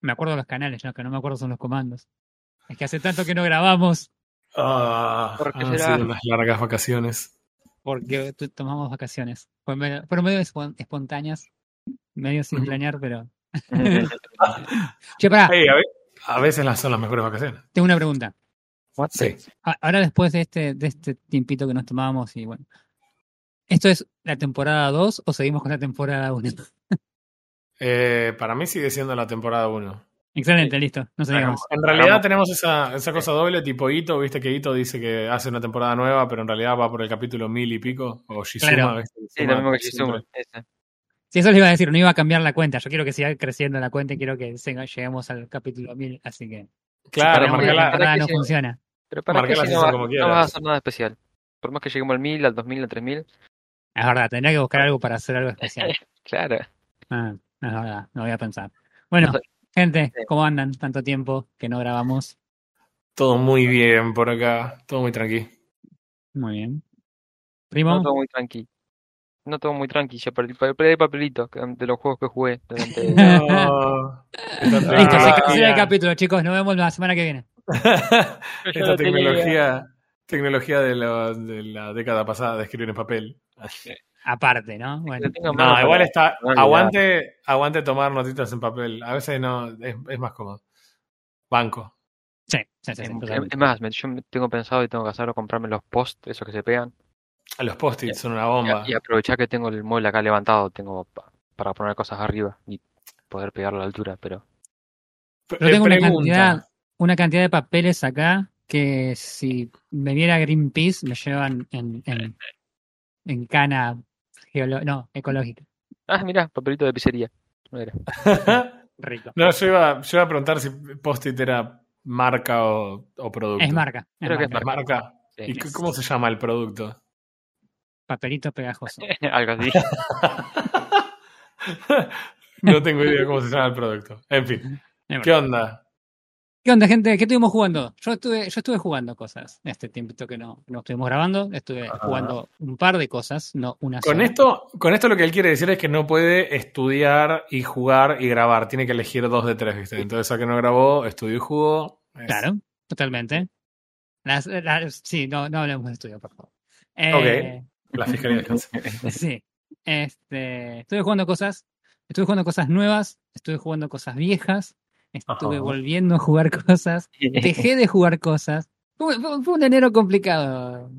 Me acuerdo de los canales, no, que no me acuerdo son los comandos. Es que hace tanto que no grabamos Ah, ¿Por qué han será? sido unas largas vacaciones. porque tomamos vacaciones. Fue medio, fueron medio espon- espontáneas, medio sin planear, pero. Che, pará, Ey, a, ve- a veces las son las mejores vacaciones. tengo una pregunta. What? Sí. Ahora después de este, de este tiempito que nos tomamos y bueno. ¿Esto es la temporada 2 o seguimos con la temporada 1? Eh, para mí sigue siendo la temporada 1. Excelente, listo. No se Bueno, en realidad tenemos esa, esa cosa doble tipo Ito, viste que Ito dice que hace una temporada nueva, pero en realidad va por el capítulo mil y pico, o Shizuma, Claro. ¿viste? Sí, lo mismo que Shizuma. Si eso les iba a decir, no iba a cambiar la cuenta. Yo quiero que siga creciendo la cuenta y quiero que lleguemos al capítulo 1000. Así que. Claro, Para marcala- la que no sí. funciona. Pero para si así no, va- como no quieras. vas a hacer nada especial. Por más que lleguemos al 1000, al 2000, al 3000. Es verdad, tendría que buscar algo para hacer algo especial. Claro. Ah, es verdad, no voy a pensar. Bueno, gente, ¿cómo andan? Tanto tiempo que no grabamos. todo muy bien por acá, todo muy tranqui. Muy bien. No Primo, todo muy tranqui. No todo muy tranqui. Ya perdí, perdí el papelito que- de los juegos que jugué durante. No. Listo, se cancela el capítulo, chicos. Nos vemos la semana que viene. Esta tecnología, tecnología de la, de la década pasada de escribir en papel. Aparte, ¿no? Bueno, a No, igual está. Aguante, aguante tomar notitas en papel. A veces no, es, es más cómodo. Banco. sí, sí, sí, sí, Es, más, yo me- tengo pensado y tengo que hacerlo comprarme los posts, esos que se pegan. Los post-its son una Y, bomba. y aprovechar que tengo el mueble acá levantado, tengo pa- para poner cosas arriba y poder pegarlo a la altura, pero Yo tengo una pregunta. cantidad, una cantidad de papeles acá que si me viera Greenpeace me llevan en, en, en cana geolo- no, ecológica. Ah, mira, papelito de pizzería. No era. Rico. no, yo iba, yo iba a preguntar si post-it era marca o, o producto. Es marca. es Creo que es marca. ¿Es marca? Sí. ¿Y cómo se llama el producto? Papelito pegajoso. Algo así. no tengo idea cómo se llama el producto. En fin, ¿qué onda? ¿Qué onda, gente? ¿Qué estuvimos jugando? Yo estuve, yo estuve jugando cosas este tiempito que no, no estuvimos grabando. Estuve Ajá. jugando un par de cosas, no una Con sola. esto, con esto lo que él quiere decir es que no puede estudiar y jugar y grabar. Tiene que elegir dos de tres, ¿viste? Entonces, a que no grabó, estudió y jugó. Es- Claro, totalmente. Las, las- sí, no, no hablemos de estudio, por favor. Eh, La fiscalía descansa. Sí. Este, estuve jugando cosas, estuve jugando cosas nuevas, estuve jugando cosas viejas, estuve Ajá. volviendo a jugar cosas, dejé de jugar cosas. Fue, fue- fue un enero complicado,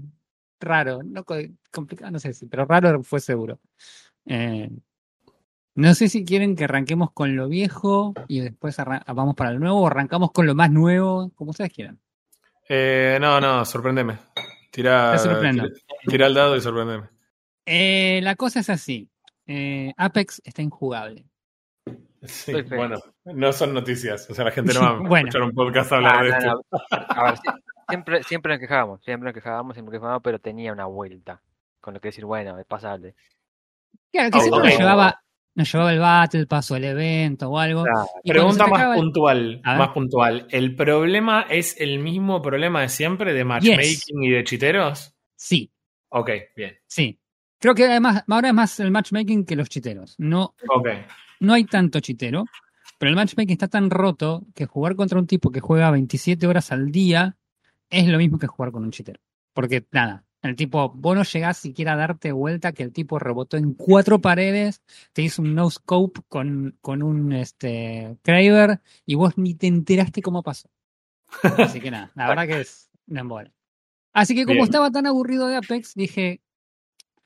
raro, no co- complicado, no sé si, pero raro fue seguro. Eh, no sé si quieren que arranquemos con lo viejo y después arran- vamos para lo nuevo o arrancamos con lo más nuevo, como ustedes quieran. Eh, no, no, sorprendeme. Tira, tira, tira el dado y sorprendeme. Eh, la cosa es así. Eh, Apex está injugable. Sí, Perfecto. bueno, no son noticias. O sea, la gente no va a Bueno. escuchar un podcast hablar Ah, de no, esto. no. A ver, sí, siempre, siempre nos quejábamos, siempre nos quejábamos, siempre nos quejábamos, pero tenía una vuelta. Con lo que decir, bueno, es pasable. Claro, que Ah, siempre bueno. nos llevaba, nos llevaba el battle, paso el evento o algo. Claro. Pregunta más el- puntual, A más puntual. ¿El problema es el mismo problema de siempre de matchmaking y de chiteros? Sí, Ok, bien. sí. Creo que además ahora es más el matchmaking que los chiteros. No, Ok. No hay tanto chitero, pero el matchmaking está tan roto que jugar contra un tipo que juega 27 horas al día es lo mismo que jugar con un chitero. Porque nada, el tipo, vos no llegás siquiera a darte vuelta que el tipo rebotó en cuatro paredes, te hizo un no scope con, con un este Kraber y vos ni te enteraste cómo pasó. Así que nada, la verdad que es una embole. Así que como Bien. estaba tan aburrido de Apex, dije,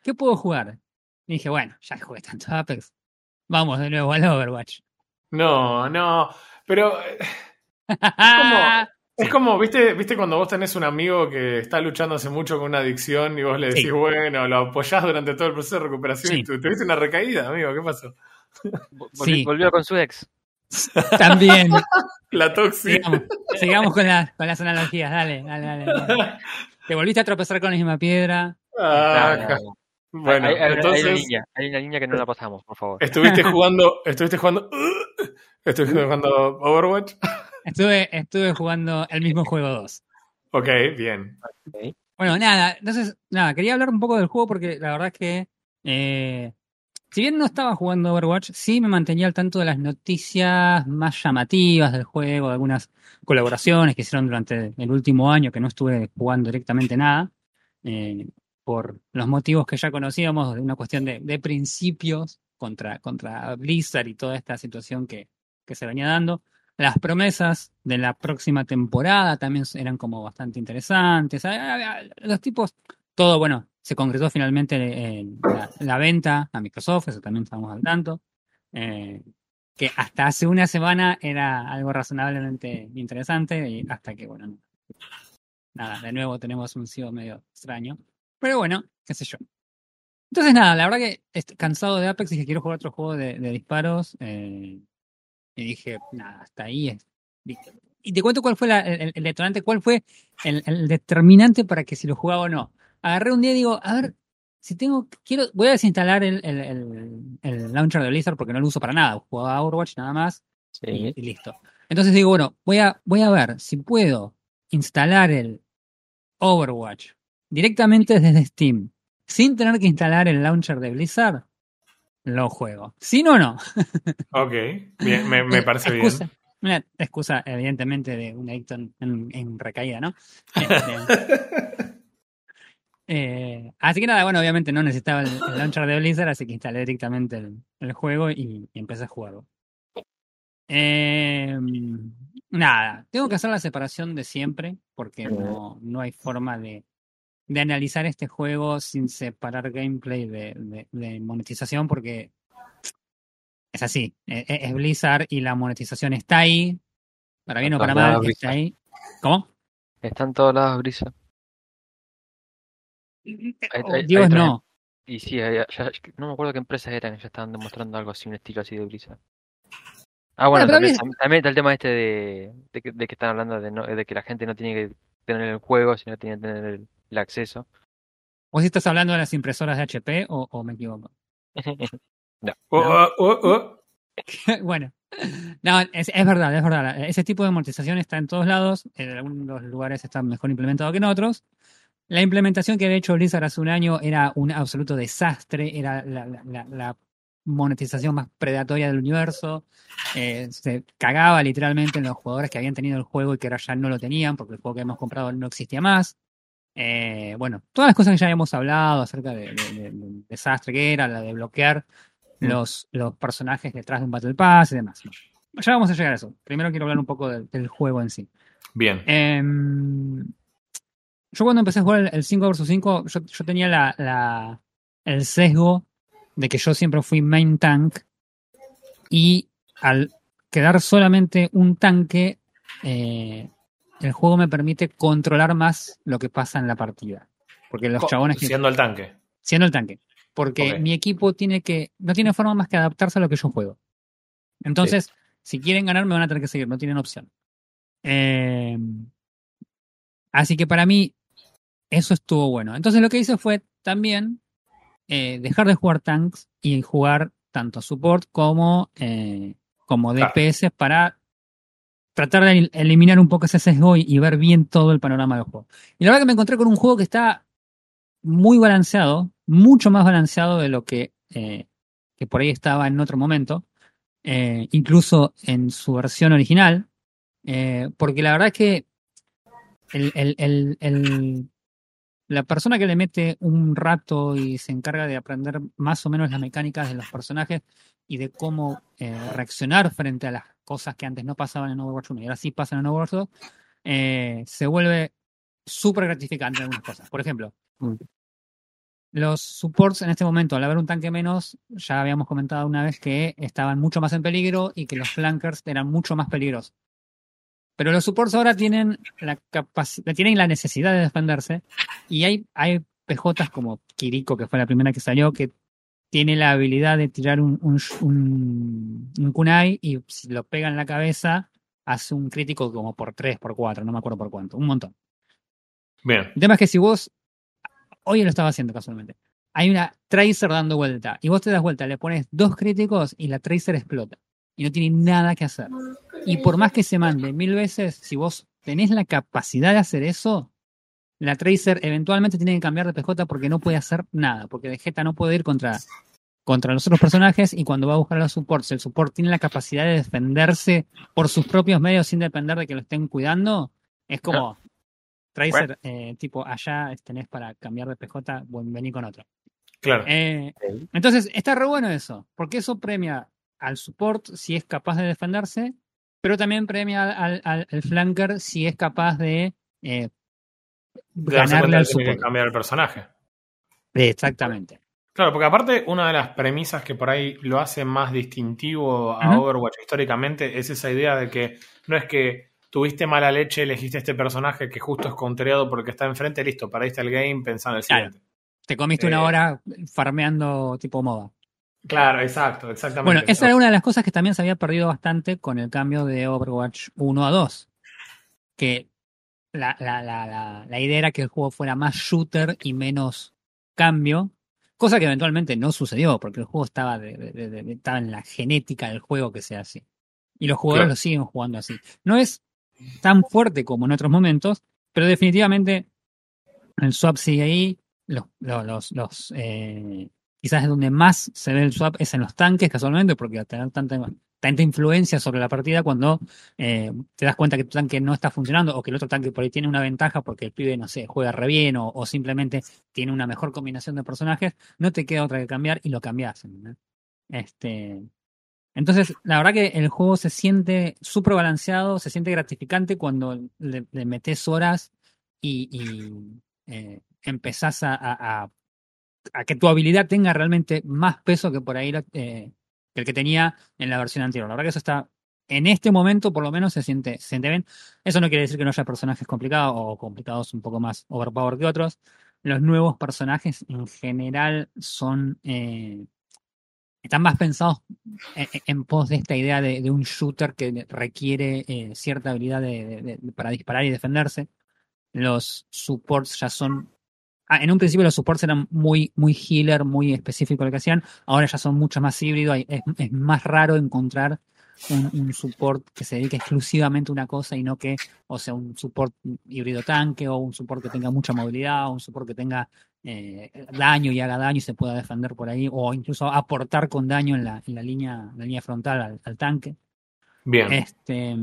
¿qué puedo jugar? Y dije, bueno, ya jugué tanto Apex. Vamos de nuevo al Overwatch. No, no. Pero es como, ¿viste, viste cuando vos tenés un amigo que está luchando hace mucho con una adicción y vos le decís, Sí. bueno, lo apoyás durante todo el proceso de recuperación Sí. y tu- tuviste una recaída, amigo, ¿qué pasó? Sí. Volvió con su ex. También. La toxi. Sigamos, sigamos con, la- con las analogías. Dale, dale, dale, dale. Te volviste a tropezar con la misma piedra. Ah, no. Bueno, hay, hay- hay una entonces hay una línea que no la pasamos, por favor. estuviste jugando, estuviste jugando, estuviste jugando Overwatch. Estuve, estuve jugando el mismo juego 2. Ok, bien. Bueno, nada, entonces, nada, quería hablar un poco del juego porque la verdad es que eh, si bien no estaba jugando Overwatch, sí me mantenía al tanto de las noticias más llamativas del juego, de algunas colaboraciones que hicieron durante el último año que no estuve jugando directamente nada, eh, por los motivos que ya conocíamos, de una cuestión de, de principios contra, contra Blizzard y toda esta situación que, que se venía dando. Las promesas de la próxima temporada también eran como bastante interesantes. Los tipos, todo bueno, se concretó finalmente en la, la venta a Microsoft, eso también estamos al tanto. Eh, que hasta hace una semana era algo razonablemente interesante y hasta que, bueno, no. nada, de nuevo tenemos un CEO medio extraño. Pero bueno, qué sé yo. Entonces nada, la verdad que estoy cansado de Apex y que quiero jugar otro juego de, de disparos. eh, y dije, nada, hasta ahí es. Y te cuento cuál fue la- el, el detonante, cuál fue el, el determinante para que si lo jugaba o no. Agarré un día y digo, a ver, si tengo, quiero, voy a desinstalar el, el, launcher de Blizzard porque no lo uso para nada. Jugaba Overwatch nada más y, y listo. Entonces digo, bueno, voy a, voy a ver si puedo instalar el Overwatch directamente desde Steam sin tener que instalar el launcher de Blizzard. Lo juego. Si no, no. Ok, bien, me, me parece bien. excusa, Una excusa, evidentemente, de un adicto en, en- en recaída, ¿no? Este, eh, así que nada, bueno, obviamente no necesitaba el, el launcher de Blizzard, así que instalé directamente el, el juego y, y empecé a jugarlo. Eh, nada, tengo que hacer la separación de siempre, porque no, no hay forma de, de analizar este juego sin separar gameplay de, de- de monetización, porque es así, e- e- es Blizzard y la monetización está ahí, para bien o para mal, está ahí. ¿Cómo? Está en todos lados, Brisa. Hay- Dios no. Y sí, ya- no me acuerdo qué empresas eran que ya estaban demostrando algo así, un estilo así de Brisa. Ah, bueno, también, Blizzard- tam- también está el tema este de, de, que, de que están hablando de, no, de que la gente no tiene que tener el juego, sino tiene que tener el, el acceso. ¿Vos sí estás hablando de las impresoras de HP o, o me equivoco? Oh, oh, oh, oh. bueno, no, es, es verdad, es verdad. Ese tipo de amortización está en todos lados. En algunos lugares está mejor implementado que en otros. La implementación que había hecho Blizzard hace un año era un absoluto desastre. Era la, la- la- la monetización más predatoria del universo. Eh, se cagaba literalmente en los jugadores que habían tenido el juego y que ahora ya no lo tenían porque el juego que hemos comprado no existía más. Eh, bueno, todas las cosas que ya habíamos hablado acerca de- de- de- del desastre que era, la de bloquear Mm. los, los personajes detrás de un Battle Pass y demás. Ya vamos a llegar a eso. Primero quiero hablar un poco del, del juego en sí. Bien. Em, yo cuando empecé a jugar el, el 5 vs 5, yo, yo tenía la, la- el sesgo de que yo siempre fui main tank y al quedar solamente un tanque, eh, el juego me permite controlar más lo que pasa en la partida. Porque los Co- chabones que Siendo el tanque. siendo el tanque. Porque mi equipo tiene que. no tiene forma más que adaptarse a lo que yo juego. Entonces, si quieren ganar, me van a tener que seguir, no tienen opción. Eh, así que para mí, eso estuvo bueno. Entonces lo que hice fue también eh, dejar de jugar tanks y jugar tanto support como, eh, como Claro. DPS para tratar de el- eliminar un poco ese sesgo y, y ver bien todo el panorama del juego. Y la verdad que me encontré con un juego que está muy balanceado, mucho más balanceado de lo que, eh, que por ahí estaba en otro momento, incluso en su versión original, porque la verdad es que el, el- el- el- la persona que le mete un rato y se encarga de aprender más o menos las mecánicas de los personajes y de cómo eh, reaccionar frente a las cosas que antes no pasaban en Overwatch 1 y ahora sí pasan en Overwatch 2, eh, se vuelve súper gratificante en algunas cosas. Por ejemplo, Mm. los supports en este momento, al haber un tanque menos, ya habíamos comentado una vez que estaban mucho más en peligro y que los flankers eran mucho más peligrosos. Pero los supports ahora tienen la capacidad, tienen la necesidad de defenderse y hay, hay PJs como Kiriko, que fue la primera que salió, que tiene la habilidad de tirar un, un, un, un kunai y si lo pega en la cabeza hace un crítico como por 3, por 4, no me acuerdo por cuánto, un montón. Bien. El tema es que si vos, hoy lo estaba haciendo casualmente, hay una Tracer dando vuelta y vos te das vuelta, le pones dos críticos y la Tracer explota y no tiene nada que hacer. Y por más que se mande mil veces, si vos tenés la capacidad de hacer eso, la Tracer eventualmente tiene que cambiar de PJ porque no puede hacer nada, porque Vegeta no puede ir contra, contra los otros personajes y cuando va a buscar a los supports, el support tiene la capacidad de defenderse por sus propios medios sin depender de que lo estén cuidando, es como Tracer, eh, tipo, allá tenés para cambiar de PJ, vení con otro. Claro. Eh, entonces, está re bueno eso, porque eso premia al support si es capaz de defenderse, pero también premia al, al, al flanker si es capaz de eh, ganarle al que cambiar el personaje. Exactamente. Claro, porque aparte una de las premisas que por ahí lo hace más distintivo a. Overwatch históricamente es esa idea de que no es que tuviste mala leche, elegiste este personaje que justo es contreado porque está enfrente, listo, perdiste el game, pensá en el Claro. siguiente. Te comiste Eh, una hora farmeando tipo MOBA. Claro, exacto, exactamente. Bueno, esa era una de las cosas que también se había perdido bastante con el cambio de Overwatch 1 a 2. Que la, la, la, la, la idea era que el juego fuera más shooter y menos cambio. Cosa que eventualmente no sucedió, porque el juego estaba, de, de- de- de- estaba en la genética del juego que sea así. Y los jugadores Claro. lo siguen jugando así. No es tan fuerte como en otros momentos, pero definitivamente el swap sigue ahí. Los, los, los, los, eh, quizás es donde más se ve el swap es en los tanques, casualmente, porque al tener tanta, tanta influencia sobre la partida, cuando eh, te das cuenta que tu tanque no está funcionando o que el otro tanque por ahí tiene una ventaja porque el pibe, no sé, juega re bien o, simplemente tiene una mejor combinación de personajes, no te queda otra que cambiar y lo cambias. Este, entonces, la verdad que el juego se siente súper balanceado, se siente gratificante cuando le, metes horas y, y, eh, empezás a- a- que tu habilidad tenga realmente más peso que por ahí eh, que el que tenía en la versión anterior. La verdad que eso está, en este momento por lo menos se siente, se siente bien. Eso no quiere decir que no haya personajes complicados o complicados un poco más overpower que otros. Los nuevos personajes en general son... eh, están más pensados en, pos de esta idea de, un shooter que requiere eh, cierta habilidad de- para disparar y defenderse. Los supports ya son. Ah, en un principio los supports eran muy, muy healer, muy específico lo que hacían. Ahora ya son mucho más híbridos. Es, es más raro encontrar un, un support que se dedique exclusivamente a una cosa y no que, o sea, un support híbrido tanque o un support que tenga mucha movilidad o un support que tenga eh, daño y haga daño y se pueda defender por ahí, o incluso aportar con daño en la, en la línea, la línea frontal al, al tanque. Bien. Este,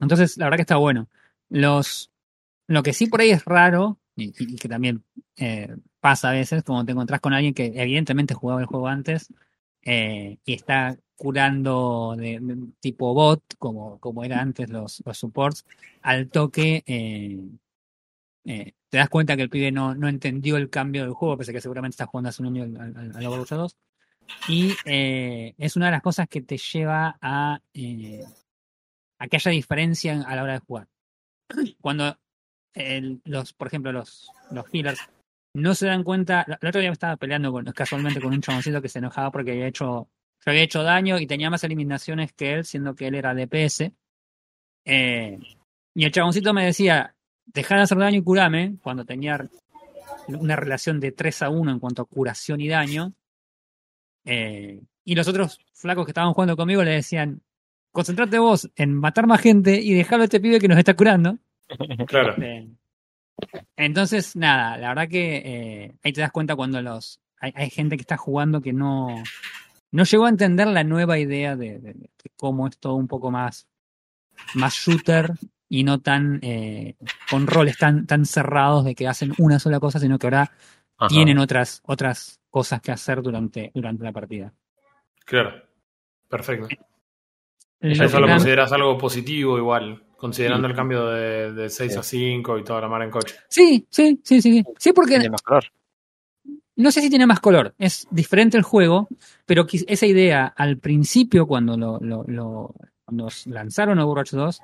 entonces, la verdad que está bueno. Los, lo que sí por ahí es raro, y, y que también eh, pasa a veces, como te encontrás con alguien que evidentemente jugaba el juego antes eh, y está curando de, de tipo bot, como, como era antes los, los supports, al toque eh, eh, te das cuenta que el pibe no, no entendió el cambio del juego, pese a que seguramente está jugando hace un año al, al, al Overwatch 2. Y eh, es una de las cosas que te lleva a, eh, a que haya diferencia a la hora de jugar. Cuando los, por ejemplo, los, los healers no se dan cuenta. El otro día me estaba peleando casualmente con un chaboncito que se enojaba porque había hecho, había hecho daño y tenía más eliminaciones que él, siendo que él era DPS. Eh, y el chaboncito me decía, dejá de hacer daño y curame, cuando tenía una relación de 3 a 1 en cuanto a curación y daño. Eh, y los otros flacos que estaban jugando conmigo le decían, concentrate vos en matar más gente y dejarlo a este pibe que nos está curando. Claro. Eh, entonces, nada, la verdad que eh, ahí te das cuenta cuando los hay, hay gente que está jugando que no, no llegó a entender la nueva idea de, de- de cómo es todo un poco más, más shooter y no tan eh, con roles tan, tan cerrados de que hacen una sola cosa, sino que ahora Ajá. tienen otras, otras cosas que hacer durante, durante la partida. Claro. Perfecto. Lo Eso que lo consideras algo positivo igual, considerando Sí. el cambio de, de 6 a 5 y toda la mar en coche. Sí, sí, sí, sí. Sí, porque Tiene más color. no sé si tiene más color, es diferente el juego, pero esa idea al principio, cuando lo, lo- lo- cuando s- lanzaron Overwatch 2,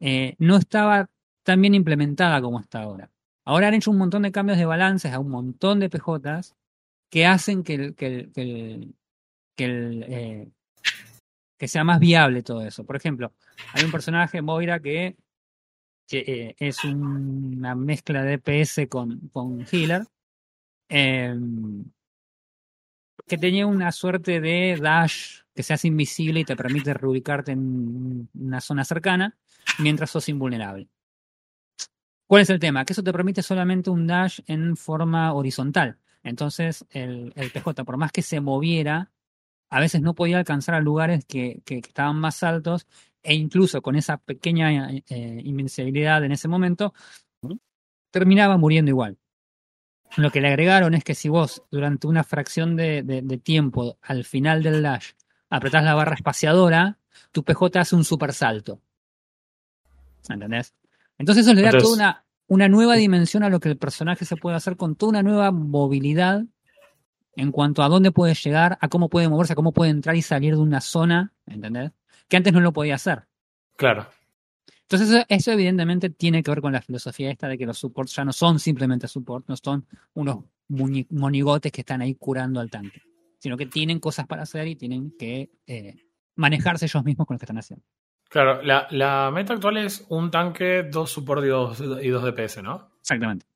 eh, no estaba tan bien implementada como está ahora. Ahora han hecho un montón de cambios de balances a un montón de PJs que hacen que el, que el- que el- que el, eh, que sea más viable todo eso. Por ejemplo, hay un personaje, Moira, que, eh, es un- una mezcla de DPS con, con healer, eh, que tenía una suerte de dash que se hace invisible y te permite reubicarte en una zona cercana mientras sos invulnerable. ¿Cuál es el tema? Que eso te permite solamente un dash en forma horizontal. Entonces el, el PJ, por más que se moviera, a veces no podía alcanzar a lugares que, que- que estaban más altos e incluso con esa pequeña eh, invencibilidad en ese momento, terminaba muriendo igual. Lo que le agregaron es que si vos durante una fracción de, de- de tiempo al final del dash apretás la barra espaciadora, tu PJ hace un super salto. ¿Entendés? Entonces eso le da Entonces- toda una, una nueva dimensión a lo que el personaje se puede hacer con toda una nueva movilidad en cuanto a dónde puede llegar, a cómo puede moverse, a cómo puede entrar y salir de una zona, ¿entendés? Que antes no lo podía hacer. Claro. Entonces eso, eso evidentemente tiene que ver con la filosofía esta de que los supports ya no son simplemente support, no son unos monigotes que están ahí curando al tanque, sino que tienen cosas para hacer y tienen que eh, manejarse ellos mismos con lo que están haciendo. Claro, la, la meta actual es un tanque, dos support y dos, y dos DPS, ¿no? Exactamente.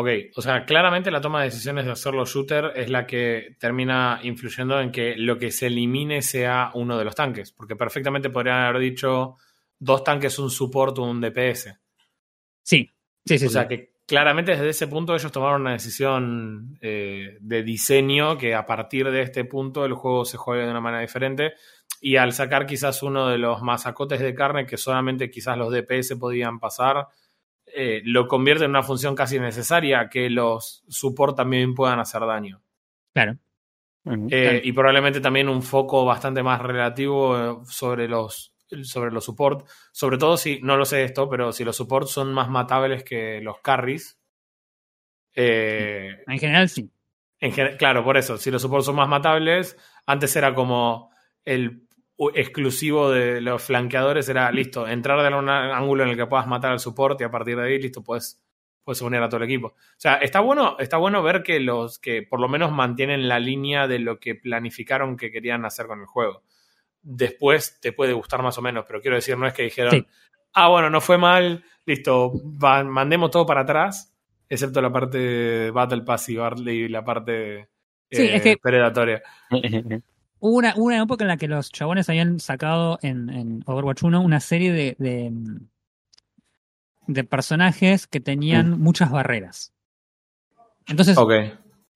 Ok, o sea, claramente la toma de decisiones de hacerlo shooter es la que termina influyendo en que lo que se elimine sea uno de los tanques, porque perfectamente podrían haber dicho dos tanques, un support o un DPS. Sí, sí, sí. o sea que claramente desde ese punto ellos tomaron una decisión eh, de diseño que a partir de este punto el juego se juegue de una manera diferente y al sacar quizás uno de los masacotes de carne que solamente quizás los DPS podían pasar, eh, lo convierte en una función casi necesaria que los support también puedan hacer daño. Claro. Eh, y probablemente también un foco bastante más relativo eh, sobre los sobre los support, sobre todo si, no lo sé esto, pero si los support son más matables que los carries. eh, En general sí. en gen- claro, por eso, si los supports son más matables, antes era como el exclusivo de los flanqueadores, era listo, entrar de un ángulo en el que puedas matar al support y a partir de ahí, listo, puedes, puedes unir a todo el equipo. O sea, está bueno, está bueno ver que los que por lo menos mantienen la línea de lo que planificaron que querían hacer con el juego. Después te puede gustar más o menos, pero quiero decir, no es que dijeron, Sí. ah, bueno, no fue mal, listo, va- mandemos todo para atrás, excepto la parte de Battle Pass y Barley y la parte Sí, eh, es que- predatoria. Hubo una, una época en la que los chabones habían sacado en, en Overwatch 1 una serie de, de, de personajes que tenían muchas barreras. Entonces,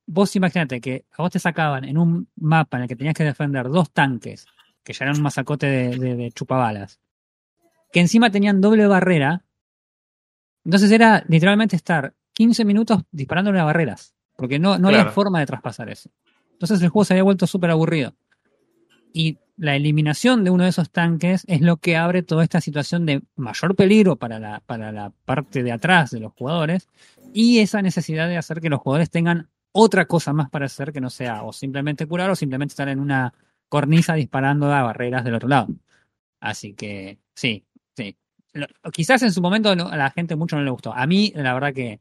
vos imagínate que a vos te sacaban en un mapa en el que tenías que defender dos tanques, que ya eran un masacote de, de- de chupabalas, que encima tenían doble barrera. Entonces era literalmente estar 15 minutos disparándole a barreras, porque no, no había forma de traspasar eso. Entonces el juego se había vuelto súper aburrido. Y la eliminación de uno de esos tanques es lo que abre toda esta situación de mayor peligro para la, para la parte de atrás de los jugadores y esa necesidad de hacer que los jugadores tengan otra cosa más para hacer que no sea o simplemente curar o simplemente estar en una cornisa disparando a barreras del otro lado. Así que sí, sí. Quizás en su momento a la gente mucho no le gustó. A mí, la verdad que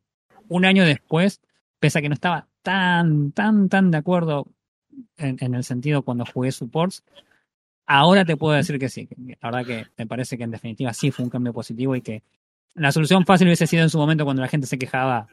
un año después, pese a que no estaba tan, tan, tan de acuerdo en, en el sentido cuando jugué supports, ahora te puedo decir que sí. La verdad que me parece que en definitiva sí fue un cambio positivo y que la solución fácil hubiese sido en su momento cuando la gente se quejaba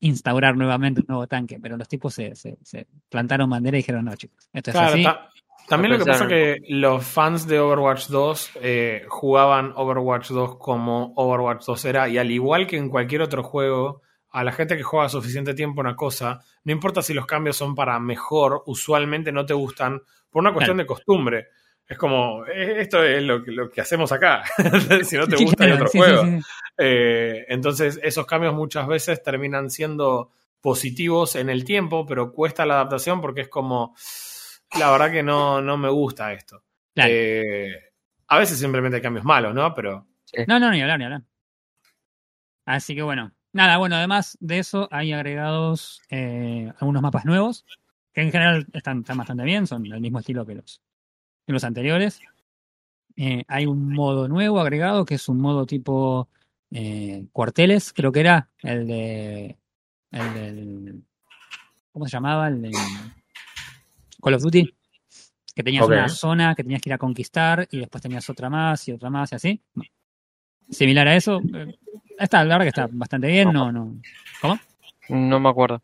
instaurar nuevamente un nuevo tanque, pero los tipos se, se, se plantaron bandera y dijeron, no, chicos, esto es claro. así. ta- también lo que pasa es que los fans de Overwatch 2 eh, jugaban Overwatch 2 como Overwatch 2 era, y al igual que en cualquier otro juego, a la gente que juega suficiente tiempo una cosa, no importa si los cambios son para mejor, usualmente no te gustan por una cuestión de costumbre. Es como, eh, esto es lo, que- lo que hacemos acá. si no te gusta, hay claro, otro sí, sí, juego. sí. Eh, entonces, esos cambios muchas veces terminan siendo positivos en el tiempo, pero cuesta la adaptación porque es como, la verdad que no, no me gusta esto. Claro. Eh, a veces simplemente hay cambios malos, ¿no? Pero No, no, ni hablar, ni hablar. Así que bueno. Nada, bueno, además de eso hay agregados eh, algunos mapas nuevos, que en general están, están bastante bien, son del mismo estilo que los, que los anteriores. Eh, hay un modo nuevo agregado, que es un modo tipo eh, cuarteles, creo que era, el de... El del... ¿Cómo se llamaba? El de Call of Duty. Que tenías una zona que tenías que ir a conquistar y después tenías otra más y otra más y así. Similar a eso. Está, la verdad que está bastante bien, no, no. No me acuerdo.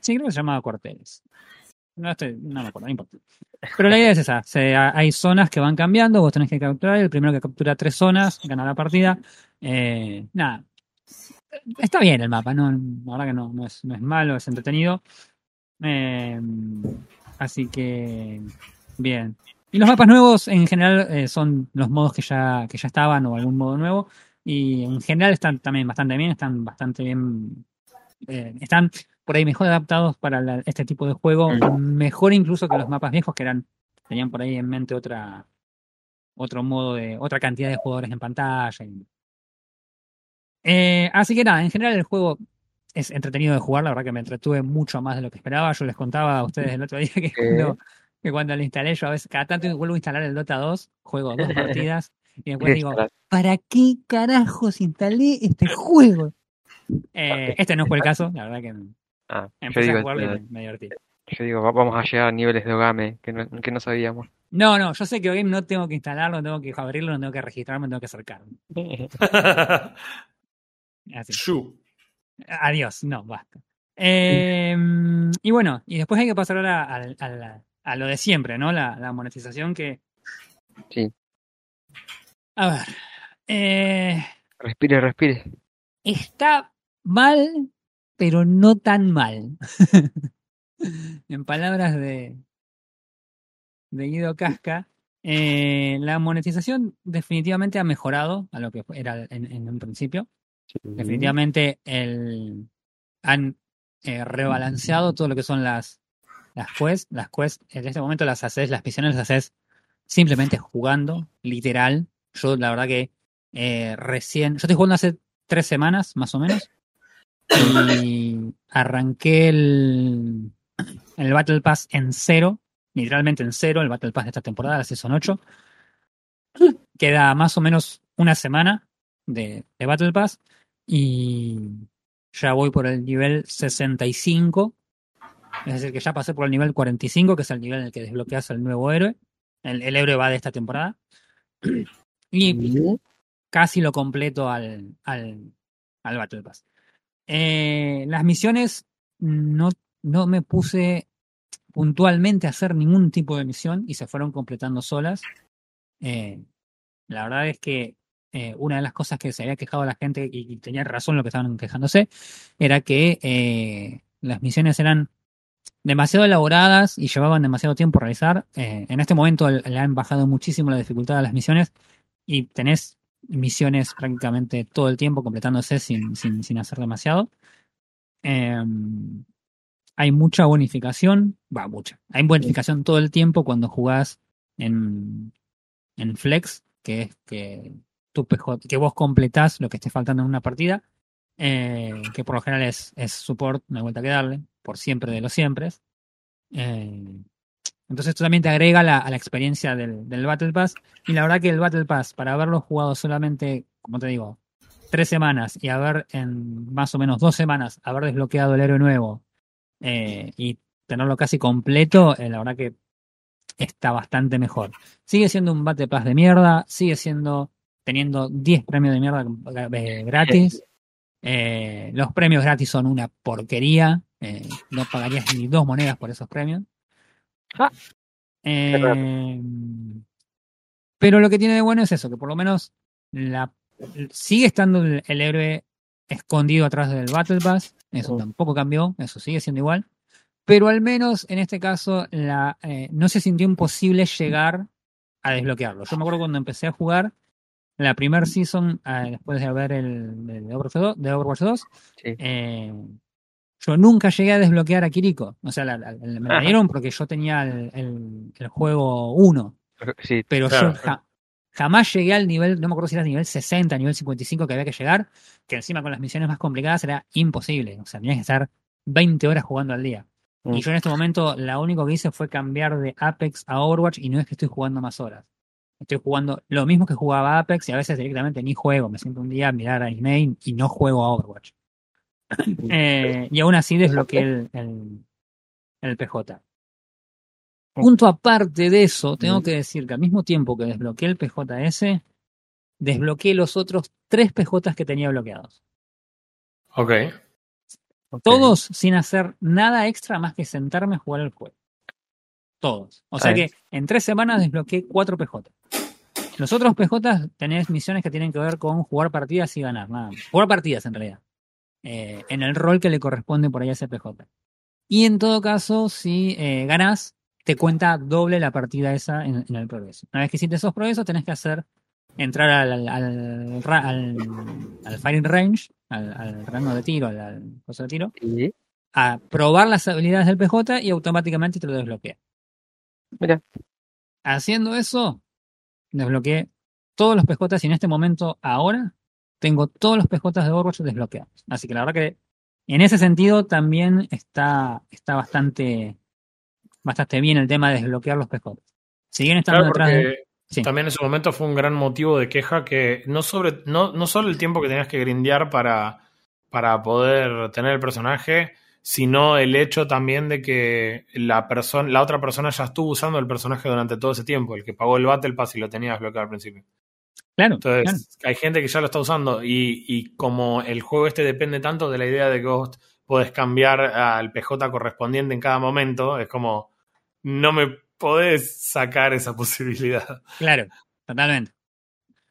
Sí, creo que se llamaba cuarteles. No, estoy, no me acuerdo, no importa. Pero la idea es esa. se- hay zonas que van cambiando, vos tenés que capturar. El primero que captura tres zonas gana la partida. Eh, nada. Está bien el mapa, no, la verdad que no, no, es, no es malo, es entretenido. Eh, así que, bien. Y los mapas nuevos en general eh, son los modos que ya, que ya estaban o algún modo nuevo. Y en general están también bastante bien, están bastante bien. eh, están por ahí mejor adaptados para la- este tipo de juego. Mejor incluso que los mapas viejos que eran tenían por ahí en mente otra otro modo de otra cantidad de jugadores en pantalla. Eh, así que nada, en general el juego es entretenido de jugar, la verdad que me entretuve mucho más de lo que esperaba. Yo les contaba a ustedes el otro día que cuando, que cuando lo instalé, yo a veces cada tanto vuelvo a instalar el Dota 2, juego dos partidas y después digo, ¿para qué carajos instalé este juego? Eh, este no fue el caso, la verdad que Ah, yo empecé digo, a jugarlo y eh, me, me divertí. yo digo, va- vamos a llegar a niveles de Ogame que no, que no sabíamos. No, no, yo sé que Game no tengo que instalarlo, no tengo que abrirlo, no tengo que registrarme, no tengo que acercarme. Así. Adiós, no, basta. Eh, y bueno, y después hay que pasar ahora a, lo de siempre, ¿no? La, la monetización que. Sí. A ver. eh, Respire, respire. está mal, pero no tan mal. en palabras de, de Guido Casca, eh, la monetización definitivamente ha mejorado a lo que era en, en un principio. Definitivamente el, han eh, rebalanceado todo lo que son las, las quests. Las quests, en este momento las haces, las misiones las haces simplemente jugando, literal. Yo la verdad que eh, recién, yo estoy jugando hace tres semanas más o menos y arranqué el, el Battle Pass en cero, literalmente en cero, el Battle Pass de esta temporada, la Season 8. Queda más o menos una semana de, de Battle Pass y ya voy por el nivel 65. Es decir, que ya pasé por el nivel 45, que es el nivel en el que desbloqueas el nuevo héroe. El, el héroe va de esta temporada. Y casi lo completo al, al, al Battle Pass. Eh, las misiones no, no me puse puntualmente a hacer ningún tipo de misión y se fueron completando solas. Eh, la verdad es que eh, una de las cosas que se había quejado la gente, y, y tenía razón lo que estaban quejándose, era que eh, las misiones eran demasiado elaboradas y llevaban demasiado tiempo a realizar. En este momento le le han bajado muchísimo la dificultad a las misiones y tenés misiones prácticamente todo el tiempo completándose sin, sin, sin hacer demasiado. Eh, hay mucha bonificación, va, mucha. Hay bonificación todo el tiempo cuando jugás en, en Flex, que es que tu que vos completás lo que esté faltando en una partida, eh, que por lo general es, es support, no hay vuelta que darle, por siempre de los siempre. Eh, entonces esto también te agrega a la experiencia del, Battle Pass. Y la verdad que el Battle Pass, para haberlo jugado solamente, como te digo, tres semanas y haber en más o menos dos semanas haber desbloqueado el héroe nuevo eh, y tenerlo casi completo, eh, la verdad que está bastante mejor. Sigue siendo un Battle Pass de mierda, sigue siendo teniendo 10 premios de mierda eh, gratis. Los premios gratis son una porquería. no pagarías ni dos monedas por esos premios. Ah. Eh, pero lo que tiene de bueno es eso, que por lo menos la, sigue estando el, el héroe escondido atrás del Battle Pass. Eso tampoco cambió, eso sigue siendo igual. Pero al menos en este caso la, eh, no se sintió imposible llegar a desbloquearlo. Yo me acuerdo cuando empecé a jugar la primer season, eh, después de ver el, Overwatch 2, de Overwatch 2, Sí. eh, yo nunca llegué a desbloquear a Kiriko. O sea, la- la- la- me la dieron porque yo tenía el, el- el juego 1, Sí, pero Claro. yo ja- jamás llegué al nivel, no me acuerdo si era nivel 60, nivel 55 que había que llegar, que encima con las misiones más complicadas era imposible. O sea, tenías que estar 20 horas jugando al día. Mm. Y yo en este momento lo único que hice fue cambiar de Apex a Overwatch y no es que estoy jugando más horas. Estoy jugando lo mismo que jugaba Apex y a veces directamente ni juego. Me siento un día a mirar anime y no juego a Overwatch. Eh, y aún así desbloqueé el, el, el PJ. Punto aparte de eso, tengo que decir que al mismo tiempo que desbloqueé el PJS, desbloqueé los otros tres PJs que tenía bloqueados. Ok. Todos sin hacer nada extra más que sentarme a jugar el juego. Todos. O sea que en tres semanas desbloqueé cuatro PJ. Los otros PJ tenés misiones que tienen que ver con jugar partidas y ganar, nada más. Jugar partidas en realidad. Eh, en el rol que le corresponde por ahí a ese PJ. Y en todo caso, si eh, ganás, te cuenta doble la partida esa en, en el progreso. Una vez que hiciste esos progresos, tenés que hacer entrar al, al, firing range, al, rango de tiro, al, coso de tiro, Sí. a probar las habilidades del PJ y automáticamente te lo desbloquea. Mira. Haciendo eso, desbloqueé todos los PJs y en este momento, ahora, tengo todos los PJs de Overwatch desbloqueados. Así que la verdad que en ese sentido también está, está bastante, bastante bien el tema de desbloquear los estando Claro, detrás de. porque Sí. también en su momento fue un gran motivo de queja que no sobre no, no solo el tiempo que tenías que grindear para, para poder tener el personaje, sino el hecho también de que la persona, la otra persona ya estuvo usando el personaje durante todo ese tiempo, el que pagó el Battle Pass y lo tenía desbloqueado al principio. Claro, Entonces, claro. hay gente que ya lo está usando y, y como el juego este depende tanto de la idea de que vos podés cambiar al PJ correspondiente en cada momento, es como, no me podés sacar esa posibilidad. Claro, totalmente.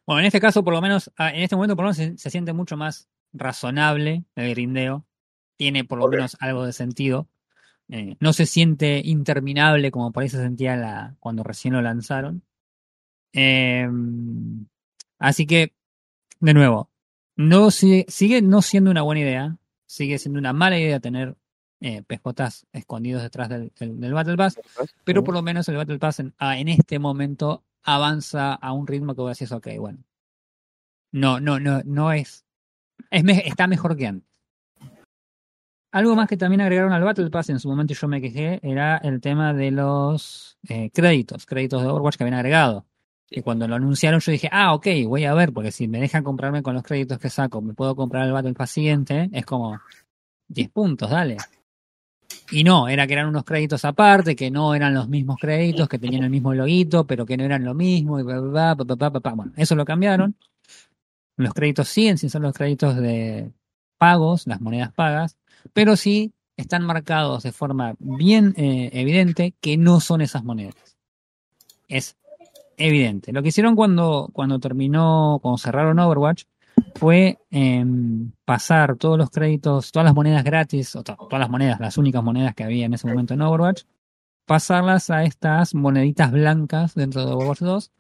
Bueno, en este caso, por lo menos, ah, en este momento, por lo menos se, se siente mucho más razonable el grindeo. Tiene por lo menos algo de sentido. Eh, no se siente interminable como por ahí se sentía la, cuando recién lo lanzaron. Eh, así que, de nuevo, no sigue, sigue no siendo una buena idea. Sigue siendo una mala idea tener eh, PJs escondidos detrás del, del- del Battle Pass. Pero por lo menos el Battle Pass en, en este momento avanza a un ritmo que voy a decir, ok, bueno. No, no, no, no es. es está mejor que antes. Algo más que también agregaron al Battle Pass en su momento y yo me quejé era el tema de los eh, créditos, créditos de Overwatch que habían agregado. Y cuando lo anunciaron yo dije, ah, ok, voy a ver, porque si me dejan comprarme con los créditos que saco, me puedo comprar el Battle Pass siguiente, es como 10 puntos, dale. Y no, era que eran unos créditos aparte, que no eran los mismos créditos, que tenían el mismo loguito, pero que no eran lo mismo, y bla, bla, bla, bla. Bueno, eso lo cambiaron. Los créditos siguen sin ser los créditos de pagos, las monedas pagas, pero sí están marcados de forma bien eh, evidente que no son esas monedas. Es evidente. Lo que hicieron cuando, cuando terminó, cuando cerraron Overwatch, fue em, pasar todos los créditos, todas las monedas gratis, o to- todas las monedas, las únicas monedas que había en ese momento en Overwatch, pasarlas a estas moneditas blancas dentro de Overwatch 2,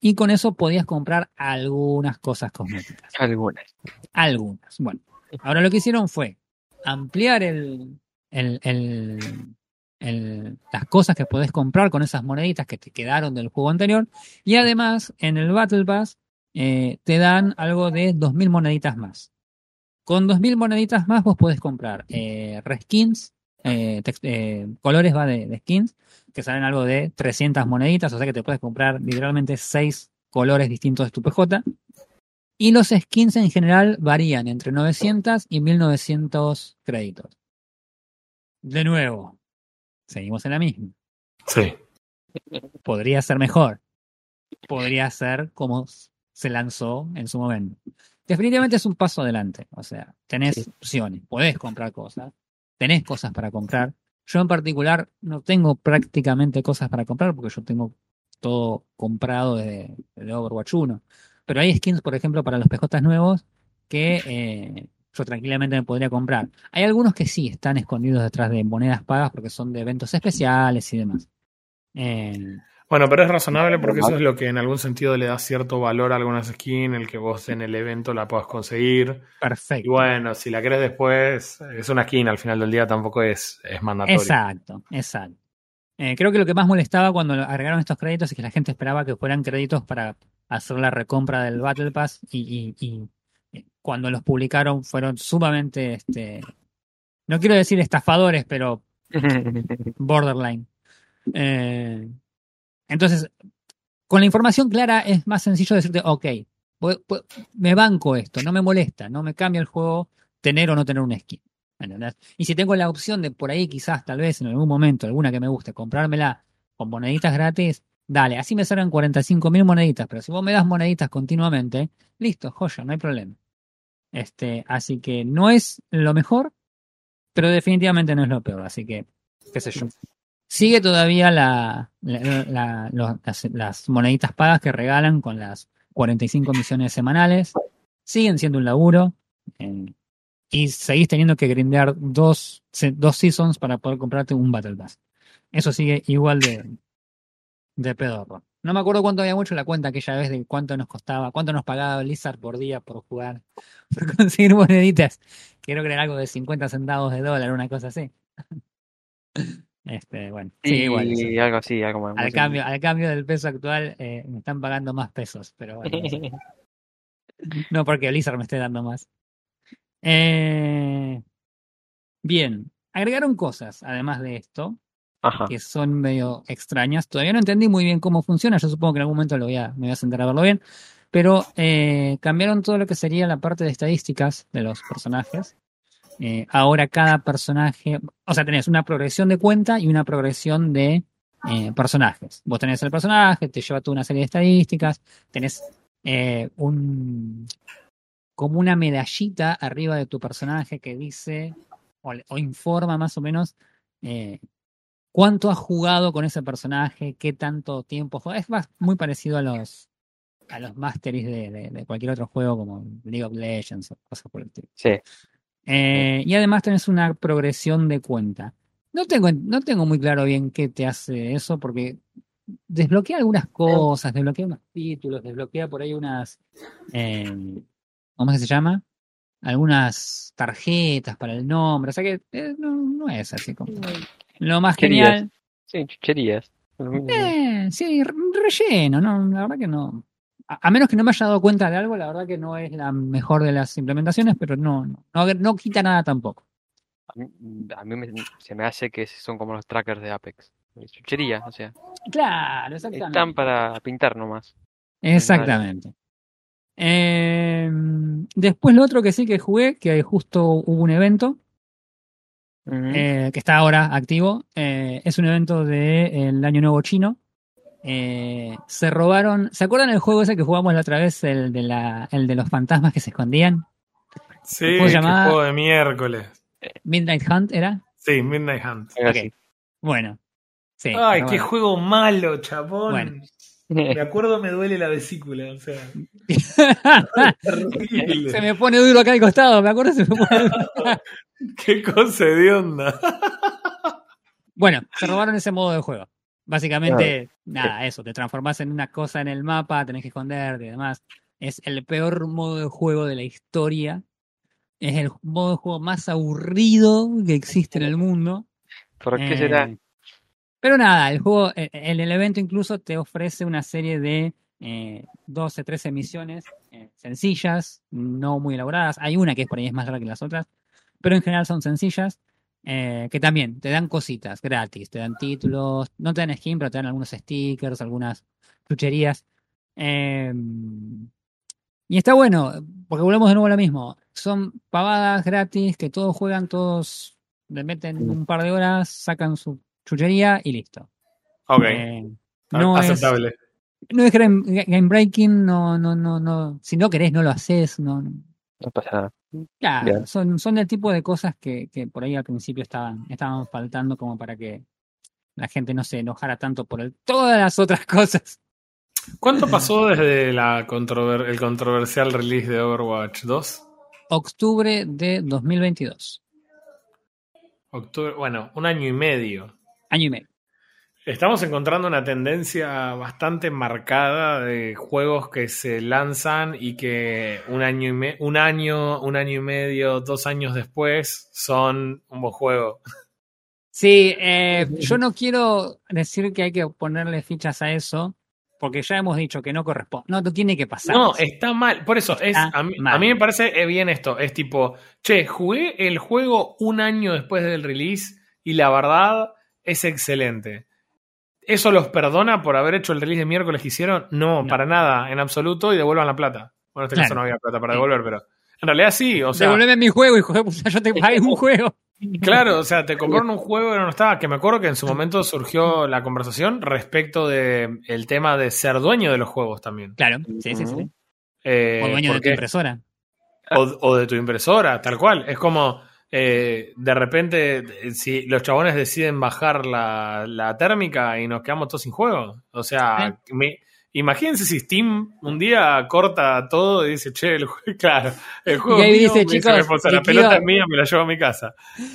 y con eso podías comprar algunas cosas cosméticas. Algunas. Algunas. Bueno, ahora lo que hicieron fue ampliar el, el- el- las cosas que podés comprar con esas moneditas que te quedaron del juego anterior. Y además, en el Battle Pass, eh, te dan algo de 2.000 moneditas más. Con 2.000 moneditas más vos podés comprar eh, reskins, eh, colores va de, de skins, que salen algo de 300 moneditas, o sea que te puedes comprar literalmente 6 colores distintos de tu PJ. Y los skins en general varían entre 900 y 1900 créditos. De nuevo, seguimos en la misma. Sí. Podría ser mejor. Podría ser como se lanzó en su momento. Definitivamente es un paso adelante. O sea, tenés Sí. opciones, podés comprar cosas, tenés cosas para comprar. Yo en particular no tengo prácticamente cosas para comprar porque yo tengo todo comprado desde, desde Overwatch 1. Pero hay skins, por ejemplo, para los PJ nuevos que eh, yo tranquilamente me podría comprar. Hay algunos que sí están escondidos detrás de monedas pagas porque son de eventos especiales y demás. Eh, Bueno, pero es razonable porque eso es lo que en algún sentido le da cierto valor a algunas skins, el que vos en el evento la puedas conseguir. Y perfecto. bueno, si la querés después, es una skin, al final del día tampoco es, es mandatorio. Exacto, exacto. Eh, creo que lo que más molestaba cuando agregaron estos créditos es que la gente esperaba que fueran créditos para hacer la recompra del Battle Pass y, y- y, cuando los publicaron fueron sumamente, este, no quiero decir estafadores, pero borderline. Eh, entonces, con la información clara es más sencillo decirte, ok, me banco esto, no me molesta, no me cambia el juego tener o no tener un skin. Y si tengo la opción de por ahí quizás, tal vez en algún momento, alguna que me guste, comprármela con moneditas gratis, dale, así me salgan 45 mil moneditas, pero si vos me das moneditas continuamente, listo, joya, no hay problema. Este, así que no es lo mejor, pero definitivamente no es lo peor, así que, qué sé yo. Sigue todavía las, moneditas pagas que regalan con las 45 misiones semanales. Siguen siendo un laburo. eh, y seguís teniendo que grindear dos, dos seasons para poder comprarte un Battle Pass. Eso sigue igual de, de pedorro. No me acuerdo cuánto había mucho la cuenta aquella vez de cuánto nos costaba, cuánto nos pagaba Blizzard por día por jugar, por conseguir moneditas. Que era algo de 50 centavos de dólar, una cosa así. Este, bueno, sí, Y igual. eso. algo así, algo más. Al cambio, al cambio del peso actual, eh, me están pagando más pesos, pero bueno. No porque Blizzard me esté dando más. Eh, bien, agregaron cosas, además de esto, Que son medio extrañas. Todavía no entendí muy bien cómo funciona. Yo supongo que en algún momento lo voy a, me voy a sentar a verlo bien. Pero eh, cambiaron todo lo que sería la parte de estadísticas de los personajes. Eh, ahora cada personaje, o sea, tenés una progresión de cuenta y una progresión de eh, personajes. Vos tenés el personaje, te lleva toda una serie de estadísticas, tenés un como una medallita arriba de tu personaje que dice o, informa más o menos cuánto has jugado con ese personaje, qué tanto tiempo juega. Es más, muy parecido a los a los masteries de, de- de cualquier otro juego como League of Legends o cosas por el estilo. Sí. Eh, y además tenés una progresión de cuenta. No tengo, no tengo muy claro bien qué te hace eso, porque desbloquea algunas cosas, desbloquea unos títulos, desbloquea por ahí unas. eh, ¿Cómo es que se llama? Algunas tarjetas para el nombre. O sea que eh, no, no es así como. Lo más genial. Sí, chucherías. Eh, sí, re- relleno, no, la verdad que no. A, a menos que no me haya dado cuenta de algo, la verdad que no es la mejor de las implementaciones, pero no, no, no, no quita nada tampoco. A mí, a mí me- se me hace que son como los trackers de Apex. Chuchería, o sea, Claro, están exactamente. para pintar nomás. Exactamente. Eh, después lo otro que sí que jugué, que justo hubo un evento, eh, que está ahora activo, eh, es un evento del Año Nuevo Chino. Eh, se robaron, ¿se acuerdan el juego ese que jugamos la otra vez, el de, la, el de los fantasmas que se escondían? Sí, ¿Cómo se qué llamaba? juego de miércoles. Midnight Hunt era. Sí, Midnight Hunt. Bueno. Sí, Ay, qué bueno. juego malo, chabón. Bueno. Me acuerdo, me duele la vesícula. O sea, terrible. se me pone duro acá al costado, me acuerdo se me pone duro. Qué cosa de onda. Bueno, se robaron ese modo de juego. Básicamente, nada, eso, te transformás en una cosa en el mapa, tenés que esconderte y demás. Es el peor modo de juego de la historia. Es el modo de juego más aburrido que existe en el mundo. ¿Por qué Eh, será? Pero nada, el juego, en el evento incluso te ofrece una serie de eh, 12, 13 misiones eh, sencillas, no muy elaboradas. Hay una que es por ahí es más larga que las otras, pero en general son sencillas, eh, que también te dan cositas gratis, te dan títulos, no te dan skin, pero te dan algunos stickers, algunas chucherías. Eh, y está bueno, porque volvemos de nuevo a lo mismo. Son pavadas gratis que todos juegan, todos le meten un par de horas, sacan su chuchería y listo. Ok, Eh, no, es, aceptable. no es game, game breaking, no, no, no, no. Si no querés, no lo haces. No, no. No pasa nada. Claro, Bien. son, son el tipo de cosas que, que por ahí al principio estaban, estaban faltando como para que la gente no se enojara tanto por el- todas las otras cosas. ¿Cuánto pasó desde la controver- el controversial release de Overwatch 2? Octubre de 2022. Octubre, bueno, un año y medio. Año y medio. Estamos encontrando una tendencia bastante marcada de juegos que se lanzan y que un año y, me- un año, un año y medio, dos años después son un buen juego. Sí, eh, yo no quiero decir que hay que ponerle fichas a eso, porque ya hemos dicho que no corresponde. No, no tiene que pasar. No, está mal. Por eso, es, mí, a mí me parece eh, bien esto. Es tipo, che, jugué el juego un año después del release y la verdad es excelente. ¿Eso los perdona por haber hecho el release de miércoles que hicieron? No, No. para nada, en absoluto, y devuelvan la plata. Bueno, en este Claro. caso no había plata para Sí. devolver, pero en realidad sí, o sea, Devolveme mi juego, hijo de puta, yo te pagué un juego. claro, o sea, te compraron un juego y no estaba, que me acuerdo que en su momento surgió la conversación respecto de el tema de ser dueño de los juegos también. Claro, sí, sí, sí. Eh, O dueño de tu impresora. o, o de tu impresora, tal cual. Es como, eh, de repente, eh, si los chabones deciden bajar la, la térmica y nos quedamos todos sin juego. O sea, me- Imagínense si Steam un día corta todo y dice, che, el juego, claro, el juego Y ahí es mío, dice, me chicos, la pelota es mía, me la llevo a mi casa.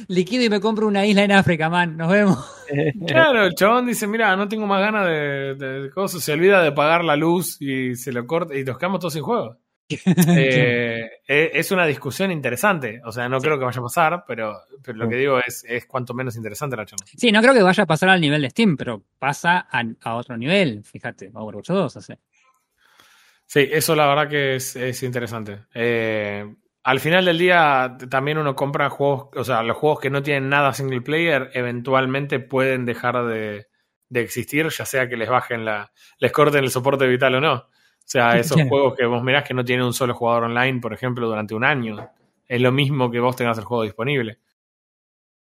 Liquido y me compro una isla en África, man. Nos vemos. Claro, el chabón dice, mira, no tengo más ganas de, de, de cosas, se olvida de pagar la luz y se lo corta y nos quedamos todos sin juego. Eh, eh, es una discusión interesante, o sea, no creo que vaya a pasar, pero, pero lo que digo es, es cuanto menos interesante la charla. Sí, no creo que vaya a pasar al nivel de Steam, pero pasa a, a otro nivel. Fíjate, Overwatch 2, o sea. Sí, eso la verdad que es, es interesante. Eh, al final del día también uno compra juegos, o sea, los juegos que no tienen nada single player eventualmente pueden dejar de, de existir, ya sea que les bajen la, les corten el soporte vital o no. O sea, esos juegos que vos mirás que no tienen un solo jugador online, por ejemplo, durante un año. Es lo mismo que vos tengas el juego disponible.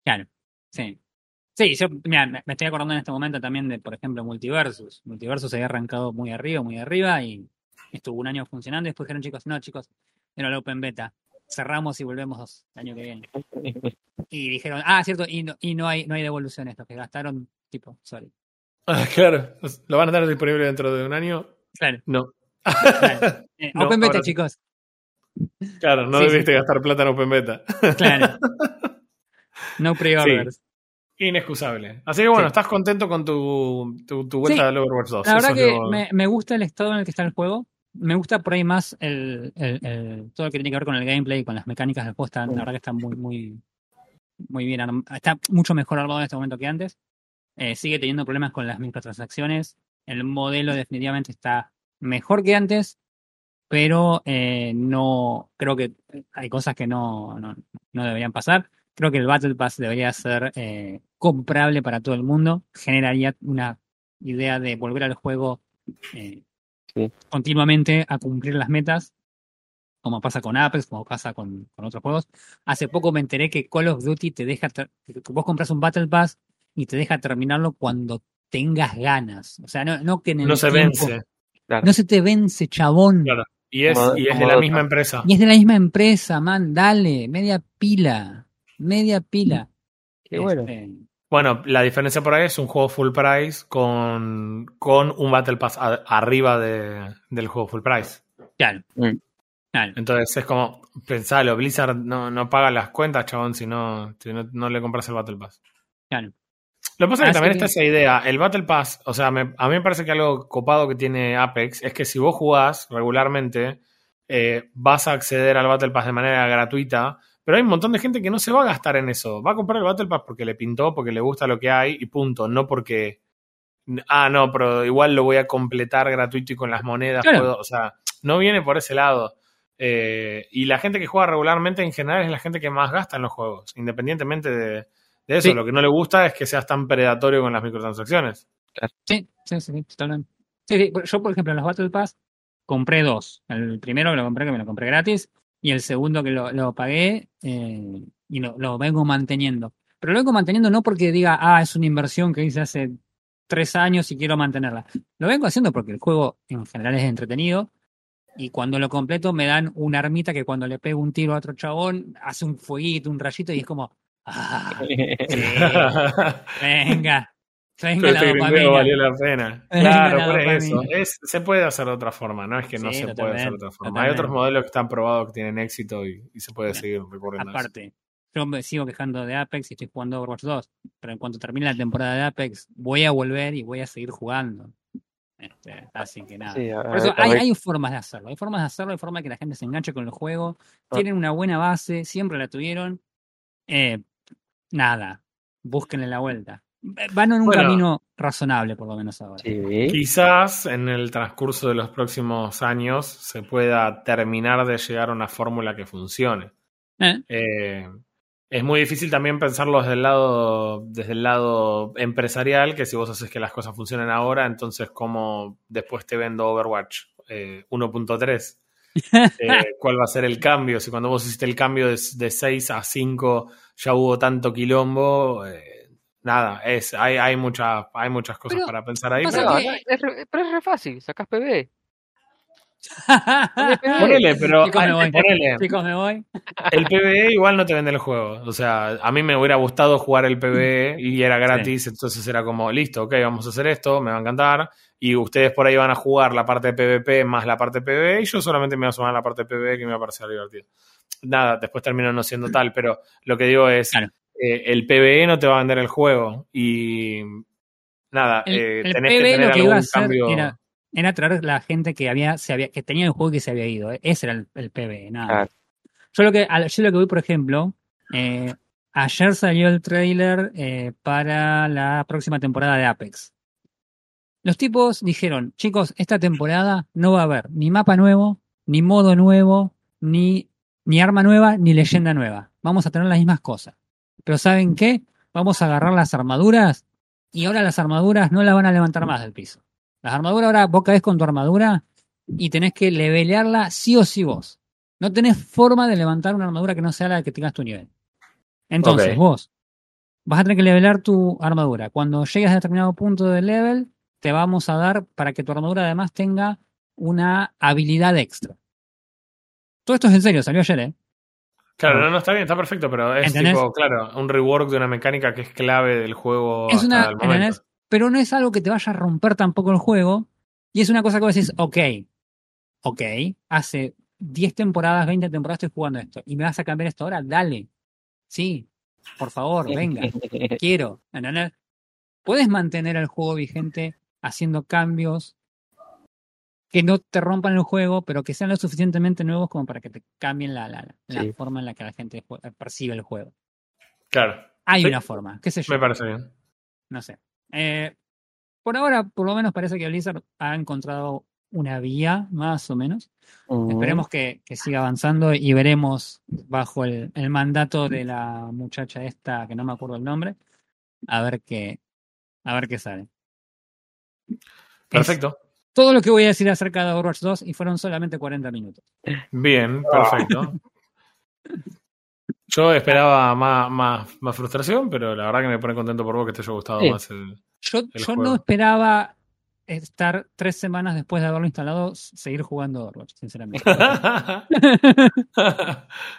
Claro, sí. Sí, yo mira, me estoy acordando en este momento también de, por ejemplo, Multiversus. Multiversus se había arrancado muy arriba, muy arriba y estuvo un año funcionando y después dijeron, chicos, no, chicos, era la Open Beta. Cerramos y volvemos el año que viene. Y dijeron, ah, cierto, y no, y no hay no hay devolución esto, que gastaron, tipo, sorry. Ah, claro, ¿lo van a tener disponible dentro de un año? Claro, No. Claro. Eh, No, Open Beta, ahora chicos. Claro, no Sí, sí. debiste gastar plata en Open Beta. Claro. No pre-orders. Inexcusable. Así que bueno, Sí. estás contento con tu, tu, tu vuelta Sí. del Overwatch 2. La verdad Eso que lo- me, me gusta el estado en el que está el juego. Me gusta por ahí más el, el- el- todo lo que tiene que ver con el gameplay y con las mecánicas del juego. Está, la verdad que está muy, muy, muy bien. Está mucho mejor armado en este momento que antes. Eh, sigue teniendo problemas con las microtransacciones. El modelo definitivamente está mejor que antes, pero eh, no creo que hay cosas que no, no, no deberían pasar. Creo que el Battle Pass debería ser eh, comprable para todo el mundo. Generaría una idea de volver al juego eh, Sí. continuamente a cumplir las metas, como pasa con Apex, como pasa con, con otros juegos. Hace poco me enteré que Call of Duty te deja, vos compras un Battle Pass y te deja terminarlo cuando tengas ganas. O sea, no, no que en el no se tiempo- vence. No se te vence, chabón. Claro. Y es, Como- y es de la misma empresa. Y es de la misma empresa, man. Dale, media pila. Media pila. Qué bueno. Este, Bueno, la diferencia por ahí es un juego full price con, con un Battle Pass a- arriba de- del juego full price. claro. Mm. Claro. Entonces es como, pensalo, Blizzard no, no paga las cuentas, chabón, si no, si no, no le compras el Battle Pass. claro. Lo que pasa es que también que- está esa idea. El Battle Pass, o sea, me- a mí me parece que algo copado que tiene Apex es que si vos jugás regularmente, eh, vas a acceder al Battle Pass de manera gratuita, pero hay un montón de gente que no se va a gastar en eso. Va a comprar el Battle Pass porque le pintó, porque le gusta lo que hay y punto. No porque, ah, no, pero igual lo voy a completar gratuito y con las monedas Claro. puedo. O sea, no viene por ese lado. Eh, y la gente que juega regularmente en general es la gente que más gasta en los juegos, independientemente de, de eso. Sí. Lo que no le gusta es que seas tan predatorio con las microtransacciones. Sí, sí, sí, sí, totalmente. Sí, sí, Yo, por ejemplo, en los Battle Pass compré dos. El primero que lo compré, que me lo compré gratis, y el segundo que lo, lo pagué eh, y lo, lo vengo manteniendo. Pero lo vengo manteniendo no porque diga, ah, es una inversión que hice hace tres años y quiero mantenerla. Lo vengo haciendo porque el juego en general es entretenido y cuando lo completo me dan una armita que cuando le pego un tiro a otro chabón hace un fueguito, un rayito y es como, ah, sí, venga, venga la dopamina. valió la pena. Claro, la por dopamina. eso. Es, se puede hacer de otra forma, no es que no Sí, se puede hacer de otra forma. Hay otros modelos que están probados que tienen éxito y, y se puede seguir recurriendo a eso. Aparte, yo me sigo quejando de Apex y estoy jugando Overwatch 2, pero en cuanto termine la temporada de Apex, voy a volver y voy a seguir jugando. Este, así que nada. Sí, a- Por eso a- hay, hay formas de hacerlo, hay formas de hacerlo, hay formas de que la gente se enganche con el juego, Ah. tienen una buena base, siempre la tuvieron. Eh, nada, búsquenle la vuelta. Van en un Bueno. camino razonable, por lo menos ahora. Sí. Quizás en el transcurso de los próximos años se pueda terminar de llegar a una fórmula que funcione. Eh, Eh, es muy difícil también pensarlo desde el lado, desde el lado empresarial, que si vos haces que las cosas funcionen ahora, entonces cómo después te vendo Overwatch eh, 1.3. Eh, ¿Cuál va a ser el cambio? Si cuando vos hiciste el cambio de, de 6 a 5 ya hubo tanto quilombo, eh, nada, es, hay, hay, mucha- hay muchas cosas Pero para pensar ahí. Pero, que- es re- pero es re fácil, sacás PB. ponele, pero Chicos, me voy. ponele. Chicos, me voy. El PvE igual no te vende el juego. O sea, a mí me hubiera gustado jugar el PvE y era gratis, entonces era como, listo, ok, vamos a hacer esto, me va a encantar. Y ustedes por ahí van a jugar la parte de PvP más la parte de PvE y yo solamente me voy a sumar a la parte de PvE que me va a parecer divertido. Nada, después termina no siendo tal, pero lo que digo es, Claro. eh, el PvE no te va a vender el juego y nada, El, eh, el tenés que tener lo que iba a algún hacer cambio. era, era traer la gente que había, se había, que tenía el juego y que se había ido. eh. Ese era el, el PB, nada. Claro. Yo lo que, yo lo que voy, por ejemplo, eh, ayer salió el trailer eh, para la próxima temporada de Apex. Los tipos dijeron, chicos, esta temporada no va a haber ni mapa nuevo, ni modo nuevo, ni, ni arma nueva, ni leyenda nueva. Vamos a tener las mismas cosas. Pero ¿saben qué? Vamos a agarrar las armaduras y ahora las armaduras no las van a levantar más del piso. Las armaduras ahora vos caes con tu armadura y tenés que levelearla sí o sí vos. No tenés forma de levantar una armadura que no sea la que tengas tu nivel. Entonces, vos vas a tener que levelar tu armadura. Cuando llegues a determinado punto de level, te vamos a dar para que tu armadura además tenga una habilidad extra. Todo esto es en serio, salió ayer, ¿eh? Claro, no, no está bien, está perfecto, pero es ¿Entendés? tipo, claro, un rework de una mecánica que es clave del juego Es hasta una, el momento. ¿entendés? Pero no es algo que te vaya a romper tampoco el juego. Y es una cosa que vos decís, ok, ok, hace 10 temporadas, 20 temporadas estoy jugando esto. ¿Y me vas a cambiar esto ahora? Dale. Sí, por favor, venga. quiero. ¿entendés? Puedes mantener el juego vigente haciendo cambios que no te rompan el juego, pero que sean lo suficientemente nuevos como para que te cambien la, la, la Sí. forma en la que la gente percibe el juego. Claro, Hay Sí. una forma, qué sé yo. me parece bien. No sé. Eh, por ahora, por lo menos parece que Blizzard ha encontrado una vía, más o menos. Esperemos que, que siga avanzando y veremos bajo el, el mandato de la muchacha esta, que no me acuerdo el nombre, a ver qué, a ver qué sale. Es Perfecto. todo lo que voy a decir acerca de Overwatch 2 y fueron solamente 40 minutos. Bien, perfecto. Yo esperaba más, más, más frustración, pero la verdad que me pone contento por vos que te haya gustado Sí. más el. Yo, El yo no esperaba estar tres semanas después de haberlo instalado, seguir jugando Overwatch, sinceramente.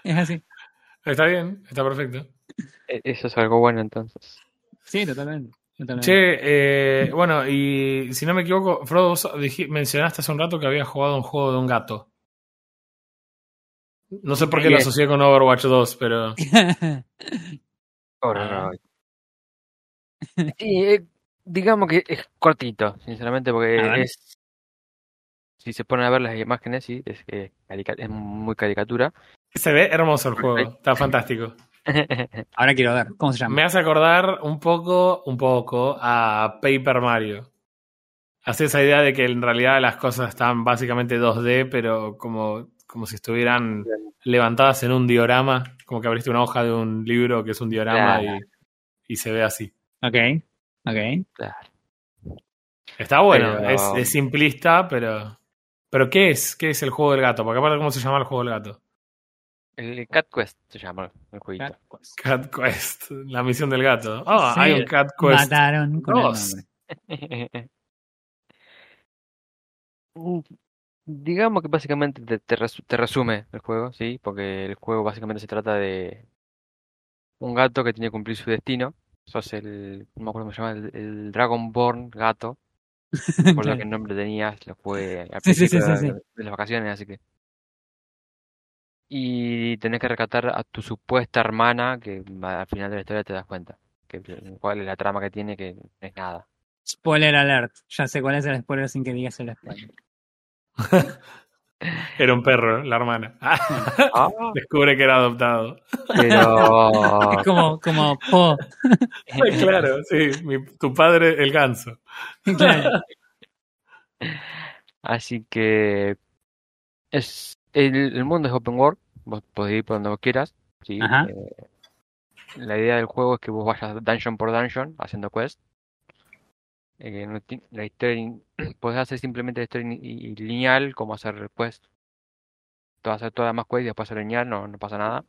es así. está bien, está perfecto. E- Eso es algo bueno entonces. Sí, totalmente. Che, eh, bueno, y si no me equivoco, Frodo, vos mencionaste hace un rato que habías jugado un juego de un gato. No sé por qué lo Bien. asocié con Overwatch 2, pero. Sí, eh, digamos que es cortito, sinceramente, A porque ver. es. Si se ponen a ver las imágenes, sí, es, eh, carica- es muy caricatura. Se ve hermoso el juego, está fantástico. Ahora quiero ver, ¿cómo se llama? Me hace acordar un poco, un poco a Paper Mario. Hace esa idea de que en realidad las cosas están básicamente 2D, pero como, como si estuvieran levantadas en un diorama, como que abriste una hoja de un libro que es un diorama Claro. y, y se ve así. Ok, ok. Claro. Está bueno, Pero- es, es simplista, pero... ¿Pero qué es? ¿Qué es el juego del gato? Porque aparte, ¿cómo se llama el juego del gato? El Cat Quest se llama el jueguito. Cat Quest, la misión del gato. Ah, Sí, hay un Cat Quest. Mataron con el dos. Mm, Digamos que básicamente te, te resu- te resume el juego, ¿sí? Porque el juego básicamente se trata de un gato que tiene que cumplir su destino. Sos el, no me acuerdo cómo se llama, el, el Dragonborn gato. No me acuerdo Claro. qué nombre tenías, lo fue al Sí, sí, sí, principio sí, de, sí. de las vacaciones, así que. Y tenés que rescatar a tu supuesta hermana, que al final de la historia te das cuenta. Que, cuál es la trama que tiene, que no es nada. Spoiler alert. Ya sé cuál es el spoiler sin que digas el spoiler. Era un perro, la hermana. Ah, Descubre que era adoptado. pero. Es como, como Po. claro, sí. mi- tu padre, el ganso. Claro. Así que es el, el mundo es open world, vos podés ir por donde vos quieras, ¿sí? Ajá. Eh, la idea del juego es que vos vayas dungeon por dungeon haciendo quest. Eh, no la historia podés hacer simplemente la historia in- y- y lineal como hacer quest. A hacer todas las más quest y después hacer lineal, no, no pasa nada.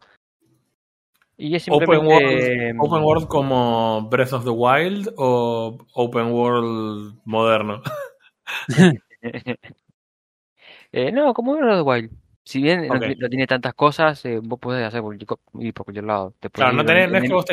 Y es Open simplemente world, open world como Breath of the Wild o Open World moderno. Eh, no, como Breath of the Wild. Si bien no tiene tantas cosas, eh, vos podés hacer co- ir por cualquier lado. Te Claro, podés no, tenés- en- no es que vos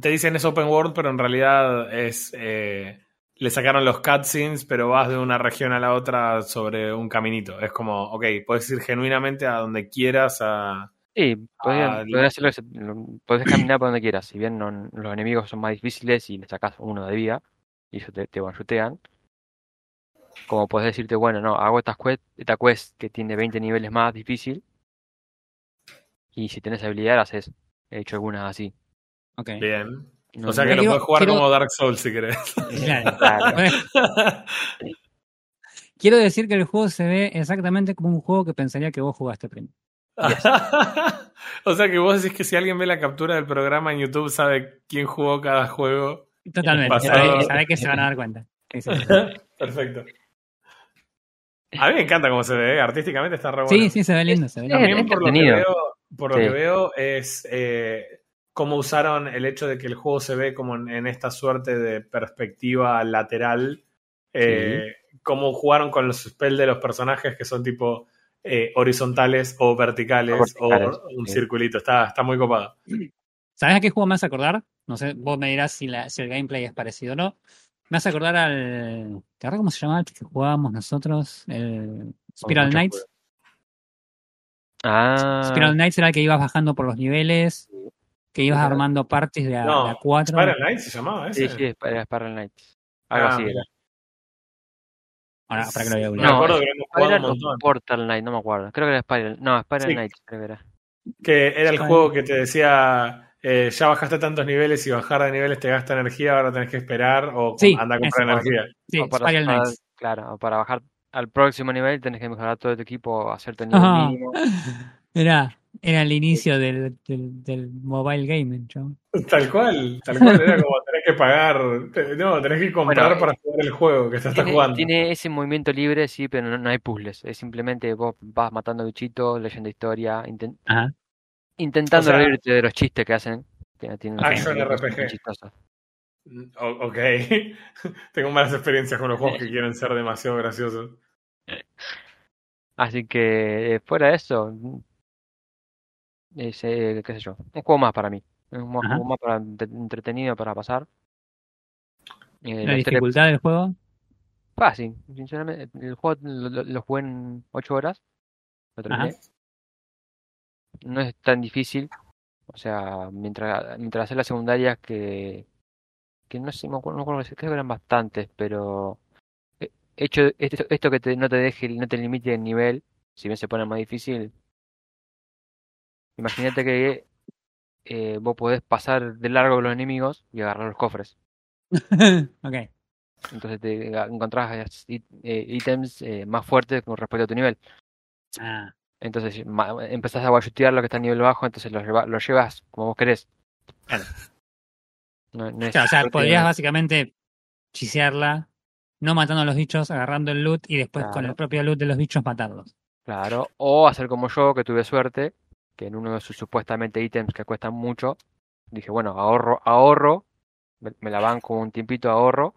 te, dicen es Open World, pero en realidad es, eh, le sacaron los cutscenes, pero vas de una región a la otra sobre un caminito. Es como, ok, puedes ir genuinamente a donde quieras a... Sí, podés, podés hacerlo, podés caminar por donde quieras. Si bien no- los enemigos son más difíciles y le sacas uno de vida y ellos te, te como podés decirte, bueno, no, hago esta quest, esta quest que tiene 20 niveles más difícil y si tenés habilidad haces. He hecho algunas así. Ok. Bien. No- O sea no- que lo Quiero- puedes jugar quiero- como Dark Souls si querés. Claro. Claro. Quiero decir que el juego se ve exactamente como un juego que pensaría que vos jugaste primero. o sea que vos decís que si alguien ve la captura del programa en YouTube sabe quién jugó cada juego. Totalmente. Sabés sabés que se van a dar cuenta. Perfecto. A mí me encanta cómo se ve, ¿eh? artísticamente está re bueno. Sí, sí, se ve lindo. Se ve lindo. También Es por lo que veo, por lo Sí. que veo es eh, cómo usaron el hecho de que el juego se ve como en, en esta suerte de perspectiva lateral. eh, Cómo jugaron con los spells de los personajes que son tipo eh, horizontales o verticales, O verticales, o un sí. circulito. Está, está muy copado. ¿Sabes a qué juego me hace acordar? No sé, vos me dirás si, la, si el gameplay es parecido o no. Me hace acordar al. ¿Te acuerdas cómo se llamaba el que jugábamos nosotros? El Spiral Knights. Ah, Spiral Knights era el que ibas bajando por los niveles, que ibas armando partes de a, No, de a cuatro. Spiral Knight se llamaba sí, ese. sí, era Spiral Knights. Algo Ah, así era. Ahora, para que lo voy a Me. No, acuerdo que lo hemos jugado Spiral un montón. Portal Knight, no me acuerdo. Creo que era Spiral. No, Spiral Sí. Knights, creo que era. Que era el Spiral. juego que te decía, eh, ya bajaste tantos niveles y bajar de niveles te gasta energía, ahora tenés que esperar o Sí, anda a comprar energía. Sí, o para, Spiral para- Knights. claro, o para bajar al próximo nivel tenés que mejorar todo tu equipo, hacerte el nivel mínimo. Era, era el inicio del, del, del mobile gaming, chabón. Tal cual, tal cual, era como tenés que pagar, no, tenés que comprar Bueno, para jugar el juego que te estás Tiene, jugando. tiene ese movimiento libre, sí, pero no, no hay puzzles. Es simplemente vos vas matando bichitos, leyendo historia, inten- Ajá. Intentando O sea- reírte de los chistes que hacen. Que tienen Action chistes RPG. O- ok, tengo malas experiencias con los juegos que quieren ser demasiado graciosos. Así que, eh, fuera de eso, es, eh, qué sé yo, un juego más para mí. Un Ajá. juego más para entre- entretenido para pasar. Eh, La dificultad del juego. fácil, sinceramente. El juego lo, lo- lo jugué en 8 horas. Lo terminé. Ajá. No es tan difícil. O sea, mientras, mientras haces las secundarias que, que no sé, me acuerdo, no me acuerdo, creo que eran bastantes, pero eh, hecho esto, esto que te- no te deje, no te limite el nivel, si bien se pone más difícil. Imagínate que eh, vos podés pasar de largo de los enemigos y agarrar los cofres. ok. Entonces te encontrás eh, ítems eh, más fuertes con respecto a tu nivel. Ah, Entonces empezás a one-shotear lo que está a nivel bajo, entonces lo, lleva- lo llevas como vos querés. Claro. No, no es Claro, o sea, podrías básicamente chisearla, no matando a los bichos, agarrando el loot y después con el propio loot de los bichos matarlos. Claro, o hacer como yo, que tuve suerte, que en uno de sus supuestamente ítems que cuestan mucho, dije, bueno, ahorro, ahorro, me, la banco un tiempito, ahorro,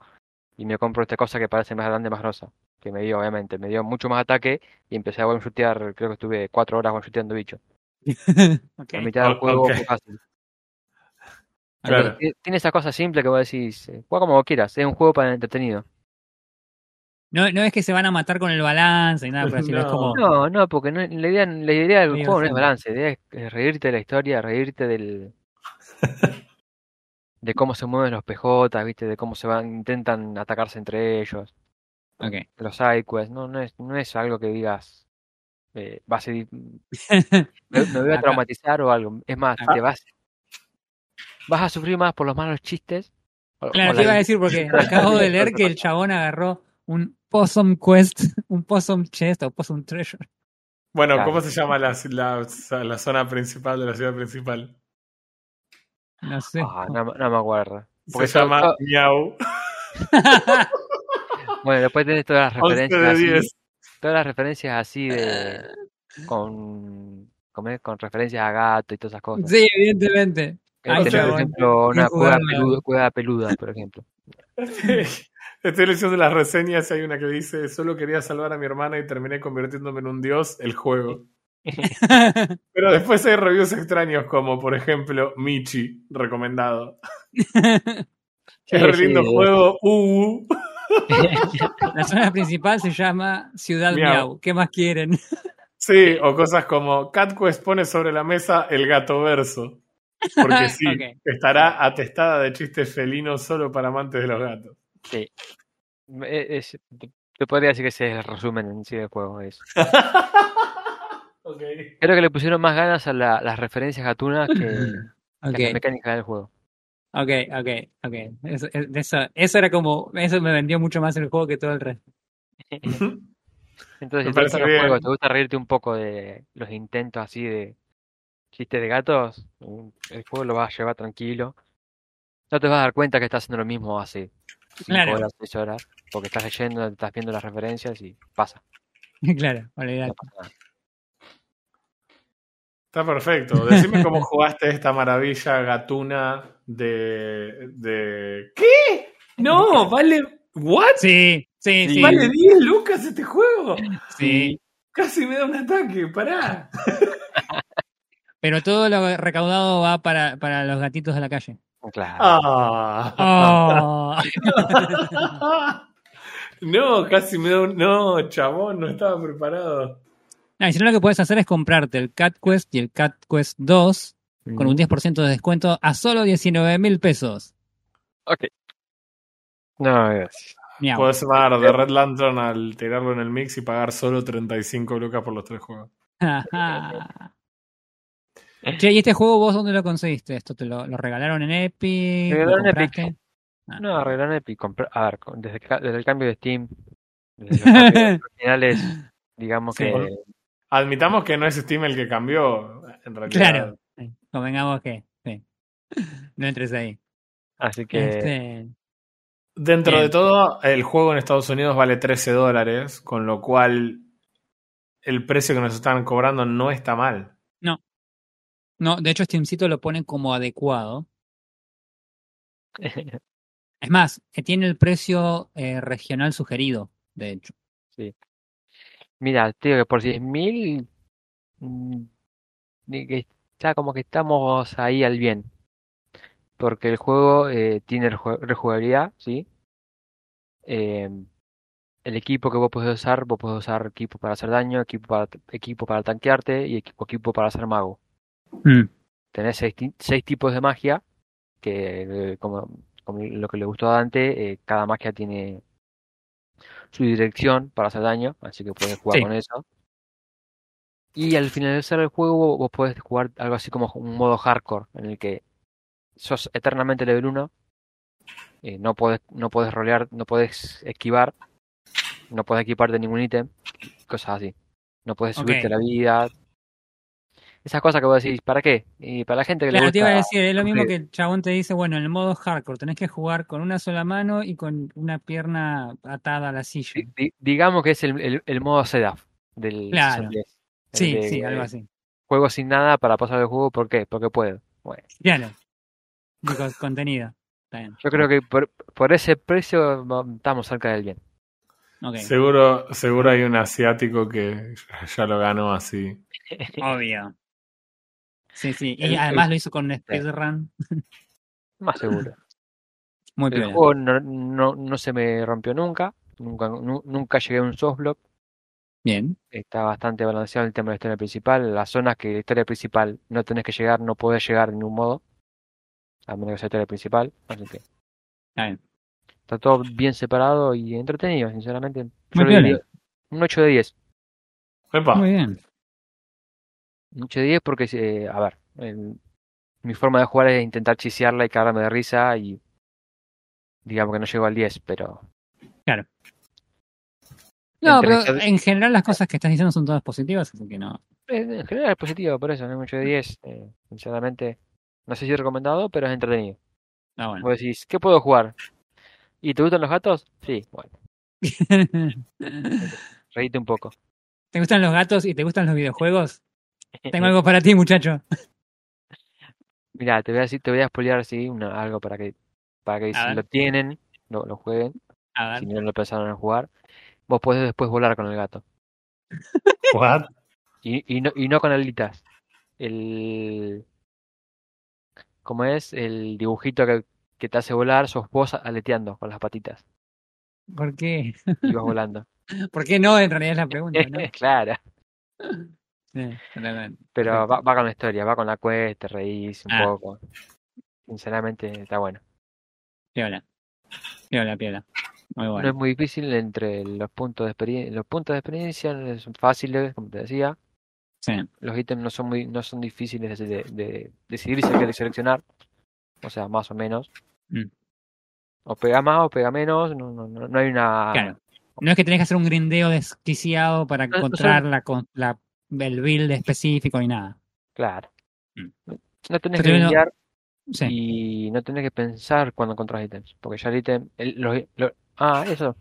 y me compro esta cosa que parece más grande, más grosa. Que me dio, obviamente, me dio mucho más ataque y empecé a one-shotear, creo que estuve cuatro horas one-shoteando bichos. Ok. La mitad del juego ok. fue fácil. Claro. Entonces, ti- tiene esa cosa simple que vos decís, eh, juega como vos quieras, es un juego para el entretenido. No, no es que se van a matar con el balance y nada por es No. como. No, no, porque no- la idea, la idea del juego no es balance, la idea es, es reírte de la historia, reírte del de cómo se mueven los PJ, viste, de cómo se van, intentan atacarse entre ellos, Ok. los sidequests, no, no es, no es algo que digas eh, va a ser, me, me voy a traumatizar o algo, es más, Ah. te vas, vas a sufrir más por los malos chistes. o- Claro, te la- iba a decir porque acabo de leer que el chabón agarró un Possum Quest, un Possum Chest o Possum Treasure. Bueno, Claro. ¿cómo se llama la, la, la zona principal de la ciudad principal? No sé. Ah, no, no me acuerdo. Porque se llama Miau. Bueno, después tenés todas las 11 referencias de así, 10. todas las referencias así de con con, con referencias a gato y todas esas cosas. sí, evidentemente. Eh, Ay, tenés, por ejemplo, una cueva peluda, cueva peluda, por ejemplo. Estoy leyendo las reseñas y hay una que dice, solo quería salvar a mi hermana y terminé convirtiéndome en un dios, el juego. Pero después hay reviews extraños como, por ejemplo, Michi, recomendado. Qué Sí, lindo sí, juego. Uh. La zona principal se llama Ciudad Miau. Miau. ¿Qué más quieren? Sí, o cosas como CatQuest pone sobre la mesa el gato verso. Porque sí, estará atestada de chistes felinos solo para amantes de los gatos. Sí. E- es- te- podría decir que ese es el resumen en sí del juego. Es. Ok. Creo que le pusieron más ganas a la- las referencias gatunas que, que a la mecánica del juego. Ok, ok, ok. Eso, es- eso, eso era como, eso me vendió mucho más el juego que todo el resto. Entonces, Me si te parece gustan los bien. juegos, te gusta reírte un poco de los intentos así de chistes de gatos, el juego lo vas a llevar tranquilo. No te vas a dar cuenta que estás haciendo lo mismo hace 5 Claro. horas, 6 horas, porque estás leyendo, estás viendo las referencias y pasa. claro, No olvidate. nada. Está perfecto. Decime cómo jugaste esta maravilla gatuna de. de... ¿Qué? No, vale. ¿What? Sí, sí, sí. ¿Vale 10 lucas este juego? sí. Casi me da un ataque, pará. Pero todo lo recaudado va para, para los gatitos de la calle. Claro. Ah. Oh. no, casi me da un. No, chabón, no estaba preparado. No, y si no, lo que puedes hacer es comprarte el Cat Quest y el Cat Quest 2 con un 10% de descuento a solo 19 mil pesos. Ok. No, gracias. Miau. Puedes sumar de Red Lantern al tirarlo en el mix y pagar solo 35 lucas por los tres juegos. Che, ¿y este juego vos dónde lo conseguiste? ¿Esto te lo, lo regalaron en Epic? Me ¿Lo regalaron en Epic. Ah. No, arreglaron Epic. compra- A ver, desde, el cambio de Steam, desde los originales, digamos Sí. que Admitamos que no es Steam el que cambió, en realidad. Claro. Sí, Convengamos que sí. No entres ahí. Así que Este, Dentro Bien. de todo, el juego en Estados Unidos vale 13 dólares, con lo cual el precio que nos están cobrando no está mal. no, de hecho, Steamcito lo pone como adecuado. Es más, que tiene el precio eh, regional sugerido, de hecho. Mira, te digo que por 10.000 mm, ni que ya como que estamos ahí al bien. Porque el juego eh, tiene rejugabilidad, ¿sí? Eh, el equipo que vos podés usar, vos podés usar equipo para hacer daño, equipo para, equipo para tanquearte y equipo, equipo para ser mago. Tenés seis, ti- seis tipos de magia, que eh, como, como lo que le gustó a Dante, eh, cada magia tiene su dirección para hacer daño, así que puedes jugar Sí. con eso. Y al finalizar el juego, vos podés jugar algo así como un modo hardcore, en el que sos eternamente level 1, eh, no podés, no podés rolear, no podés esquivar, no podés equiparte ningún ítem, cosas así. No podés subirte la vida. Esas cosas que vos decís, ¿para qué? Y para la gente que le Claro, te iba a gusta decir, es lo mismo que el chabón te dice, bueno, en el modo hardcore tenés que jugar con una sola mano y con una pierna atada a la silla. Di- digamos que es el, el, el modo SEDAF del Claro. Season 10. El Sí, de, sí, algo eh, así. Juego sin nada para pasar el juego, ¿por qué? Porque puedo. Bueno, Claro. Con contenido. Bien. yo creo que por, por ese precio estamos cerca del bien. Seguro, seguro hay un asiático que ya lo ganó así. Obvio. Sí, sí. Y El- además el- lo hizo con un speedrun. Más seguro. Muy El piola. juego no, no, no se me rompió nunca. Nunca, nu- nunca llegué a un soft block. Bien. Está bastante balanceado el tema de la historia principal. Las zonas que la historia principal no tenés que llegar, no podés llegar de ningún modo. A menos que sea la historia principal. Así que Está bien. está todo bien separado y entretenido, sinceramente. Muy diría un 8 de 10. Epa, Muy bien. Un 8 de 10 porque, eh, a ver, el- mi forma de jugar es intentar chisearla y cagarme de risa y digamos que no llego al 10, pero No, pero en general las cosas que estás diciendo son todas positivas, así que no. eh, en general es positivo, por eso, no es 8 de 10. eh, sinceramente, no sé si es recomendado, pero es entretenido. Ah, bueno. Vos decís, ¿qué puedo jugar? ¿Y te gustan los gatos? Sí, bueno, reíte un poco. ¿Te gustan los gatos y te gustan los videojuegos? Tengo algo para ti, muchacho. Mira, te voy a decir, te voy a spoilear así una, algo para que, para que si lo tienen, lo, lo jueguen, si no lo pensaron en jugar, vos podés después volar con el gato. what? Y, y, no, y no con alitas. El. ¿Cómo es? El dibujito que, que te hace volar, sos vos aleteando con las patitas ¿Por qué? y vas volando. ¿Por qué no? En realidad es la pregunta, ¿no? claro. Sí. Pero va, va con la historia, va con la quest, te reís un Ah. poco. Sinceramente está bueno. Piola. Piola, piola. Muy No es muy difícil entre los puntos de experiencia. Los puntos de experiencia son fáciles, como te decía. Sí. Los ítems no son muy, no son difíciles de, de, de decidir si quieres seleccionar. O sea, más o menos. Mm. O pega más o pega menos. No, no, no, no hay una. Claro. No es que tenés que hacer un grindeo desquiciado para No, no encontrar la, la, el build específico ni nada. Claro. Mm. No tenés que grindear Sí. y no tenés que pensar cuando encontrás ítems. Porque ya el ítem. el- los- lo- ah, eso.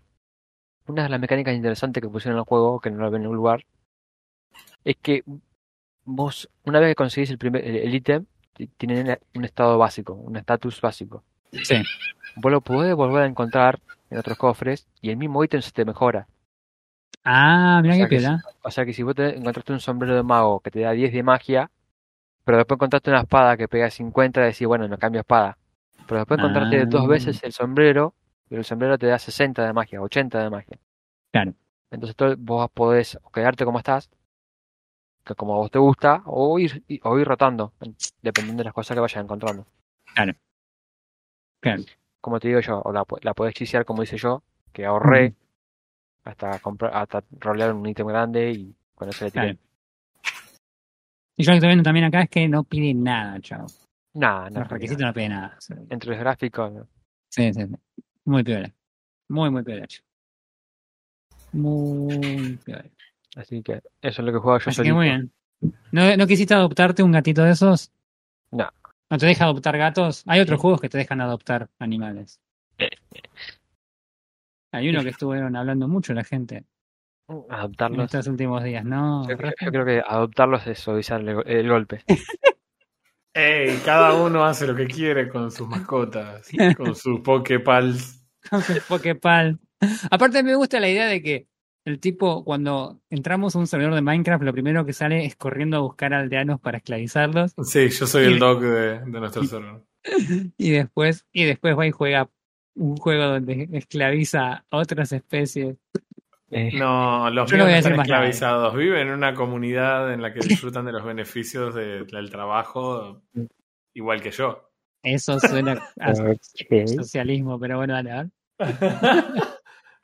Una de las mecánicas interesantes que pusieron en el juego, que no lo ven en ningún lugar, es que vos, una vez que conseguís el primer el ítem, ti- tiene un estado básico, un estatus básico. Sí. Vos lo podés volver a encontrar en otros cofres y el mismo ítem se te mejora. Ah, mira O qué sea que piola. O sea que si vos te encontraste un sombrero de mago que te da 10 de magia, pero después encontraste una espada que pega 50, decís, bueno, no cambio espada. Pero después encontraste Ah. dos veces el sombrero, y el sombrero te da 60 de magia, 80 de magia. Claro. Entonces todo- vos podés o quedarte como estás, que como a vos te gusta, o ir, o ir rotando, dependiendo de las cosas que vayas encontrando. Claro. Como te digo yo, o la, la podés chisear como hice yo, que ahorré hasta comprar, hasta rolear un ítem grande y con eso le tiré. Claro. Y yo lo que estoy viendo también acá es que no pide nada, chavo. Nada, no, Los requisitos no piden nada. Sí, Entre los gráficos, no. sí, sí. Muy piola. Muy, muy piola. Muy piola. Así que eso es lo que juego yo Así que muy bien. ¿No, ¿No quisiste adoptarte un gatito de esos? No. ¿No te deja adoptar gatos? Hay otros juegos que te dejan adoptar animales. Hay uno que estuvieron hablando mucho la gente en Adoptarlos. estos últimos días, ¿no? Yo, creo- Rafa? yo creo que adoptarlos es suavizar el, el golpe. Ey, cada uno hace lo que quiere con sus mascotas, con sus Poképals. Con su Poképal. Aparte me gusta la idea de que el tipo, cuando entramos a un servidor de Minecraft, lo primero que sale es corriendo a buscar aldeanos para esclavizarlos Sí, yo soy Y- el dog de, de nuestro server. y después, y después va y juega un juego donde esclaviza a otras especies. Eh, No, los míos no están nada. esclavizados. Viven en una comunidad en la que disfrutan de los beneficios de- del trabajo, igual que yo. Eso suena a socialismo, pero bueno, dale, a ver.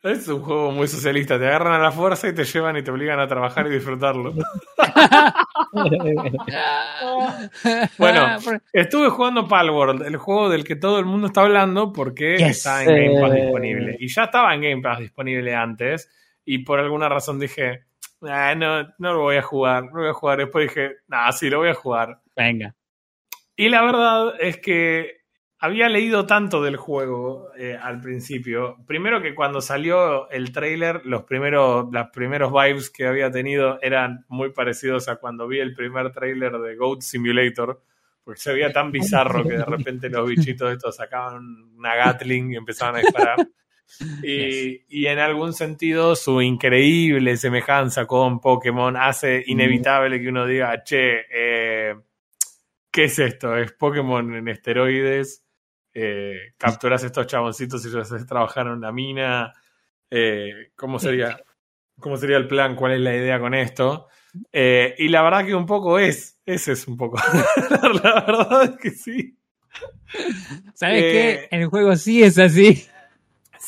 Es un juego muy socialista. Te agarran a la fuerza y te llevan y te obligan a trabajar y disfrutarlo. Bueno, Por- Estuve jugando Palworld, el juego del que todo el mundo está hablando porque Yes. está en Game Pass Eh. disponible. Y ya estaba en Game Pass disponible antes. Y por alguna razón dije, "Ah, no, no lo voy a jugar, no lo voy a jugar. Después dije, nah, sí, lo voy a jugar. Venga. Y la verdad es que había leído tanto del juego eh, al principio. Primero que cuando salió el trailer, los primeros, los primeros vibes que había tenido eran muy parecidos a cuando vi el primer trailer de Goat Simulator. Porque se veía tan bizarro que de repente los bichitos estos sacaban una Gatling y empezaban a disparar. Y, y en algún sentido su increíble semejanza con Pokémon hace inevitable que uno diga, che, eh, ¿qué es esto? ¿Es Pokémon en esteroides? Eh, ¿Capturas estos chaboncitos y los haces trabajar en una mina? Eh, ¿cómo, sería, ¿Cómo sería el plan? ¿Cuál es la idea con esto? Y la verdad que un poco es, ese es un poco. la verdad es que sí. ¿Sabes qué? El juego sí es así.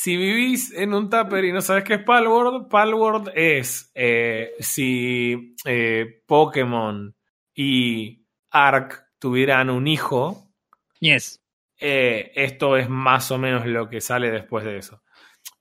Si vivís en un tupper y no sabes qué es Palworld, Palworld es eh, si eh, Pokémon y Ark tuvieran un hijo, Yes. eh, esto es más o menos lo que sale después de eso.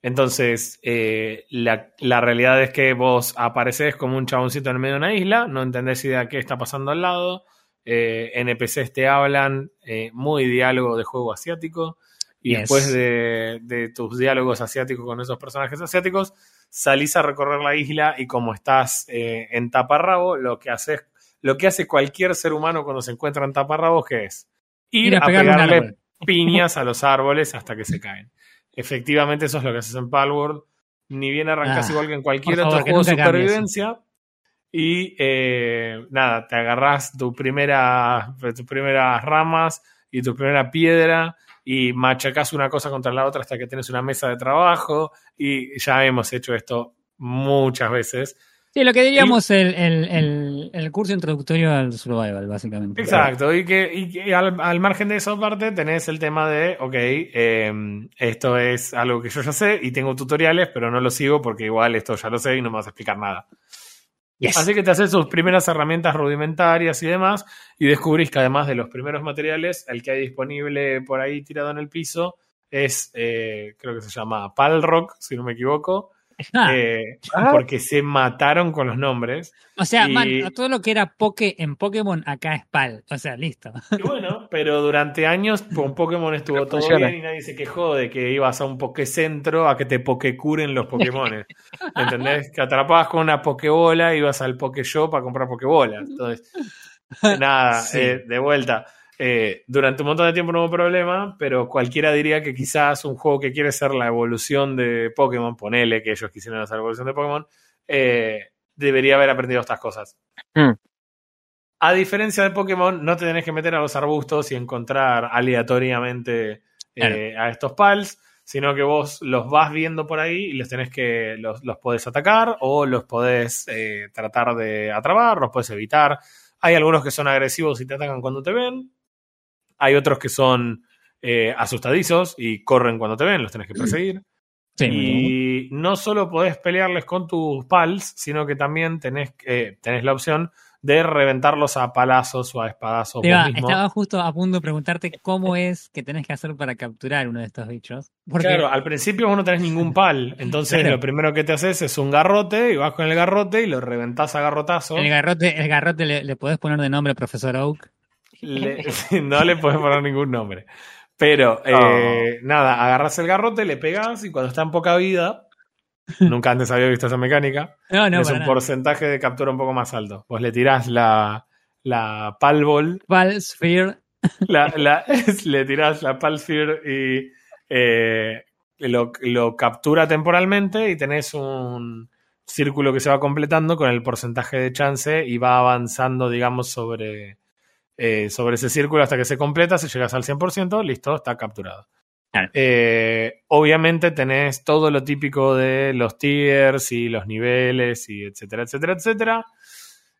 Entonces, la, la realidad es que vos apareces como un chaboncito en medio de una isla, no entendés idea de qué está pasando al lado, NPCs te hablan, muy diálogo de juego asiático, y Yes. después de, de tus diálogos asiáticos con esos personajes asiáticos, salís a recorrer la isla y como estás eh, en taparrabo, lo que haces, lo que hace cualquier ser humano cuando se encuentra en taparrabos, que es ir, Ir a a pegarle piñas a los árboles hasta que se caen. Efectivamente, eso es lo que haces en Palworld. Ni bien arrancas Ah, igual que en cualquier otro favor, que juego de supervivencia. Y eh, nada, te agarrás tu primera, tus primeras ramas y tu primera piedra y machacás una cosa contra la otra hasta que tienes una mesa de trabajo y ya hemos hecho esto muchas veces. Sí, lo que diríamos el, el, el, el curso introductorio al survival, básicamente. Exacto, y que, y que al, al margen de esa parte tenés el tema de, ok, eh, esto es algo que yo ya sé y tengo tutoriales, pero no lo sigo porque igual esto ya lo sé y no me vas a explicar nada. Así que te haces sus primeras herramientas rudimentarias y demás, y descubrís que además de los primeros materiales, el que hay disponible por ahí tirado en el piso es, eh, creo que se llama Palrock, si no me equivoco, eh, Ah. porque se mataron con los nombres. o sea, y- man, todo lo que era Poke en Pokémon acá es PAL. O sea, listo. Y bueno, pero durante años con Pokémon estuvo Pero todo funciona. bien y nadie se quejó de que ibas a un Pokécentro a que te Pokécuren los Pokémones. ¿Entendés? Que atrapabas con una Pokébola, ibas al Pokéshop a comprar Pokébolas. Entonces, nada, Sí. eh, de vuelta. Eh, durante un montón de tiempo no hubo problema, pero cualquiera diría que quizás un juego que quiere ser la evolución de Pokémon, ponele que ellos quisieron hacer la evolución de Pokémon, eh, debería haber aprendido estas cosas. Hmm. A diferencia de Pokémon, no te tenés que meter a los arbustos y encontrar aleatoriamente eh, a estos pals, sino que vos los vas viendo por ahí y los tenés que. los, los podés atacar o los podés tratar de atrapar, los podés evitar. Hay algunos que son agresivos y te atacan cuando te ven. Hay otros que son eh, asustadizos y corren cuando te ven, los tenés que perseguir. Sí. Y no solo podés pelearles con tus pals, sino que también tenés, eh, tenés la opción de reventarlos a palazos o a espadazos vos mismo. estaba justo a punto de preguntarte cómo es que tenés que hacer para capturar uno de estos bichos. Porque Claro, al principio vos no tenés ningún pal, entonces Claro. lo primero que te haces es un garrote y vas con el garrote y lo reventás a garrotazo. el garrote, el garrote le, le podés poner de nombre Profesor Oak. Le- no le podés poner ningún nombre. Pero, eh, nada, agarras el garrote, le pegás y cuando está en poca vida, nunca antes había visto esa mecánica, No, no, es un nada. porcentaje de captura un poco más alto. Vos le tirás la, la pal ball Pal Sphere. la, la- le tirás la Palsphere y eh, lo, lo captura temporalmente y tenés un círculo que se va completando con el porcentaje de chance y va avanzando, digamos, sobre, eh, sobre ese círculo hasta que se completa. Si llegas al 100%, listo, está capturado. Claro. Eh, obviamente tenés todo lo típico de los tiers y los niveles y etcétera, etcétera, etcétera.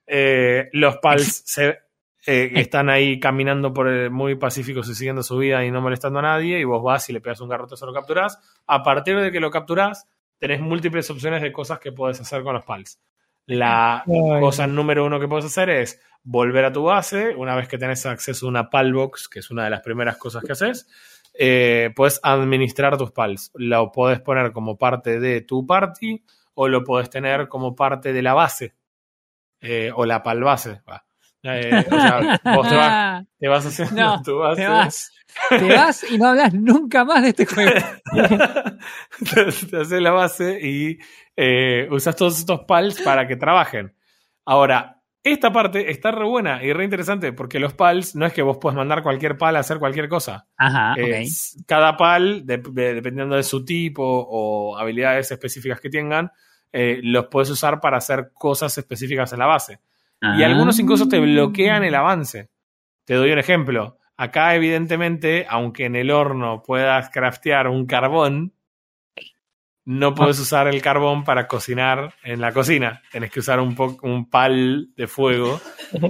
Eh, los pals se, eh, están ahí caminando por el- muy pacíficos y siguiendo su vida y no molestando a nadie, y vos vas y le pegas un garrotazo, lo capturás. A partir de que lo capturás, tenés múltiples opciones de cosas que puedes hacer con los pals. La Ay. cosa número uno que puedes hacer es volver a tu base, una vez que tenés acceso a una palbox, que es una de las primeras cosas que haces, eh, puedes administrar tus pals. Lo podés poner como parte de tu party o lo podés tener como parte de la base eh, o la pal base. va. Eh, o sea, vos te vas, te vas haciendo No, tu base. te vas. Te vas y no hablas nunca más de este juego. te, te haces la base y eh, usas todos estos pals para que trabajen. Ahora, esta parte está re buena y re interesante porque los pals no es que vos puedes mandar cualquier pal a hacer cualquier cosa. Ajá, ok. Es- cada pal, de- de- dependiendo de su tipo o habilidades específicas que tengan, eh, los puedes usar para hacer cosas específicas en la base. Y Ah. algunos incluso te bloquean el avance. Te doy un ejemplo. Acá, evidentemente, aunque en el horno puedas craftear un carbón, no puedes usar el carbón para cocinar en la cocina. Tenés que usar un, un pal de fuego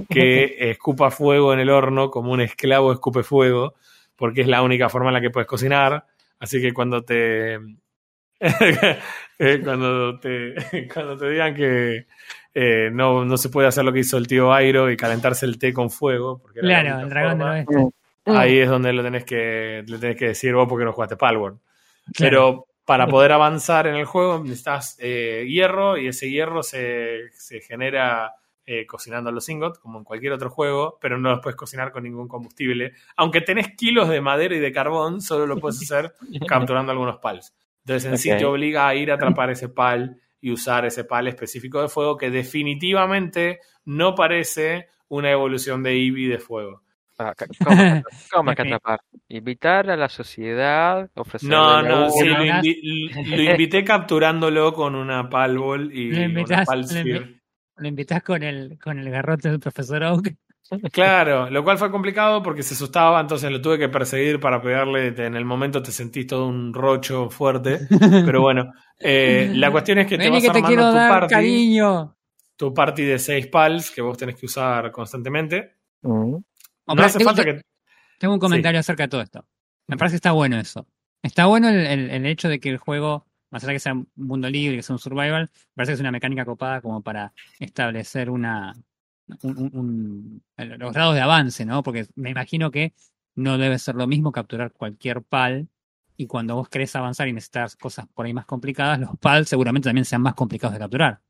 que escupa fuego en el horno como un esclavo escupe fuego, porque es la única forma en la que puedes cocinar. Así que cuando te. eh, cuando te cuando te digan que eh, no, no se puede hacer lo que hizo el tío Airo y calentarse el té con fuego. Porque Claro, el dragón. Ahí es donde lo tenés que, le tenés que decir vos porque no jugaste Palworld. Claro. Pero para poder avanzar en el juego necesitas eh, hierro y ese hierro se, se genera eh, cocinando los ingots, como en cualquier otro juego, pero no los puedes cocinar con ningún combustible. Aunque tenés kilos de madera y de carbón, solo lo puedes hacer capturando algunos pals. Entonces en sí te obliga a ir a atrapar ese pal y usar ese pal específico de fuego que definitivamente no parece una evolución de Eevee de fuego. Ah, ¿Cómo, cómo? Invitar a la sociedad, ofrecerle No, no, sí, lo, invi- lo invité capturándolo con una palbol y Lo una pal lo invi- Lo con el, con el garrote del profesor Oak. Claro, lo cual fue complicado porque se asustaba, entonces lo tuve que perseguir para pegarle. En el momento te sentís todo un rocho fuerte. Pero bueno, eh, la cuestión es que te Vení vas que te armando quiero tu dar party, cariño. tu party de seis pals que vos tenés que usar constantemente. Mm. No Hombre, hace tengo- falta que. Tengo un comentario acerca de todo esto. Me parece que está bueno eso. Está bueno el, el- el hecho de que el juego, más allá de que sea un mundo libre, que sea un survival, me parece que es una mecánica copada como para establecer una un- un- un- los grados de avance, ¿no? Porque me imagino que no debe ser lo mismo capturar cualquier pal y cuando vos querés avanzar y necesitas cosas por ahí más complicadas, los pal seguramente también sean más complicados de capturar.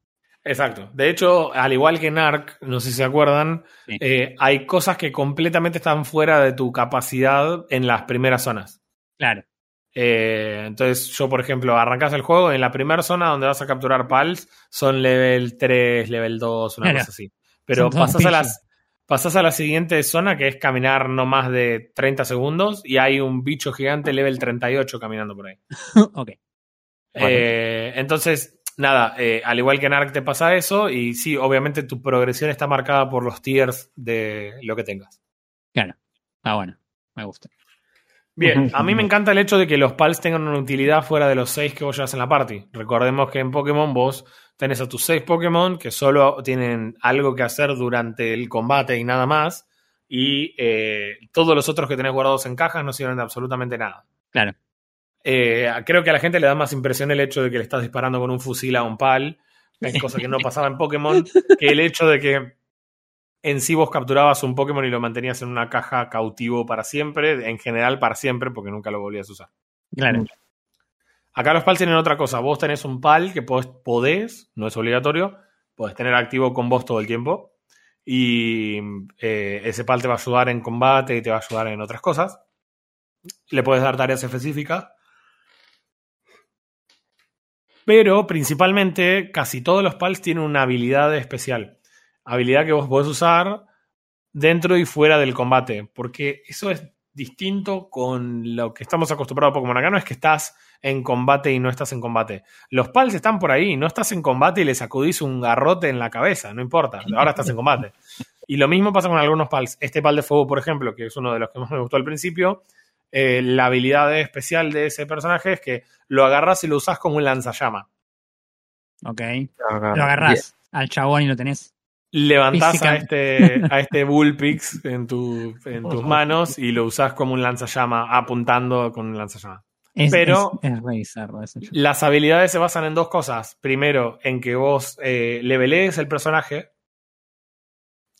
Exacto. De hecho, al igual que en no sé si se acuerdan, Sí. eh, hay cosas que completamente están fuera de tu capacidad en las primeras zonas. Claro. Eh, entonces, yo, por ejemplo, arrancas el juego en la primera zona donde vas a capturar pals, son level 3, level 2, una Claro. cosa así. Pero pasas a, las, pasas a la siguiente zona que es caminar no más de 30 segundos y hay un bicho gigante level 38 caminando por ahí. ok. Eh, entonces, nada, eh, al igual que en Ark te pasa eso y sí, obviamente tu progresión está marcada por los tiers de lo que tengas. Claro. Está bueno. Me gusta. Bien, a mí me encanta el hecho de que los pals tengan una utilidad fuera de los seis que vos llevas en la party. Recordemos que en Pokémon vos tenés a tus seis Pokémon que solo tienen algo que hacer durante el combate y nada más. Y eh, todos los otros que tenés guardados en cajas no sirven de absolutamente nada. Claro. Eh, creo que a la gente le da más impresión el hecho de que le estás disparando con un fusil a un pal, cosa que no pasaba en Pokémon, que el hecho de que en sí vos capturabas un Pokémon y lo mantenías en una caja cautivo para siempre, en general para siempre, porque nunca lo volvías a usar. Claro. Acá los pals tienen otra cosa. Vos tenés un pal que podés, podés, no es obligatorio, podés tener activo con vos todo el tiempo. Y eh, ese pal te va a ayudar en combate y te va a ayudar en otras cosas. Le puedes dar tareas específicas. Pero principalmente, casi todos los pals tienen una habilidad especial. Habilidad que vos podés usar dentro y fuera del combate. Porque eso es distinto con lo que estamos acostumbrados a Pokémon. Acá no es que estás en combate y no estás en combate. Los pals están por ahí, no estás en combate y le sacudís un garrote en la cabeza, no importa, ahora estás en combate. Y lo mismo pasa con algunos pals. Este pal de fuego, por ejemplo, que es uno de los que más me gustó al principio, eh, la habilidad especial de ese personaje es que lo agarras y lo usas como un lanzallama. Ok. Lo agarrás al chabón y lo tenés. Levantás a este, a este Bullpix en, tu, en tus manos y lo usás como un lanzallama, apuntando con un lanzallama. Es, Pero- es, bizarro. Las habilidades se basan en dos cosas. Primero, en que vos eh, levelees el personaje.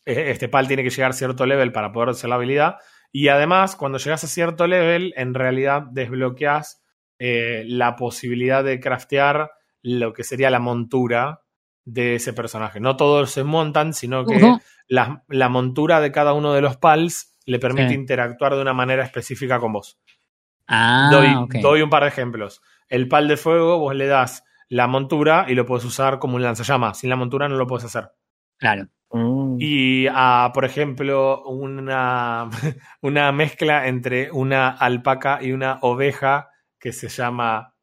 Eh, Este pal tiene que llegar a cierto level para poder hacer la habilidad. Y además, cuando llegas a cierto level, en realidad desbloqueas eh, la posibilidad de craftear lo que sería la montura de ese personaje. No todos se montan, sino que la, la montura de cada uno de los pals le permite Sí. interactuar de una manera específica con vos. Ah, Doy, doy un par de ejemplos. El pal de fuego, vos le das la montura y lo puedes usar como un lanzallamas. Sin la montura no lo puedes hacer. Claro. Mm. Y a, por ejemplo, una, una mezcla entre una alpaca y una oveja que se llama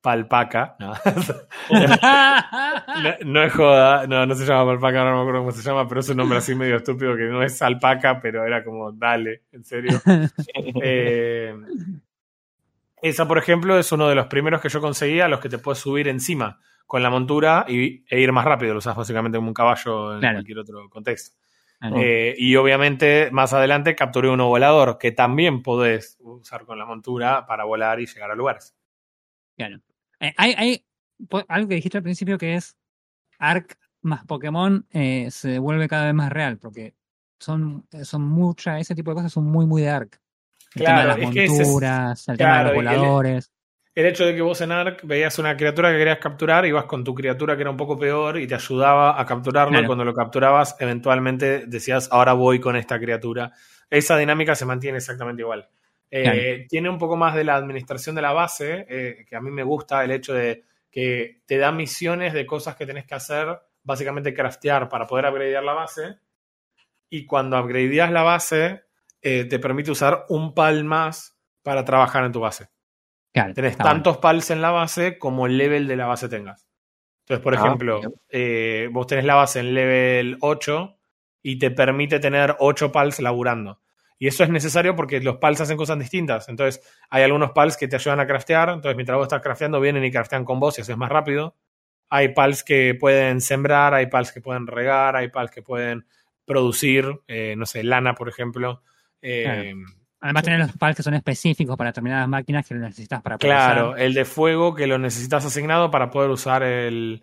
palpaca. No, no, no es joda, no, no se llama palpaca, no me acuerdo cómo se llama, pero es un nombre así medio estúpido que no es alpaca, pero era como, dale, en serio. Eh, esa, por ejemplo, es uno de los primeros que yo conseguía, los que te puedes subir encima con la montura y, e ir más rápido. Lo usas básicamente como un caballo en Claro. cualquier otro contexto. Claro. Eh, y obviamente, más adelante capturé uno volador que también podés usar con la montura para volar y llegar a lugares. Claro. Eh, hay, hay algo que dijiste al principio que es Ark más Pokémon eh, se vuelve cada vez más real porque son, son muchas, ese tipo de cosas son muy, muy de Ark. El Claro, tema de las es- monturas, el tema de los voladores. El hecho de que vos en Ark veías una criatura que querías capturar, ibas con tu criatura que era un poco peor y te ayudaba a capturarlo. Claro. Y cuando lo capturabas, eventualmente decías, ahora voy con esta criatura. Esa dinámica se mantiene exactamente igual. Eh, Claro. Tiene un poco más de la administración de la base, eh, que a mí me gusta el hecho de que te da misiones de cosas que tenés que hacer, básicamente craftear para poder upgradear la base. Y cuando upgradeas la base, eh, te permite usar un pal más para trabajar en tu base. Claro, Tenés tantos pals en la base como el level de la base tengas. Entonces, por Ah, ejemplo, eh, vos tenés la base en level 8 y te permite tener 8 pals laburando. Y eso es necesario porque los pals hacen cosas distintas. Entonces, hay algunos pals que te ayudan a craftear. Entonces, mientras vos estás crafteando, vienen y craftean con vos y haces más rápido. Hay pals que pueden sembrar, hay pals que pueden regar, hay pals que pueden producir, eh, no sé, lana, por ejemplo. Eh, Además, tener los pals que son específicos para determinadas máquinas que lo necesitas para poder Claro, el de fuego que lo necesitas asignado para poder usar el.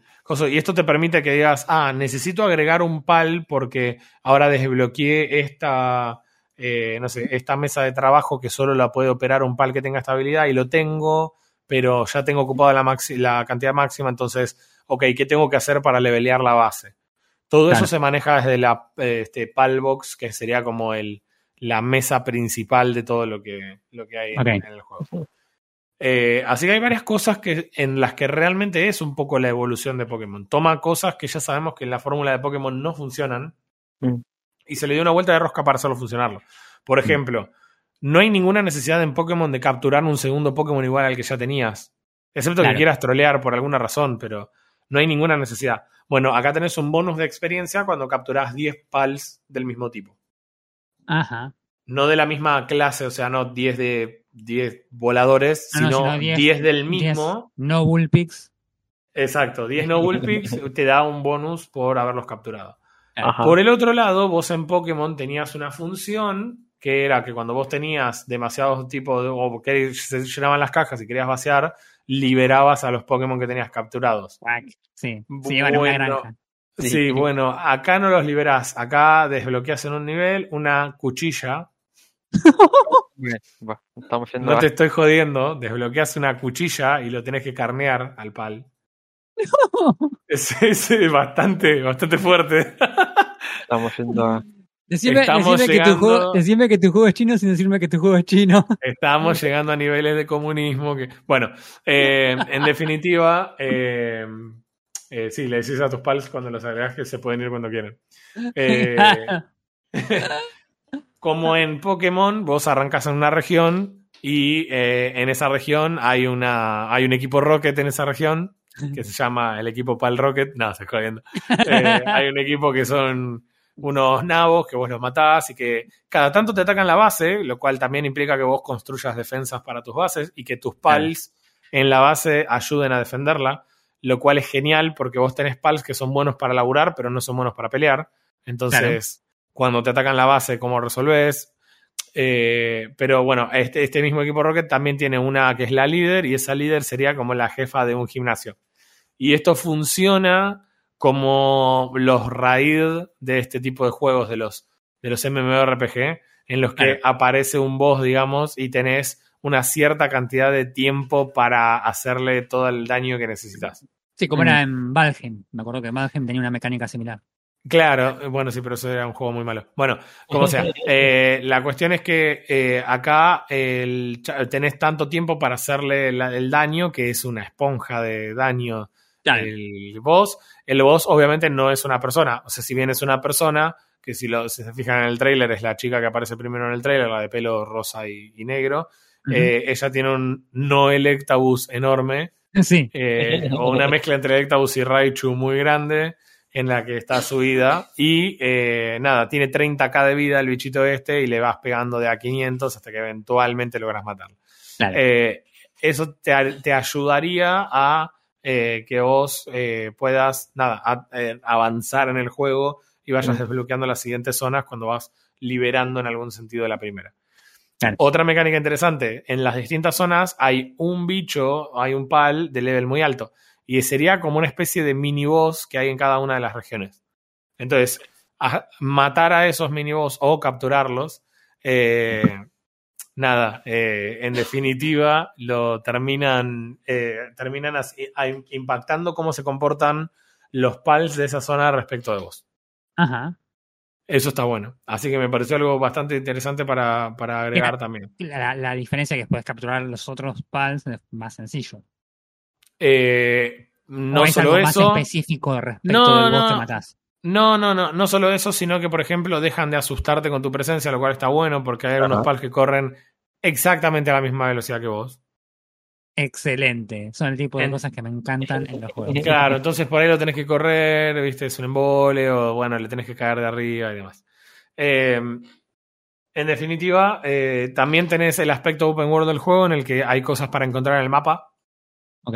Y esto te permite que digas, ah, necesito agregar un pal porque ahora desbloqueé esta, eh, no sé, esta mesa de trabajo que solo la puede operar un pal que tenga estabilidad y lo tengo, pero ya tengo ocupada la, la cantidad máxima, entonces, ok, ¿qué tengo que hacer para levelear la base? Todo eso se maneja desde la este, Palbox, que sería como el, la mesa principal de todo lo que, lo que hay en, el juego. Eh, así que hay varias cosas que, en las que realmente es un poco la evolución de Pokémon. Toma cosas que ya sabemos que en la fórmula de Pokémon no funcionan mm. y se le dio una vuelta de rosca para hacerlo funcionarlo. Por mm. ejemplo, no hay ninguna necesidad en Pokémon de capturar un segundo Pokémon igual al que ya tenías. Excepto que quieras trolear por alguna razón, pero no hay ninguna necesidad. Bueno, acá tenés un bonus de experiencia cuando capturás 10 pals del mismo tipo. Ajá. No de la misma clase, o sea, no 10 de 10 voladores, ah, sino, 10, del mismo. no Bullpix. Exacto, 10 no Bullpix te da un bonus por haberlos capturado. Por el otro lado, vos en Pokémon tenías una función que era que cuando vos tenías demasiados tipos de, o que se llenaban las cajas y querías vaciar, liberabas a los Pokémon que tenías capturados. Sí, sí, bueno, una granja. Sí, bueno, acá no los liberás. Acá desbloqueas en un nivel una cuchilla. no te estoy jodiendo. Desbloqueas una cuchilla y lo tenés que carnear al pal. Es, es, bastante, bastante fuerte. Estamos yendo a... Decime, que tu juego, decime, que tu juego, es chino sin decirme que tu juego es chino. Estamos llegando a niveles de comunismo que... Bueno, eh, en definitiva... Eh, eh, sí, le decís a tus pals cuando los agregas que se pueden ir cuando quieren. Eh, como en Pokémon, vos arrancas en una región y eh, en esa región hay, una, hay un equipo Rocket en esa región que se llama el equipo Pal Rocket. No, se está viendo. hay un equipo que son unos nabos que vos los matás y que cada tanto te atacan la base, lo cual también implica que vos construyas defensas para tus bases y que tus pals en la base ayuden a defenderla lo cual es genial porque vos tenés pals que son buenos para laburar, pero no son buenos para pelear. Entonces, cuando te atacan la base, ¿cómo resolves? Eh, pero bueno, este, este, mismo equipo Rocket también tiene una que es la líder y esa líder sería como la jefa de un gimnasio. Y esto funciona como los raid de este tipo de juegos, de los, de los MMORPG, en los que aparece un boss, digamos, y tenés una cierta cantidad de tiempo para hacerle todo el daño que necesitas. Sí, como era en Valheim. Me acuerdo que Valheim tenía una mecánica similar. Claro, bueno, sí, pero eso era un juego muy malo. Bueno, como sea, eh, la cuestión es que eh, acá tenés tanto tiempo para hacerle el daño, que es una esponja de daño el boss. El boss obviamente no es una persona, o sea, si bien es una persona, que si, lo, se fijan en el trailer es la chica que aparece primero en el trailer, la de pelo rosa y, negro, eh, ella tiene un no electabus enorme Sí. Eh, o una mezcla entre Electabuzz y Raichu muy grande en la que está subida y eh, nada, tiene 30k de vida el bichito este y le vas pegando de a 500 hasta que eventualmente logras matarlo. Eh, eso te, ayudaría a que vos puedas, nada, avanzar en el juego y vayas desbloqueando las siguientes zonas cuando vas liberando en algún sentido la primera. Otra mecánica interesante, en las distintas zonas hay un bicho, hay un pal de level muy alto. Y sería como una especie de mini boss que hay en cada una de las regiones. Entonces, matar a esos mini boss o capturarlos, eh, nada, eh, en definitiva, lo terminan, eh, terminan impactando cómo se comportan los pals de esa zona respecto de vos. Ajá. Eso está bueno. Así que me pareció algo bastante interesante para, agregar también. La, diferencia es que puedes capturar los otros pals es más sencillo. Eh, no solo eso. más específico respecto no, del que matás. No, no, no, no solo eso, sino que, por ejemplo, dejan de asustarte con tu presencia, lo cual está bueno porque hay unos pals que corren exactamente a la misma velocidad que vos. Excelente. Son el tipo de En- cosas que me encantan en los juegos. Claro, entonces por ahí lo tenés que correr, viste, es un embole, o bueno, le tenés que caer de arriba y demás. Eh, en definitiva, eh, también tenés el aspecto open world del juego en el que hay cosas para encontrar en el mapa. Ok.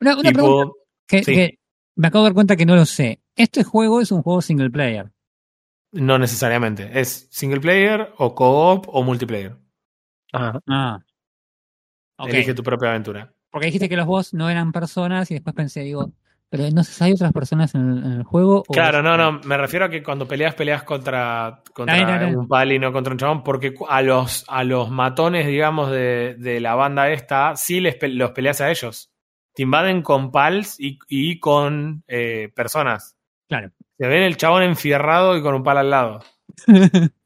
Una, una tipo- pregunta que, sí. que me acabo de dar cuenta que no lo sé. ¿Este juego es un juego single player? no necesariamente. Es single player, o co-op, o multiplayer. Ajá. Ah. Ok. Elige tu propia aventura. Porque dijiste que los boss no eran personas y después pensé, digo, pero no sé si hay otras personas en el, en el juego. o Claro, es- no, no, me refiero a que cuando peleas, peleas contra, contra ahí, ahí. un pal y no contra un chabón, porque a los, a los matones, digamos, de, de la banda esta, sí les los peleas a ellos. Te invaden con pals y, y con eh, personas. Claro. Se ven el chabón enfierrado y con un pal al lado.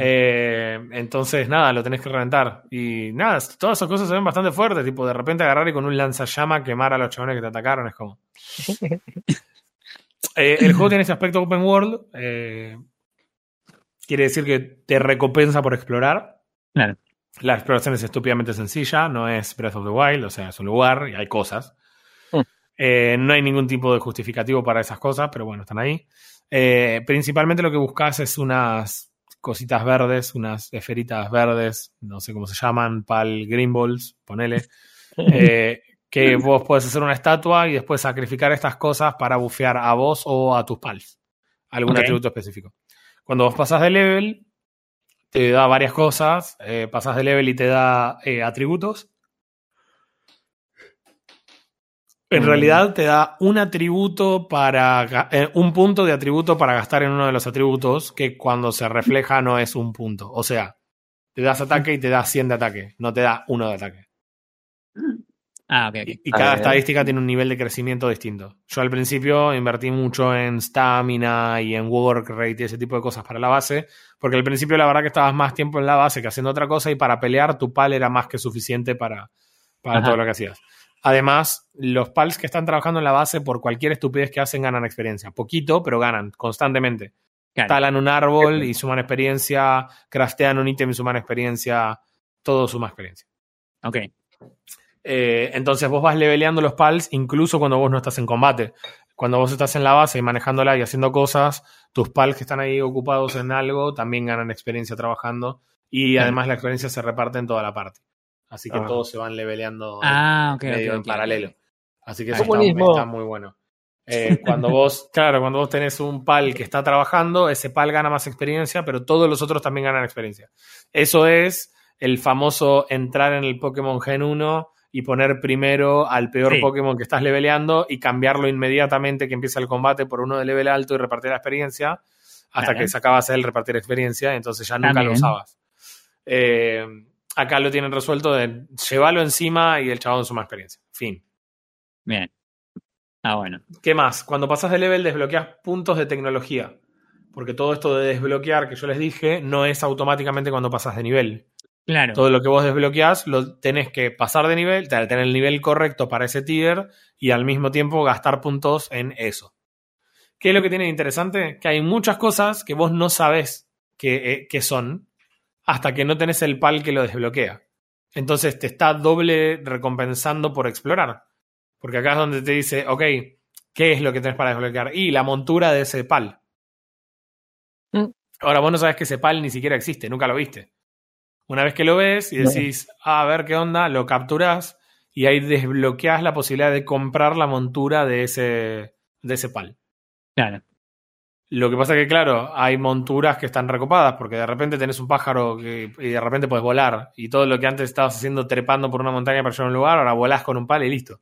Eh, entonces, nada, lo tenés que reventar. Y nada, todas esas cosas se ven bastante fuertes. Tipo, de repente agarrar y con un lanzallama quemar a los chabones que te atacaron. Es como. Eh, el juego tiene ese aspecto open world. eh, quiere decir que te recompensa por explorar. Claro. La exploración es estúpidamente sencilla, no es Breath of the Wild, o sea, es un lugar y hay cosas. Mm. Eh, no hay ningún tipo de justificativo para esas cosas, pero bueno, están ahí. Eh, principalmente lo que buscas es unas cositas verdes, unas esferitas verdes, no sé cómo se llaman, pal green balls, ponele. Eh, que vos podés hacer una estatua y después sacrificar estas cosas para bufear a vos o a tus pals. Algún atributo específico. Cuando vos pasás de level, te da varias cosas. Eh, pasás de level y te da eh, atributos. En Mm. realidad te da un atributo para. eh, un punto de atributo para gastar en uno de los atributos que cuando se refleja no es un punto. O sea, te das ataque y te da 100 de ataque, no te da uno de ataque. Ah, ok, ok. Y, cada ver. estadística tiene un nivel de crecimiento distinto. Yo al principio invertí mucho en stamina y en work rate y ese tipo de cosas para la base, porque al principio la verdad que estabas más tiempo en la base que haciendo otra cosa y para pelear tu pal era más que suficiente para, para Ajá. todo lo que hacías. Además, los pals que están trabajando en la base por cualquier estupidez que hacen ganan experiencia. Poquito, pero ganan constantemente. Claro. Talan un árbol y suman experiencia, craftean un ítem y suman experiencia, todo suma experiencia. Ok. Eh, entonces vos vas leveleando los pals incluso cuando vos no estás en combate. Cuando vos estás en la base y manejándola y haciendo cosas, tus pals que están ahí ocupados en algo también ganan experiencia trabajando y además la experiencia se reparte en toda la parte. Así que Ah. todos se van leveleando Ah, medio en paralelo. Así que Ah, eso está, muy bueno. Eh, cuando vos, claro, cuando vos tenés un pal que está trabajando, ese pal gana más experiencia, pero todos los otros también ganan experiencia. Eso es el famoso entrar en el Pokémon Gen 1 y poner primero al peor Sí. Pokémon que estás leveleando y cambiarlo inmediatamente que empieza el combate por uno de level alto y repartir la experiencia hasta Claro. que sacabas el repartir experiencia, entonces ya nunca lo usabas. Eh, acá lo tienen resuelto de llevarlo encima y el chabón suma experiencia. Fin. Bien. Ah, bueno. ¿Qué más? Cuando pasas de level desbloqueas puntos de tecnología. Porque todo esto de desbloquear que yo les dije no es automáticamente cuando pasas de nivel. Claro. Todo lo que vos desbloqueás lo tenés que pasar de nivel, tener el nivel correcto para ese tier y al mismo tiempo gastar puntos en eso. ¿Qué es lo que tiene de interesante? Que hay muchas cosas que vos no sabés que, eh, que son hasta que no tenés el pal que lo desbloquea. Entonces te está doble recompensando por explorar. Porque acá es donde te dice, ok, ¿qué es lo que tenés para desbloquear? Y la montura de ese pal. Mm. Ahora vos no sabés que ese pal ni siquiera existe, nunca lo viste. Una vez que lo ves y decís, "Ah, a ver qué onda, lo capturás y ahí desbloqueás la posibilidad de comprar la montura de ese, de ese pal. Claro. Lo que pasa es que, claro, hay monturas que están recopadas porque de repente tenés un pájaro que, y de repente puedes volar y todo lo que antes estabas haciendo trepando por una montaña para llegar a un lugar, ahora volás con un pal y listo.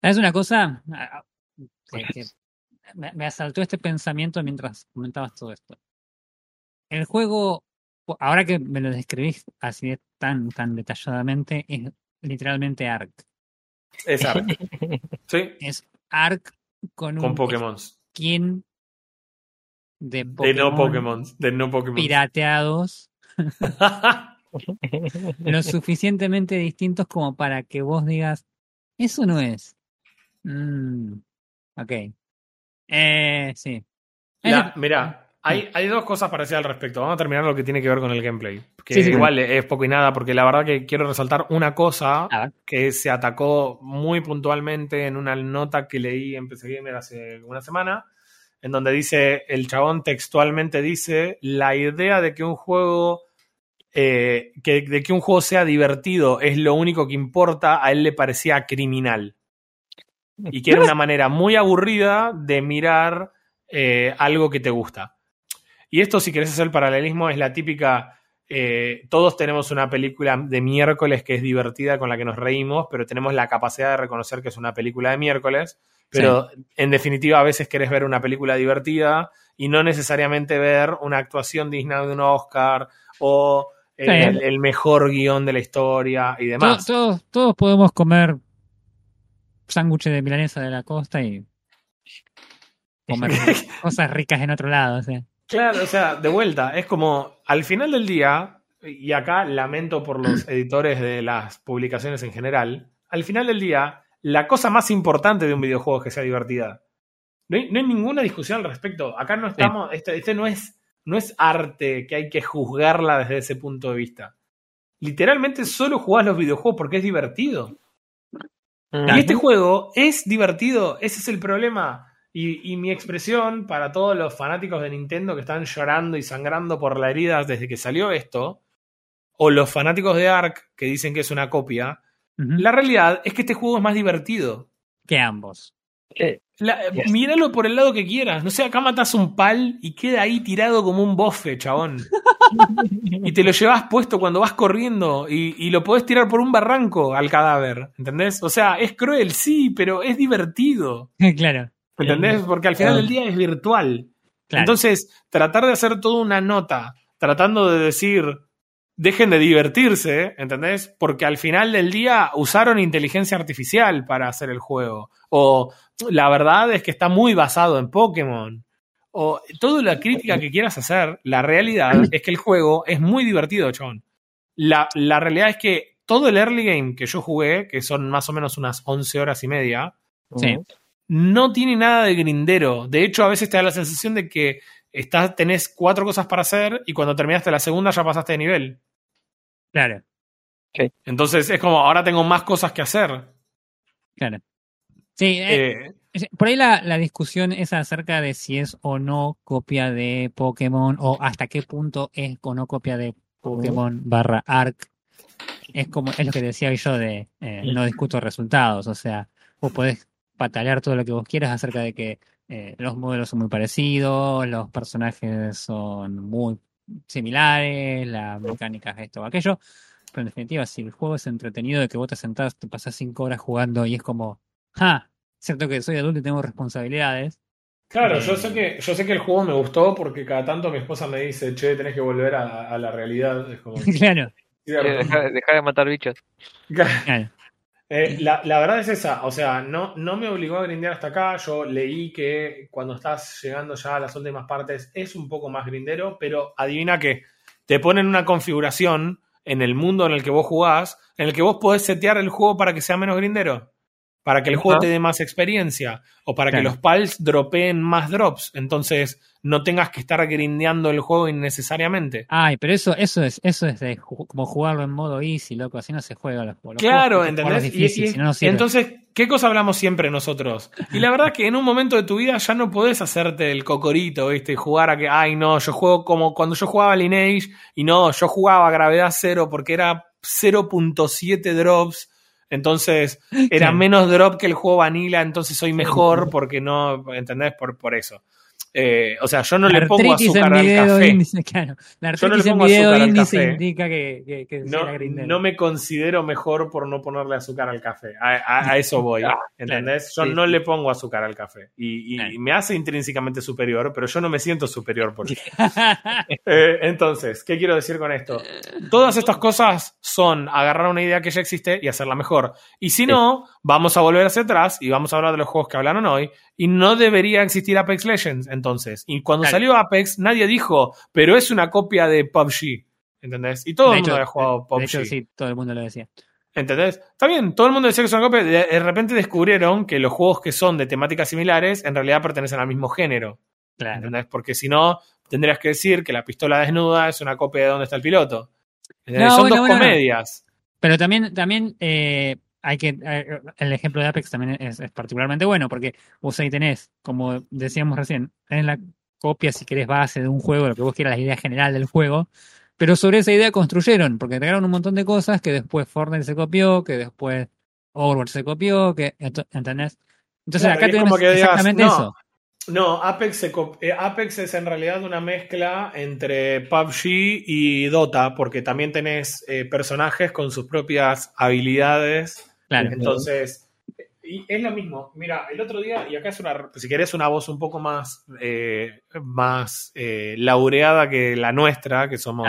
¿Sabes una cosa? Ah, que- que me, me asaltó este pensamiento mientras comentabas todo esto. El juego, ahora que me lo describís así de tan, tan detalladamente, es literalmente Ark. Es Ark. Sí, Es Ark con un con Pokémon. skin de De no Pokémon. De no Pokémon. pirateados lo suficientemente distintos como para que vos digas, eso no es. Mm, ok. Eh, sí. La- mirá, Hay, hay dos cosas para decir al respecto. Vamos a terminar lo que tiene que ver con el gameplay. Que Sí, sí. igual es poco y nada, porque la verdad que quiero resaltar una cosa que se atacó muy puntualmente en una nota que leí en PC Gamer hace una semana, en donde dice, el chabón textualmente dice, la idea de que un juego, eh, que, de que un juego sea divertido es lo único que importa, a él le parecía criminal. Y que era una manera muy aburrida de mirar eh, algo que te gusta. Y esto, si querés hacer el paralelismo, es la típica. Eh, todos tenemos una película de miércoles que es divertida con la que nos reímos, pero tenemos la capacidad de reconocer que es una película de miércoles. Pero en definitiva, a veces querés ver una película divertida y no necesariamente ver una actuación digna de un Oscar o el, el mejor guion de la historia y demás. Todos, todos podemos comer sándwiches de milanesa de la costa y comer cosas ricas en otro lado. O sea. Claro, o sea, de vuelta, es como al final del día, y acá lamento por los editores de las publicaciones en general, al final del día, la cosa más importante de un videojuego es que sea divertida. No hay, no hay ninguna discusión al respecto. Acá no estamos, este, este no es, no es arte que hay que juzgarla desde ese punto de vista. Literalmente solo jugás los videojuegos porque es divertido. Y este juego es divertido, ese es el problema. Y, y mi expresión para todos los fanáticos de Nintendo que están llorando y sangrando por la herida desde que salió esto, o los fanáticos de Ark que dicen que es una copia, la realidad es que este juego es más divertido. Que ambos. La- Yes. Míralo por el lado que quieras. No sé, acá matas un pal y queda ahí tirado como un bofe, chabón. y te lo llevas puesto cuando vas corriendo y, y lo podés tirar por un barranco al cadáver. ¿Entendés? O sea, es cruel, sí, pero es divertido. claro, ¿Entendés? Porque al final del día es virtual. claro. Entonces, tratar de hacer toda una nota, tratando de decir, dejen de divertirse, ¿entendés? Porque al final del día usaron inteligencia artificial para hacer el juego. O la verdad es que está muy basado en Pokémon. O toda la crítica que quieras hacer, la realidad es que el juego es muy divertido, Chon. La, la realidad es que todo el early game que yo jugué, que son más o menos unas 11 horas y media, Sí. No tiene nada de grindero. De hecho, a veces te da la sensación de que estás, tenés cuatro cosas para hacer y cuando terminaste la segunda ya pasaste de nivel. Claro, Entonces es como, ahora tengo más cosas que hacer. claro. Sí, eh, Eh, por ahí la, la discusión es acerca de si es o no copia de Pokémon o hasta qué punto es o no copia de Pokémon barra Arc. Es como, es lo que decía yo de eh, no discuto resultados. O sea, vos podés patalear todo lo que vos quieras acerca de que eh, los modelos son muy parecidos, los personajes son muy similares, la mecánica es esto o aquello. Pero en definitiva, si el juego es entretenido de que vos te sentás, te pasás cinco horas jugando y es como, ¡ja! Cierto que soy adulto y tengo responsabilidades. claro, Eh. yo sé, que, yo sé que el juego me gustó porque cada tanto mi esposa me dice, che, tenés que volver a, a la realidad. Es como, claro, Deja, deja de matar bichos. claro. Eh, la, la verdad es esa, o sea, no, no me obligó a grindear hasta acá. Yo leí que cuando estás llegando ya a las últimas partes es un poco más grindero, pero adivina que te ponen una configuración en el mundo en el que vos jugás, en el que vos podés setear el juego para que sea menos grindero, para que el juego te dé más experiencia o para que los pals dropeen más drops. Entonces no tengas que estar grindeando el juego innecesariamente. Ay, pero eso, eso es, eso es de ju- como jugarlo en modo easy, loco, así no se juega los. Los Claro, juegos ¿entendés? Y- difícil, y- si no, no sirve. entonces, ¿qué cosa hablamos siempre nosotros? Y la verdad que en un momento de tu vida ya no podés hacerte el cocorito, ¿viste? Y jugar a que, ay, no, yo juego como cuando yo jugaba Lineage y no, yo jugaba a gravedad cero porque era 0.7 drops. Entonces, era menos drop que el juego Vanilla, entonces soy mejor porque no, ¿entendés? Por, por eso. Eh, o sea, yo no La le pongo azúcar al café. índice, claro. La Yo no le artritis en pongo video azúcar al índice café. indica que, que, que no, me considero mejor por no ponerle azúcar al café. A, a- a eso voy. Ah, ¿Entendés? claro. Yo Sí, no sí. le pongo azúcar al café. Y, y Claro. me hace intrínsecamente superior, pero yo no me siento superior por eso. Eh, entonces, ¿qué quiero decir con esto? Todas estas cosas son agarrar una idea que ya existe y hacerla mejor. Y si no, vamos a volver hacia atrás y vamos a hablar de los juegos que hablaron hoy. Y no debería existir Apex Legends entonces. Y cuando Claro. salió Apex, nadie dijo, pero es una copia de PUBG. ¿Entendés? Y todo de el mundo había jugado PUBG. de hecho, sí, todo el mundo lo decía. ¿Entendés? Está bien, todo el mundo decía que es una copia. De, de repente descubrieron que los juegos que son de temáticas similares en realidad pertenecen al mismo género. Claro. ¿Entendés? Porque si no, tendrías que decir que la pistola desnuda es una copia de dónde está el piloto. No, Son bueno, dos bueno, comedias. Pero también, también eh, hay que. eh, el ejemplo de Apex también es, es particularmente bueno, porque vos ahí tenés, como decíamos recién, tenés la copia, si querés, base de un juego, lo que vos quieras, la idea general del juego. Pero sobre esa idea construyeron, porque agregaron un montón de cosas que después Fortnite se copió, que después Overwatch se copió, que ¿entendés? Entonces Claro, acá tenemos como que digas, exactamente no, eso. No, Apex, se eh, Apex es en realidad una mezcla entre PUBG y Dota, porque también tenés eh, personajes con sus propias habilidades. Claro. Entonces, y es lo mismo. Mira, el otro día, y acá es una, si querés una voz un poco más, eh, más eh, laureada que la nuestra, que somos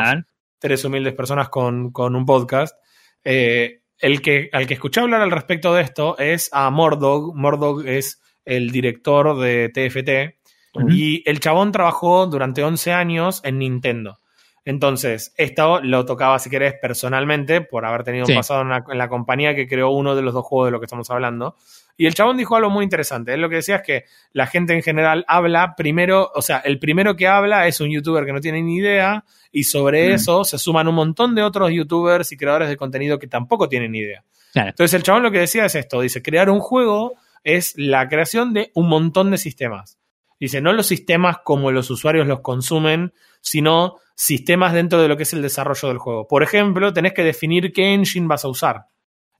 tres humildes personas con, con un podcast. Eh, el que, al que escuché hablar al respecto de esto es a Mordog. Mordog es el director de TFT y el chabón trabajó durante 11 años en Nintendo. Entonces, esto lo tocaba, si querés, personalmente, por haber tenido Sí. un pasado en la, en la compañía que creó uno de los dos juegos de los que estamos hablando. Y el chabón dijo algo muy interesante. Él lo que decía es que la gente en general habla primero, o sea, el primero que habla es un youtuber que no tiene ni idea, y sobre Mm. eso se suman un montón de otros youtubers y creadores de contenido que tampoco tienen ni idea. Claro. Entonces el chabón lo que decía es esto, dice, crear un juego es la creación de un montón de sistemas. Dice, no los sistemas como los usuarios los consumen, sino sistemas dentro de lo que es el desarrollo del juego. Por ejemplo, tenés que definir qué engine vas a usar.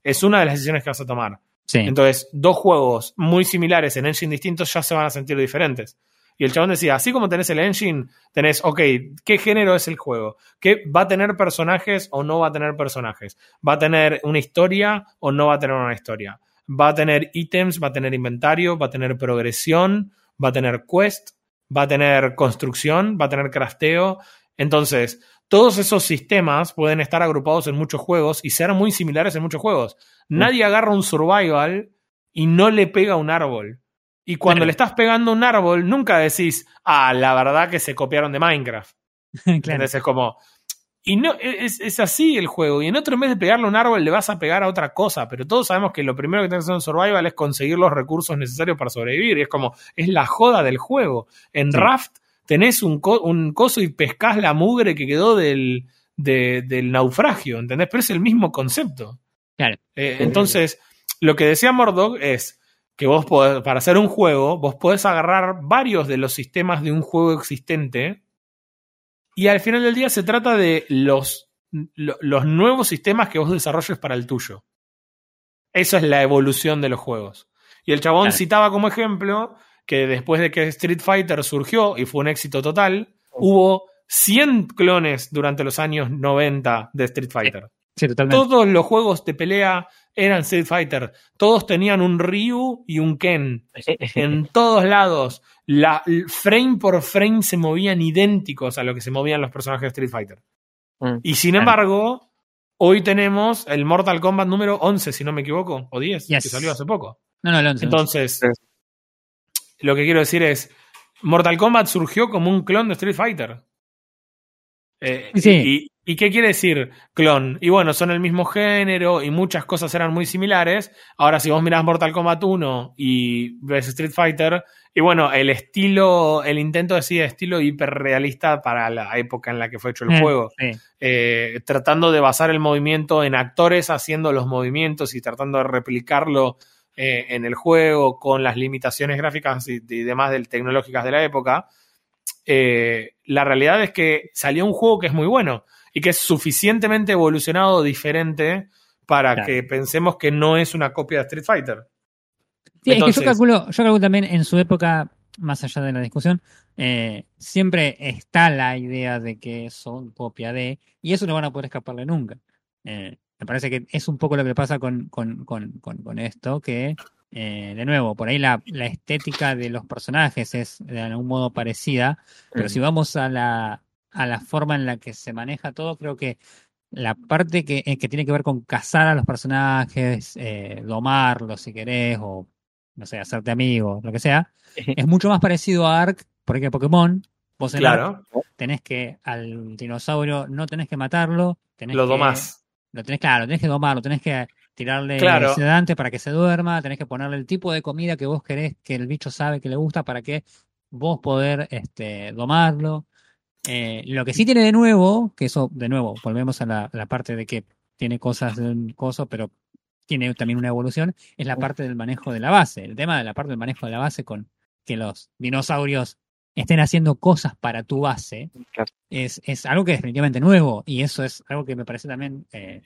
Es una de las decisiones que vas a tomar. Sí. Entonces, dos juegos muy similares en engine distintos ya se van a sentir diferentes. Y el chabón decía, así como tenés el engine, tenés, ok, ¿qué género es el juego? ¿Qué va a tener personajes o no va a tener personajes? ¿Va a tener una historia o no va a tener una historia? ¿Va a tener ítems? ¿Va a tener inventario? ¿Va a tener progresión? ¿Va a tener quest? ¿Va a tener construcción? ¿Va a tener crafteo? Entonces, todos esos sistemas pueden estar agrupados en muchos juegos y ser muy similares en muchos juegos. Nadie agarra un survival y no le pega un árbol. Y cuando Claro. le estás pegando un árbol, nunca decís, ah, la verdad que se copiaron de Minecraft. claro. ¿Entendés? Es como. Y no, es, es así el juego. Y en otro, en vez de pegarle a un árbol, le vas a pegar a otra cosa. Pero todos sabemos que lo primero que tienes que hacer en Survival es conseguir los recursos necesarios para sobrevivir. Y es como, es la joda del juego. En Sí. Raft tenés un, co- un coso y pescás la mugre que quedó del, de- del naufragio. ¿Entendés? Pero es el mismo concepto. Claro. Eh, entonces, lo que decía Mordog es que vos podés, para hacer un juego, vos podés agarrar varios de los sistemas de un juego existente y al final del día se trata de los, lo- los nuevos sistemas que vos desarrolles para el tuyo. Esa es la evolución de los juegos. Y el chabón Claro. citaba como ejemplo que después de que Street Fighter surgió y fue un éxito total, hubo 100 clones durante los años 90 de Street Fighter. Sí, totalmente. Todos los juegos de pelea eran Street Fighter. Todos tenían un Ryu y un Ken. En todos lados. La, frame por frame se movían idénticos a lo que se movían los personajes de Street Fighter. Mm. Y sin Claro. embargo, hoy tenemos el Mortal Kombat número 11, si no me equivoco, o 10, Yes. que salió hace poco. No, no, el 11. Entonces, lo que quiero decir es, Mortal Kombat surgió como un clon de Street Fighter. Eh, Sí. y, ¿Y qué quiere decir clon? Y bueno, son el mismo género y muchas cosas eran muy similares. Ahora, si vos mirás Mortal Kombat 1 y ves Street Fighter, y bueno, el estilo, el intento de sí, estilo hiperrealista para la época en la que fue hecho el Eh, juego sí. eh, tratando de basar el movimiento en actores haciendo los movimientos y tratando de replicarlo eh, en el juego con las limitaciones gráficas y, y demás del, tecnológicas de la época, eh, la realidad es que salió un juego que es muy bueno y que es suficientemente evolucionado diferente para Claro. que pensemos que no es una copia de Street Fighter. Sí, es que Entonces- yo calculo, yo calculo también en su época, más allá de la discusión, eh, siempre está la idea de que son copia de, y eso no van a poder escaparle nunca. Eh, me parece que es un poco lo que pasa con, con, con, con, con esto, que, eh, de nuevo, por ahí la, la estética de los personajes es de algún modo parecida, pero si vamos a la, a la forma en la que se maneja todo, creo que la parte que, eh, que tiene que ver con cazar a los personajes, eh, domarlos si querés, o no sé, hacerte amigo, lo que sea, es mucho más parecido a Ark, porque Pokémon, vos en Ark tenés que al dinosaurio no tenés que matarlo, tenés lo que, domás. lo tenés, claro, tenés que domarlo, tenés que tirarle Claro. sedante para que se duerma, tenés que ponerle el tipo de comida que vos querés que el bicho sabe que le gusta para que vos poder este, domarlo. Eh, lo que sí tiene de nuevo, que eso, de nuevo, volvemos a la, la parte de que tiene cosas de un coso, pero tiene también una evolución, es la parte del manejo de la base. El tema de la parte del manejo de la base con que los dinosaurios estén haciendo cosas para tu base Claro. es, es algo que es definitivamente nuevo y eso es algo que me parece también... Eh,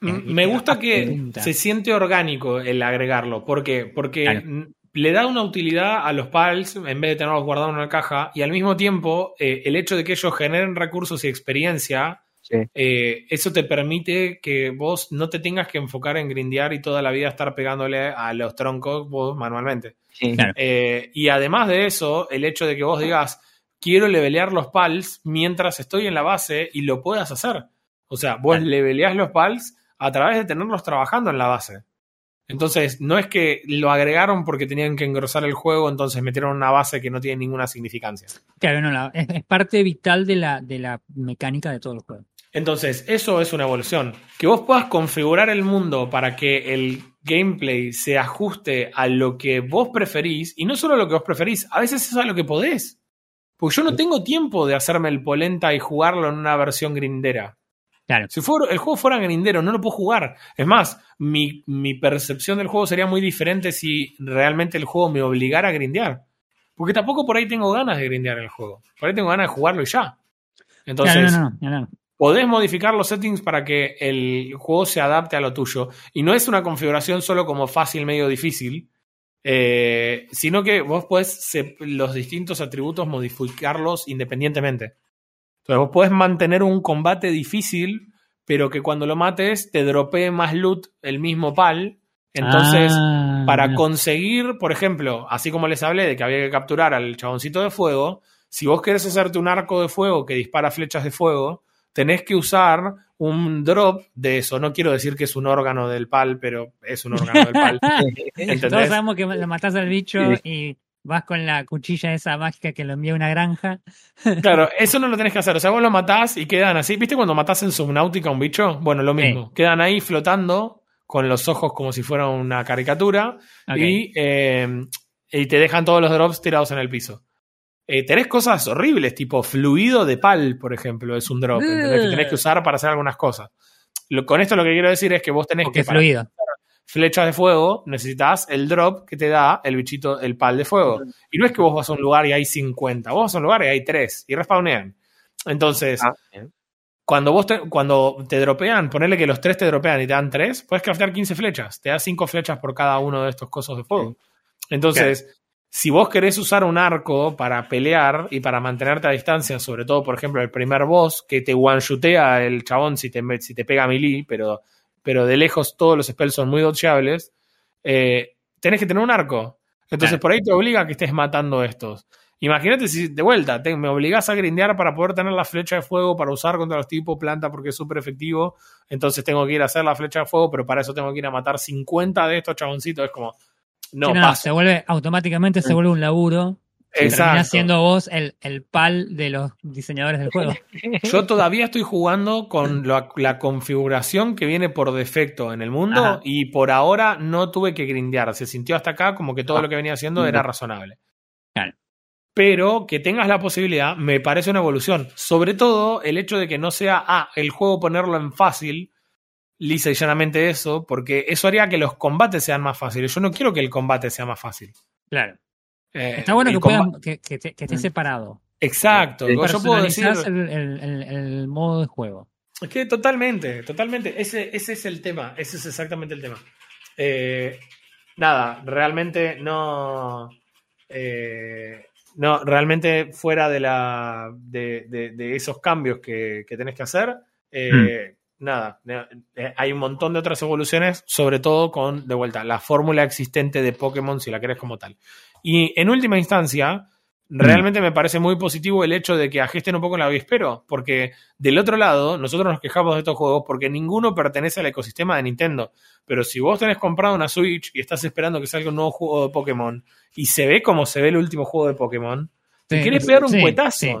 Me y gusta que se siente orgánico el agregarlo. ¿Por qué? Porque Claro. n- le da una utilidad a los PALs en vez de tenerlos guardados en una caja y al mismo tiempo eh, el hecho de que ellos generen recursos y experiencia, Sí. eh, eso te permite que vos no te tengas que enfocar en grindear y toda la vida estar pegándole a los troncos vos manualmente. Sí. Claro. Eh, y además de eso, el hecho de que vos digas, quiero levelear los pals mientras estoy en la base y lo puedas hacer. O sea, vos Claro. leveleás los pals a través de tenerlos trabajando en la base. Entonces, no es que lo agregaron porque tenían que engrosar el juego, entonces metieron una base que no tiene ninguna significancia. claro, no, la- es, es parte vital de la, de la mecánica de todo el juego. Entonces, eso es una evolución. Que vos puedas configurar el mundo para que el gameplay se ajuste a lo que vos preferís, y no solo a lo que vos preferís, a veces es a lo que podés. Porque yo no tengo tiempo de hacerme el polenta y jugarlo en una versión grindera. Claro. Si fuera- el juego fuera grindero, no lo puedo jugar. Es más, mi, mi percepción del juego sería muy diferente si realmente el juego me obligara a grindear. Porque tampoco por ahí tengo ganas de grindear el juego. Por ahí tengo ganas de jugarlo y ya. Entonces, Claro, no, no, no, no. podés modificar los settings para que el juego se adapte a lo tuyo. Y no es una configuración solo como fácil, medio difícil, eh, sino que vos podés se- los distintos atributos modificarlos independientemente. Entonces vos podés mantener un combate difícil, pero que cuando lo mates te dropee más loot el mismo pal. Entonces, Ah, para conseguir, por ejemplo, así como les hablé de que había que capturar al chaboncito de fuego, si vos querés hacerte un arco de fuego que dispara flechas de fuego, tenés que usar un drop de eso. No quiero decir que es un órgano del pal, pero es un órgano del pal. Todos sabemos que lo matás al bicho y vas con la cuchilla esa mágica que lo envía a una granja. Claro, eso no lo tenés que hacer. O sea, vos lo matás y quedan así. ¿Viste cuando matás en Subnautica a un bicho? Bueno, lo mismo. Quedan ahí flotando con los ojos como si fuera una caricatura y, eh, y te dejan todos los drops tirados en el piso. Eh, tenés cosas horribles, tipo fluido de pal, por ejemplo, es un drop que tenés que usar para hacer algunas cosas. Lo- con esto lo que quiero decir es que vos tenés que, para fluido. Flechas de fuego, necesitas el drop que te da el bichito, el pal de fuego. Y no es que vos vas a un lugar y hay 50, vos vas a un lugar y hay 3 y respawnean. Entonces, Ah, cuando vos te, cuando te dropean, ponerle que los 3 te dropean y te dan 3, puedes craftear 15 flechas. Te da 5 flechas por cada uno de estos cosos de fuego. Entonces, si vos querés usar un arco para pelear y para mantenerte a distancia, sobre todo, por ejemplo, el primer boss que te one-shootea el chabón si te, si te pega melee, pero, pero de lejos todos los spells son muy dodgeables, eh, tenés que tener un arco. Entonces, Claro. por ahí te obliga a que estés matando estos. Imagínate si de vuelta te- me obligás a grindear para poder tener la flecha de fuego para usar contra los tipos planta porque es súper efectivo. Entonces tengo que ir a hacer la flecha de fuego, pero para eso tengo que ir a matar 50 de estos chaboncitos. Es como, no, no, paso. se vuelve, automáticamente se vuelve un laburo. Terminás siendo vos el, el pal de los diseñadores del juego. Yo todavía estoy jugando con la, la configuración que viene por defecto en el mundo Ajá. y por ahora no tuve que grindear. Se sintió hasta acá como que todo lo que venía haciendo era razonable. Claro. Pero que tengas la posibilidad me parece una evolución. Sobre todo el hecho de que no sea, ah, el juego ponerlo en fácil, lisa y llanamente eso, porque eso haría que los combates sean más fáciles. Yo no quiero que el combate sea más fácil. Claro. Eh, Está bueno que, puedan, que, que, esté separado. Exacto. Sí. Yo puedo decir... El, el- el- el modo de juego. Es que totalmente, totalmente. Ese, ese es el tema. Ese es exactamente el tema. Eh, nada, realmente no. eh, no, realmente fuera de la. de, de- de esos cambios que, que tenés que hacer. eh, Nada. eh, hay un montón de otras evoluciones, sobre todo con, de vuelta, la fórmula existente de Pokémon, si la querés como tal. Y en última instancia, realmente me parece muy positivo el hecho de que agesten un poco el avispero, porque del otro lado, nosotros nos quejamos de estos juegos porque ninguno pertenece al ecosistema de Nintendo. Pero si vos tenés comprado una Switch y estás esperando que salga un nuevo juego de Pokémon y se ve como se ve el último juego de Pokémon, te Sí, querés pegar un sí, cuetazo. sí.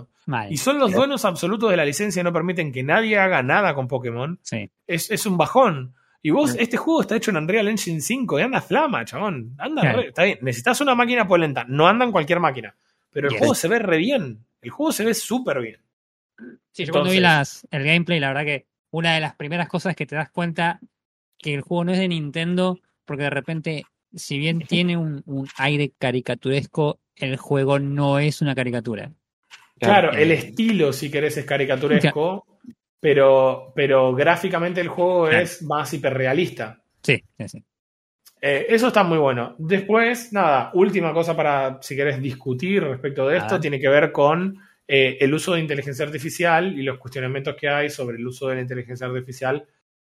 Y son los dueños absolutos de la licencia y no permiten que nadie haga nada con Pokémon. Es, es un bajón. Y vos, Sí. este juego está hecho en Unreal Engine 5 y anda flama, chabón. Anda Claro. re- está bien. Necesitas una máquina polenta. No anda en cualquier máquina. Pero el juego se ve re bien. El juego se ve súper bien. Sí, yo cuando vi las, el gameplay, la verdad que una de las primeras cosas que te das cuenta que el juego no es de Nintendo, porque de repente, si bien tiene un, un aire caricaturesco, el juego no es una caricatura. Claro, Eh, el estilo, si querés, es caricaturesco, pero, pero gráficamente el juego es más hiperrealista. Sí, sí. Eh, eso está muy bueno. Después, nada, última cosa para, si querés, discutir respecto de esto, Ah. tiene que ver con eh, el uso de inteligencia artificial y los cuestionamientos que hay sobre el uso de la inteligencia artificial,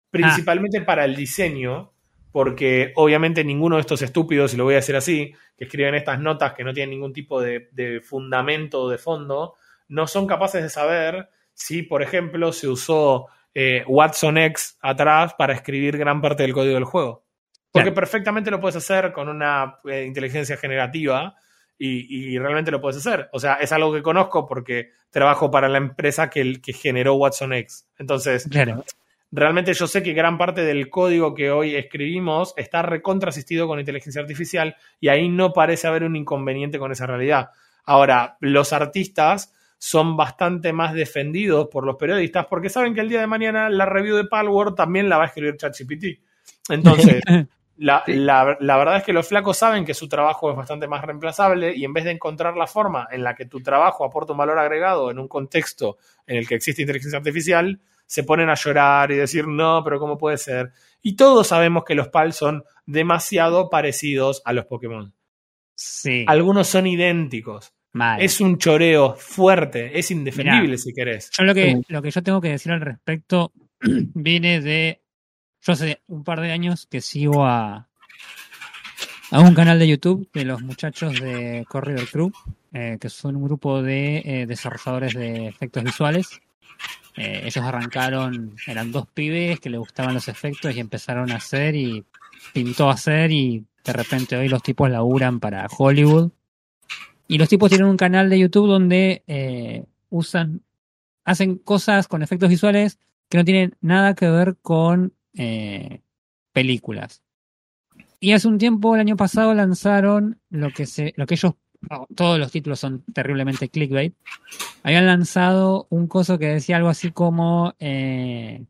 principalmente para el diseño, porque obviamente ninguno de estos estúpidos, y lo voy a decir así, que escriben estas notas que no tienen ningún tipo de, de fundamento o de fondo, no son capaces de saber si, por ejemplo, se usó eh, Watson X atrás para escribir gran parte del código del juego. Porque Claro. perfectamente lo puedes hacer con una eh, inteligencia generativa y, y realmente lo puedes hacer. O sea, es algo que conozco porque trabajo para la empresa que, que generó Watson X. Entonces, Claro. realmente yo sé que gran parte del código que hoy escribimos está recontra asistido con inteligencia artificial y ahí no parece haber un inconveniente con esa realidad. Ahora, los artistas son bastante más defendidos por los periodistas porque saben que el día de mañana la review de Palworld también la va a escribir ChatGPT. Entonces, la, Sí. la- la verdad es que los flacos saben que su trabajo es bastante más reemplazable y en vez de encontrar la forma en la que tu trabajo aporta un valor agregado en un contexto en el que existe inteligencia artificial, se ponen a llorar y decir, no, pero ¿cómo puede ser? Y todos sabemos que los PAL son demasiado parecidos a los Pokémon. Sí, Algunos son idénticos. Mal. Es un choreo fuerte, es indefendible Mirá. si querés. Yo lo que, lo que yo tengo que decir al respecto viene de. Yo hace un par de años que sigo a, a un canal de YouTube de los muchachos de Corridor Crew, eh, que son un grupo de eh, desarrolladores de efectos visuales. Eh, ellos arrancaron, eran dos pibes que les gustaban los efectos y empezaron a hacer y pintó a hacer y de repente hoy los tipos laburan para Hollywood. Y los tipos tienen un canal de YouTube donde eh, usan hacen cosas con efectos visuales que no tienen nada que ver con eh, películas. Y hace un tiempo, el año pasado, lanzaron lo que se, lo que ellos, oh, todos los títulos son terriblemente clickbait. Habían lanzado un coso que decía algo así como eh,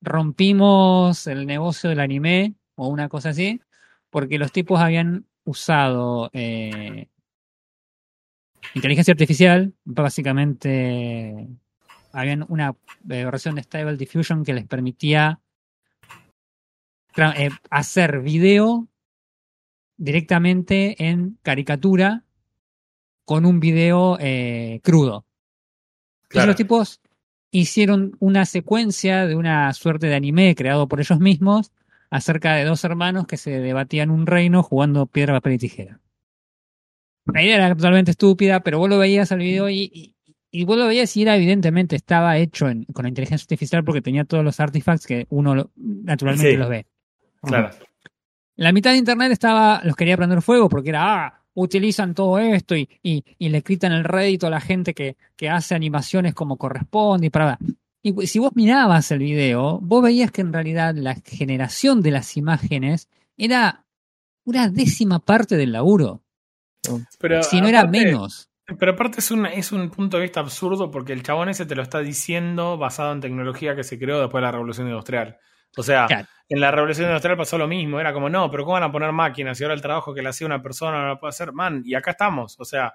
rompimos el negocio del anime o una cosa así, porque los tipos habían usado inteligencia artificial, básicamente habían una eh, versión de Stable Diffusion que les permitía eh, hacer video directamente en caricatura con un video eh, crudo. Entonces los tipos hicieron una secuencia de una suerte de anime creado por ellos mismos acerca de dos hermanos que se debatían un reino jugando piedra, papel y tijera. La idea era totalmente estúpida, pero vos lo veías al video y, y, y vos lo veías y era evidentemente estaba hecho en- con la inteligencia artificial porque tenía todos los artifacts que uno lo- naturalmente Sí. los ve. Claro. La mitad de internet estaba, los quería prender fuego porque era, ah, utilizan todo esto y, y, y le quitan el rédito a la gente que, que hace animaciones como corresponde y para. Y si vos mirabas el video, vos veías que en realidad la generación de las imágenes era una décima parte del laburo, Pero si no era aparte- menos. Pero aparte es un, es un punto de vista absurdo porque el chabón ese te lo está diciendo basado en tecnología que se creó después de la revolución industrial. O sea, Claro. en la revolución industrial pasó lo mismo, era como, no, pero ¿cómo van a poner máquinas y ahora el trabajo que le hacía una persona no lo puede hacer? Man, y acá estamos. O sea,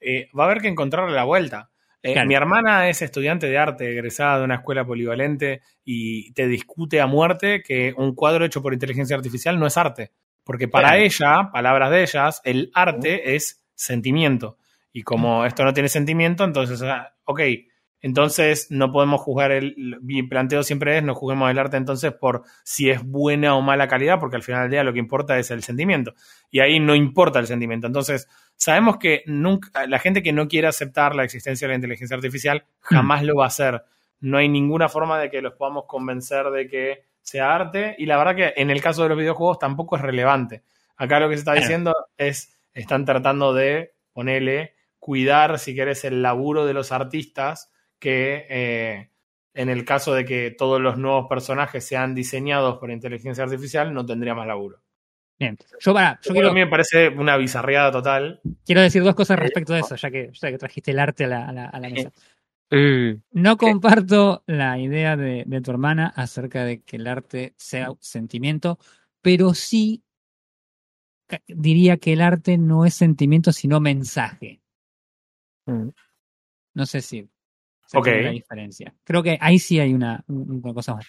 eh, va a haber que encontrarle la vuelta. Eh, Claro. Mi hermana es estudiante de arte, egresada de una escuela polivalente y te discute a muerte que un cuadro hecho por inteligencia artificial no es arte. Porque para ella, palabras de ellas, el arte es sentimiento. Y como esto no tiene sentimiento, entonces, ah, ok, entonces no podemos juzgar el. Mi planteo siempre es: no juzguemos el arte entonces por si es buena o mala calidad, porque al final del día lo que importa es el sentimiento. Y ahí no importa el sentimiento. Entonces, sabemos que nunca, la gente que no quiere aceptar la existencia de la inteligencia artificial jamás lo va a hacer. No hay ninguna forma de que los podamos convencer de que sea arte. Y la verdad que en el caso de los videojuegos tampoco es relevante. Acá lo que se está diciendo es: están tratando de ponerle, cuidar, si querés, el laburo de los artistas que eh, en el caso de que todos los nuevos personajes sean diseñados por inteligencia artificial, no tendría más laburo. Bien. Yo, para, yo quiero, a mí me parece una bizarreada total. quiero decir dos cosas respecto de eso, ya que, ya que trajiste el arte a la, a la- a la mesa. Eh, No comparto la idea de, de tu hermana acerca de que el arte sea sentimiento, pero sí diría que el arte no es sentimiento, sino mensaje. mm. No sé si se Ok. entiende la diferencia. Creo que ahí sí hay una, una cosa más.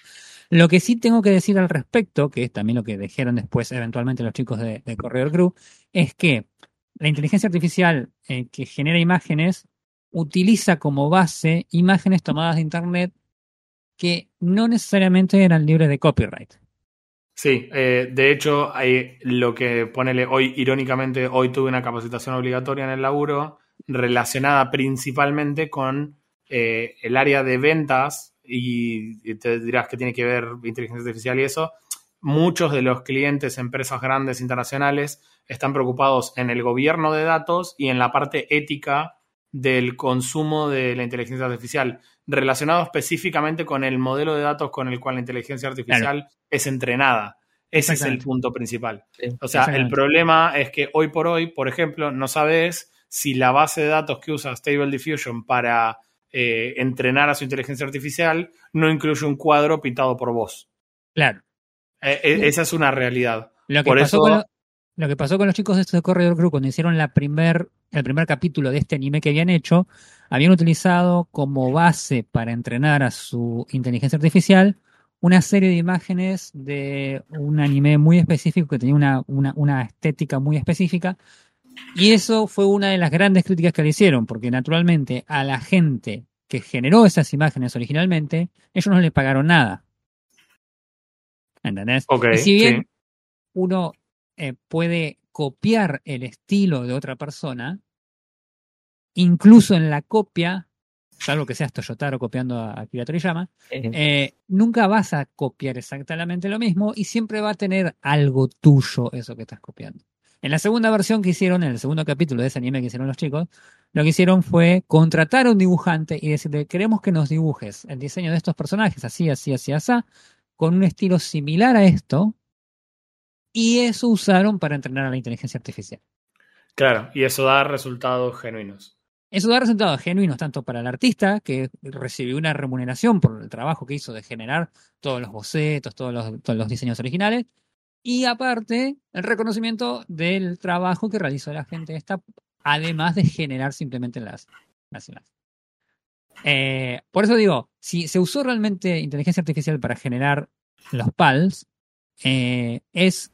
Lo que sí tengo que decir al respecto, que es también lo que dijeron después eventualmente los chicos de, de Corredor Crew, es que la inteligencia artificial eh, que genera imágenes utiliza como base imágenes tomadas de Internet que no necesariamente eran libres de copyright. Sí, eh, de hecho, hay lo que ponele hoy, irónicamente, hoy tuve una capacitación obligatoria en el laburo relacionada principalmente con eh, el área de ventas y, y te dirás que tiene que ver inteligencia artificial y eso. Muchos de los clientes, empresas grandes internacionales, están preocupados en el gobierno de datos y en la parte ética del consumo de la inteligencia artificial, relacionado específicamente con el modelo de datos con el cual la inteligencia artificial es entrenada. Ese es el punto principal. Sí. O sea, el problema es que hoy por hoy, por ejemplo, no sabes si la base de datos que usa Stable Diffusion para eh, entrenar a su inteligencia artificial no incluye un cuadro pintado por vos. Claro. Eh, eh, esa es una realidad. Lo que, Por pasó eso- con lo, lo que pasó con los chicos de estos de Corredor Crew cuando hicieron la primer, el primer capítulo de este anime que habían hecho, habían utilizado como base para entrenar a su inteligencia artificial una serie de imágenes de un anime muy específico que tenía una, una, una estética muy específica. Y eso fue una de las grandes críticas que le hicieron, porque naturalmente a la gente que generó esas imágenes originalmente, ellos no les pagaron nada. ¿Entendés? Ok, y si bien sí. uno eh, puede copiar el estilo de otra persona, incluso en la copia, salvo que seas Toyotaro copiando a Akira Toriyama, Eh, nunca vas a copiar exactamente lo mismo y siempre va a tener algo tuyo eso que estás copiando. En la segunda versión que hicieron, en el segundo capítulo de ese anime que hicieron los chicos, lo que hicieron fue contratar a un dibujante y decirle, queremos que nos dibujes el diseño de estos personajes, así, así, así, así, con un estilo similar a esto, y eso usaron para entrenar a la inteligencia artificial. Claro, y eso da resultados genuinos. Eso da resultados genuinos tanto para el artista, que recibió una remuneración por el trabajo que hizo de generar todos los bocetos, todos los, todos los diseños originales, y aparte el reconocimiento del trabajo que realizó la gente esta, además de generar simplemente las, las imágenes. Eh, por eso digo, si se usó realmente inteligencia artificial para generar los PALs, eh, es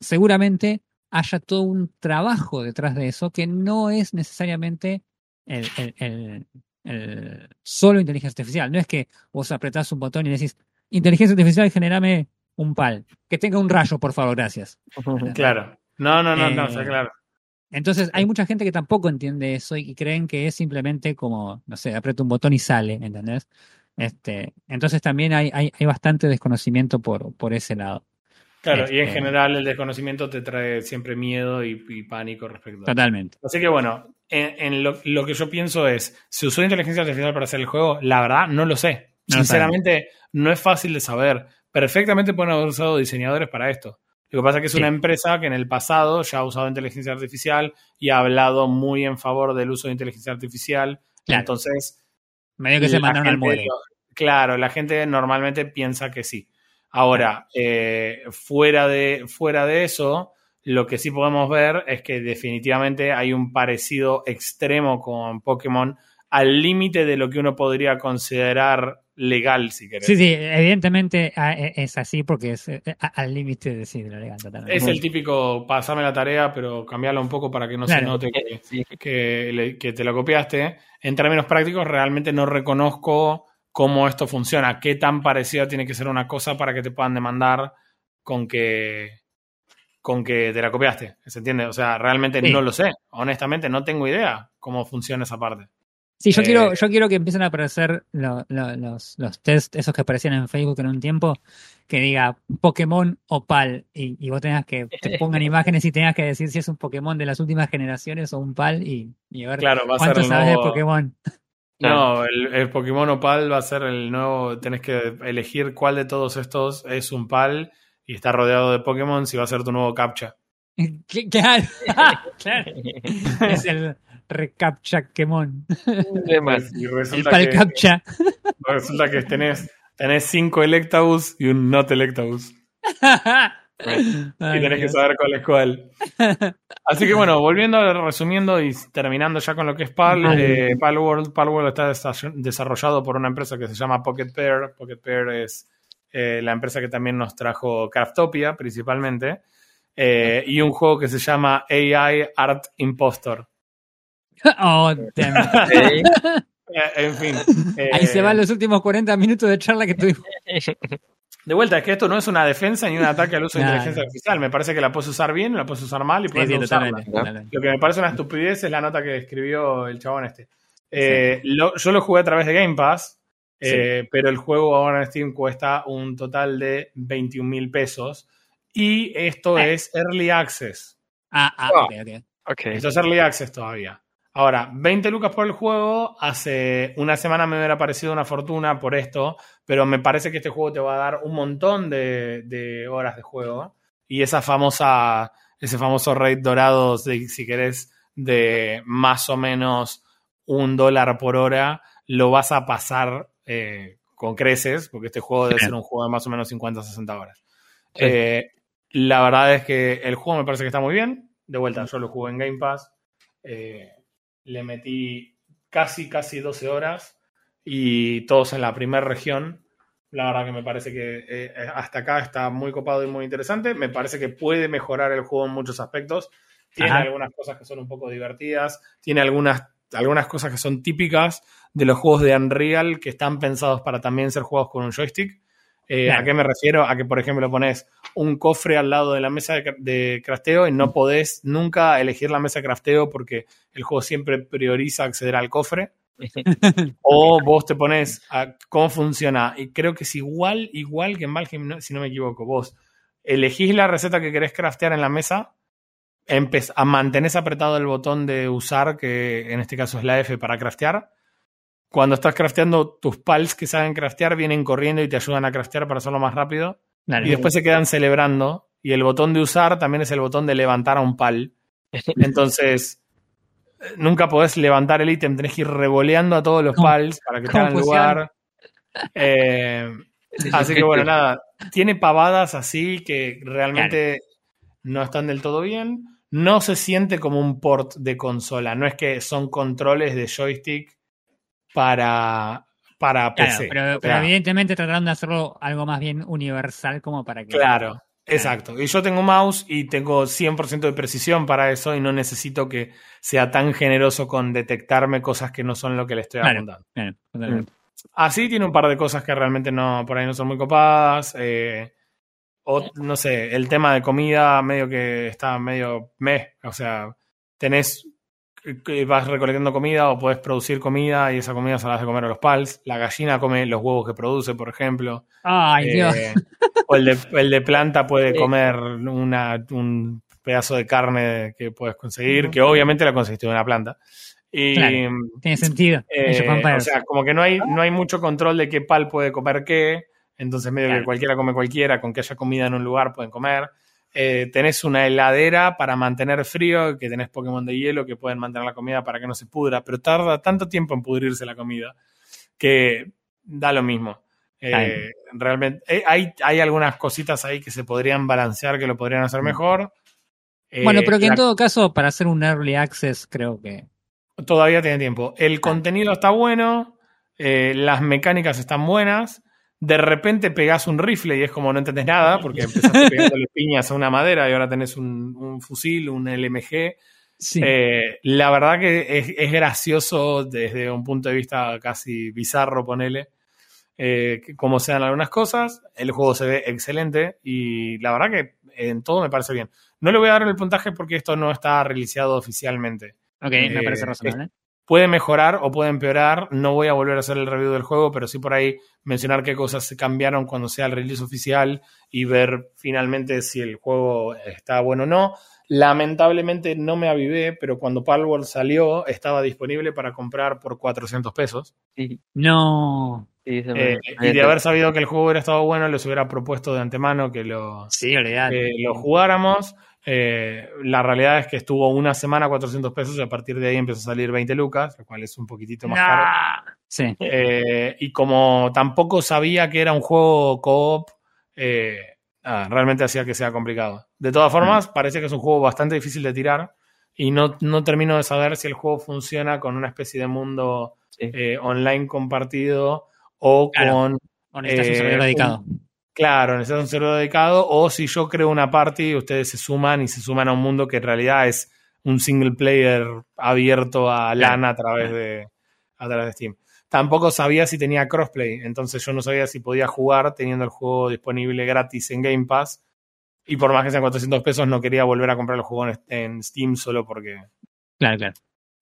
seguramente haya todo un trabajo detrás de eso que no es necesariamente el, el- el- el solo inteligencia artificial. No es que vos apretás un botón y decís, inteligencia artificial, generame un PAL. Que tenga un rayo, por favor, gracias. Claro. No, no, no, no, Eh, está claro. Entonces hay mucha gente que tampoco entiende eso y creen que es simplemente como, no sé, aprieto un botón y sale, ¿entendés? Este, entonces también hay, hay, hay bastante desconocimiento por, por ese lado. Claro, y en este- general el desconocimiento te trae siempre miedo y, y pánico respecto a eso. Totalmente. Así que bueno, en, en lo, lo que yo pienso es, ¿se usó inteligencia artificial para hacer el juego? La verdad, no lo sé. No Sinceramente, no es fácil de saber. Perfectamente pueden haber usado diseñadores para esto. Lo que pasa es que es Sí. una empresa que en el pasado ya ha usado inteligencia artificial y ha hablado muy en favor del uso de inteligencia artificial. Claro. Entonces, Medio que se mandaron al muere. Claro, la gente normalmente piensa que sí. Ahora, eh, fuera, de, fuera de eso, lo que sí podemos ver es que definitivamente hay un parecido extremo con Pokémon al límite de lo que uno podría considerar legal, si querés. Sí, sí, evidentemente ah, e- es así porque es eh, al límite de, sí, de lo legal totalmente. Es el típico pasame la tarea, pero cambiarla un poco para que no se note que, que te lo copiaste. En términos prácticos, realmente no reconozco cómo esto funciona, qué tan parecida tiene que ser una cosa para que te puedan demandar con que con que te la copiaste, ¿se entiende? O sea, realmente Sí. no lo sé, honestamente no tengo idea cómo funciona esa parte. Sí, yo Eh, quiero, yo quiero que empiecen a aparecer lo- lo- los, los test, esos que aparecían en Facebook en un tiempo, que diga Pokémon o PAL, y, y vos tengas que, te pongan imágenes y tengas que decir si es un Pokémon de las últimas generaciones o un PAL, y, y a ver Claro, va a ser cuánto sabes de Pokémon. No, el, el Pokémon Opal va a ser el nuevo, tenés que elegir cuál de todos estos es un PAL y está rodeado de Pokémon si va a ser tu nuevo captcha. Claro, claro. Es el Recaptcha. Demás. Y El resulta que, Palcaptcha. resulta que tenés, tenés cinco Electabuzz y un Not Electabuzz. Y tenés que saber cuál es cuál. Así que bueno, volviendo, resumiendo y terminando ya con lo que es PAL, eh, Palworld, Palworld está desa- desarrollado por una empresa que se llama Pocket Pair. Pocket Pair es eh, la empresa que también nos trajo Craftopia, principalmente. eh, y un juego que se llama AI Art Impostor. Oh, damn. Sí. Eh, en fin. eh, Ahí se van los últimos 40 minutos de charla que tuvimos. De vuelta, es que esto no es una defensa ni un ataque al uso de inteligencia no. artificial. Me parece que la puedes usar bien, la puedes usar mal y puedes no usarla. Lo que me parece una estupidez es la nota que escribió el chabón este. Eh, lo- yo lo jugué a través de Game Pass, eh, pero el juego ahora en Steam cuesta un total de 21 mil pesos. Y esto Eh. es Early Access. Ah, ah, Oh. ok, ok. Ok. Esto es Early Access todavía. Ahora, 20 lucas por el juego. Hace una semana me hubiera parecido una fortuna por esto, pero me parece que este juego te va a dar un montón de, de horas de juego. Y esa famosa, ese famoso rate dorado, de, si querés, de más o menos un dólar por hora, lo vas a pasar eh, con creces, porque este juego debe ser un juego de más o menos 50 60 horas. Sí. Eh, la verdad es que el juego me parece que está muy bien. De vuelta, yo lo jugué en Game Pass. Eh, le metí casi, casi 12 horas y todos en la primera región. La verdad que me parece que eh, hasta acá está muy copado y muy interesante. Me parece que puede mejorar el juego en muchos aspectos. Tiene Ajá. algunas cosas que son un poco divertidas. Tiene algunas, algunas cosas que son típicas de los juegos de Unreal que están pensados para también ser jugados con un joystick. Eh, Claro. ¿A qué me refiero? A que, por ejemplo, pones un cofre al lado de la mesa de, de crafteo y no podés nunca elegir la mesa de crafteo porque el juego siempre prioriza acceder al cofre. O vos te pones a cómo funciona. Y creo que es igual, igual que en Valheim, si no me equivoco. Vos elegís la receta que querés craftear en la mesa, a mantenés apretado el botón de usar, que en este caso es la F para craftear. Cuando estás crafteando, tus pals que saben craftear vienen corriendo y te ayudan a craftear para hacerlo más rápido. Dale. Y después se quedan celebrando. Y el botón de usar también es el botón de levantar a un pal. Entonces, eh, nunca podés levantar el ítem, tenés que ir revoleando a todos los ¿Cómo- pals para que te hagan lugar. Eh, así que bueno, nada, tiene pavadas así que realmente no están del todo bien. No se siente como un port de consola, no es que son controles de joystick para, para Claro, PC. pero, O pero sea, evidentemente trataron de hacerlo algo más bien universal como para que... Claro, exacto. Y yo tengo mouse y tengo 100% de precisión para eso y no necesito que sea tan generoso con detectarme cosas que no son lo que le estoy apuntando. Claro, totalmente. Así tiene un par de cosas que realmente no, por ahí no son muy copadas. eh, o no sé, el tema de comida medio que está medio meh. O sea, tenés vas recolectando comida o podés producir comida y esa comida se la das de comer a los pals. La gallina come los huevos que produce, por ejemplo. Ay, Dios. Eh, o el de, el de planta puede Sí. comer una, un pedazo de carne que puedes conseguir, que obviamente la conseguiste de una planta. Y, Claro. Tiene sentido. eh, o sea, como que no hay, no hay mucho control de qué pal puede comer qué, entonces medio Claro. que cualquiera come cualquiera, con que haya comida en un lugar pueden comer. Eh, tenés una heladera para mantener frío, que tenés Pokémon de hielo que pueden mantener la comida para que no se pudra, pero tarda tanto tiempo en pudrirse la comida que da lo mismo. Eh, realmente eh, hay, hay algunas cositas ahí que se podrían balancear, que lo podrían hacer mejor. Eh, bueno, pero que en todo caso, para hacer un early access, creo que. Todavía tiene tiempo. El contenido está bueno, eh, las mecánicas están buenas. De repente pegás un rifle y es como no entendés nada, porque empezaste pegándole piñas a una madera y ahora tenés un, un fusil, un LMG. Sí. Eh, la verdad que es, es gracioso desde un punto de vista casi bizarro, ponele, eh, como sean algunas cosas. El juego se ve excelente y la verdad que en todo me parece bien. No le voy a dar el puntaje porque esto no está releaseado oficialmente ok, me eh, parece razonable. Puede mejorar o puede empeorar. No voy a volver a hacer el review del juego, pero sí por ahí mencionar qué cosas se cambiaron cuando sea el release oficial y ver finalmente si el juego está bueno o no. Lamentablemente no me avivé, pero cuando Palworld salió estaba disponible para comprar por 400 pesos. Sí, No. sí, se me- Eh, y de haber sabido que el juego hubiera estado bueno, les hubiera propuesto de antemano que lo, Sí, que lo jugáramos. Eh, la realidad es que estuvo una semana a 400 pesos y a partir de ahí empezó a salir 20 lucas, lo cual es un poquitito más caro. Sí. Eh, y como tampoco sabía que era un juego co-op, eh, nada, realmente hacía que sea complicado. De todas formas, parece que es un juego bastante difícil de tirar y no, no termino de saber si el juego funciona con una especie de mundo Sí. eh, online compartido o Claro. con... O necesitas un servidor dedicado. Claro, necesitas un servidor dedicado o si yo creo una party, ustedes se suman y se suman a un mundo que en realidad es un single player abierto a LAN a través de, a través de Steam. Tampoco sabía si tenía crossplay, entonces yo no sabía si podía jugar teniendo el juego disponible gratis en Game Pass. Y por más que sean 400 pesos, no quería volver a comprar el juego en, en Steam solo porque Claro, claro.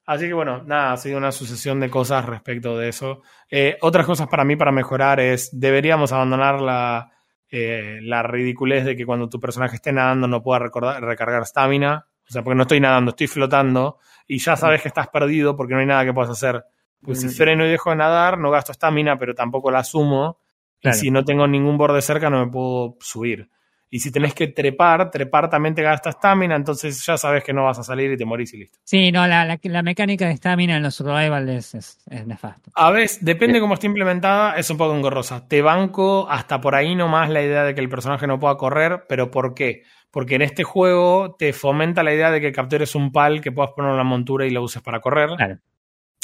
Así que bueno, nada, ha sido una sucesión de cosas respecto de eso. Eh, otras cosas para mí para mejorar es, deberíamos abandonar la, eh, la ridiculez de que cuando tu personaje esté nadando no pueda recordar- recargar stamina. O sea, porque no estoy nadando, estoy flotando y ya sabes que estás perdido porque no hay nada que puedas hacer. Pues si Mm. freno y dejo de nadar, no gasto stamina, pero tampoco la sumo. Claro. Y si no tengo ningún borde cerca, no me puedo subir. Y si tenés que trepar, trepar también te gasta stamina, entonces ya sabes que no vas a salir y te morís y listo. Sí, no, la, la, la mecánica de estamina en los survival es, es, es nefasto. A veces, depende cómo esté implementada, es un poco engorrosa. Te banco hasta por ahí nomás la idea de que el personaje no pueda correr, pero ¿por qué? Porque en este juego te fomenta la idea de que captures un pal que puedas poner en la montura y lo uses para correr. Claro.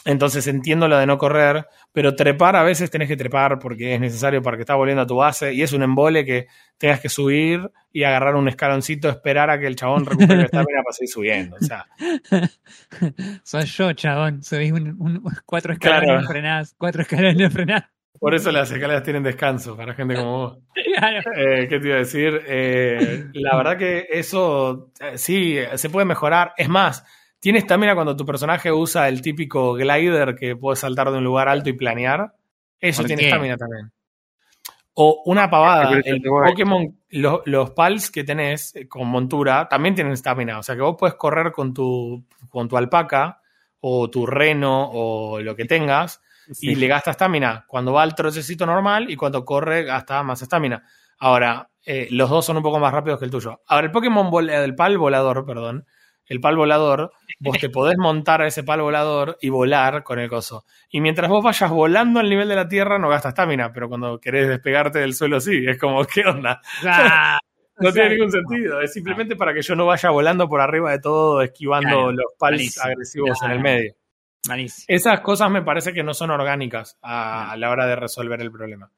Entonces entiendo lo de no correr, pero trepar a veces tenés que trepar porque es necesario para que estás volviendo a tu base y es un embole que tengas que subir y agarrar un escaloncito, esperar a que el chabón recupere la estamina para seguir subiendo. O sea, Soy yo, chabón. Subís un, un- cuatro escalones Claro. y frenás. Cuatro escalones y frenás. por eso las escaleras tienen descanso para gente como vos. Claro. Eh, ¿Qué te iba a decir? Eh, la verdad que eso eh, sí se puede mejorar. Es más, tienes también cuando tu personaje usa el típico glider que puede saltar de un lugar alto y planear. Eso ¿Por tiene estamina también. O una pavada, el a- Pokémon, lo- los pals que tenés eh, con montura también tienen estamina. O sea que vos puedes correr con tu, con tu alpaca o tu reno o lo que tengas y le gasta estamina cuando va al trocecito normal y cuando corre gasta más estamina. Ahora, eh, los dos son un poco más rápidos que el tuyo. Ahora, el Pokémon, el pal volador, perdón, el pal volador, vos te podés montar a ese pal volador y volar con el coso. Y mientras vos vayas volando al nivel de la Tierra, no gasta estamina, pero cuando querés despegarte del suelo, sí. Es como, ¿qué onda? Ah, No tiene ningún sentido. Es simplemente para que yo no vaya volando por arriba de todo, esquivando Claro, los pals malísimo. agresivos en el medio. Malísimo. Esas cosas me parece que no son orgánicas a, a la hora de resolver el problema.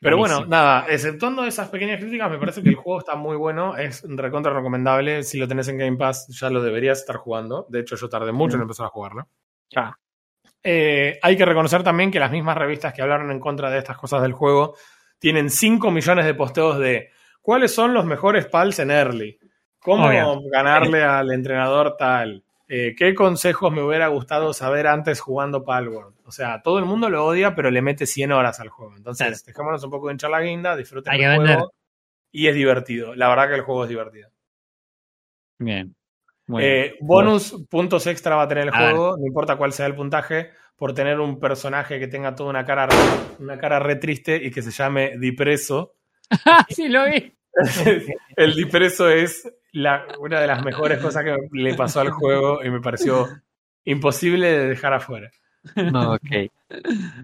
Pero bueno, nada, exceptuando esas pequeñas críticas, me parece que el juego está muy bueno, es recontra recomendable. Si lo tenés en Game Pass, ya lo deberías estar jugando. De hecho, yo tardé mucho en empezar a jugarlo. Ah. Eh, hay que reconocer también que las mismas revistas que hablaron en contra de estas cosas del juego tienen 5 millones de posteos de cuáles son los mejores pals en early, cómo Obvio. ganarle al entrenador tal, eh, qué consejos me hubiera gustado saber antes jugando Palworld. O sea, todo el mundo lo odia, pero le mete 100 horas al juego. Entonces, Claro. dejémonos un poco de hinchar la guinda, disfruten Hay el juego. vender. Y es divertido. La verdad que el juego es divertido. Bien. Muy bien. Eh, bonus puntos extra va a tener el A ver. juego, no importa cuál sea el puntaje, por tener un personaje que tenga toda una cara, re- una cara re triste y que se llame Dipreso. sí, lo vi. El Dipreso es la- una de las mejores cosas que le pasó al juego y me pareció imposible de dejar afuera. No, ok.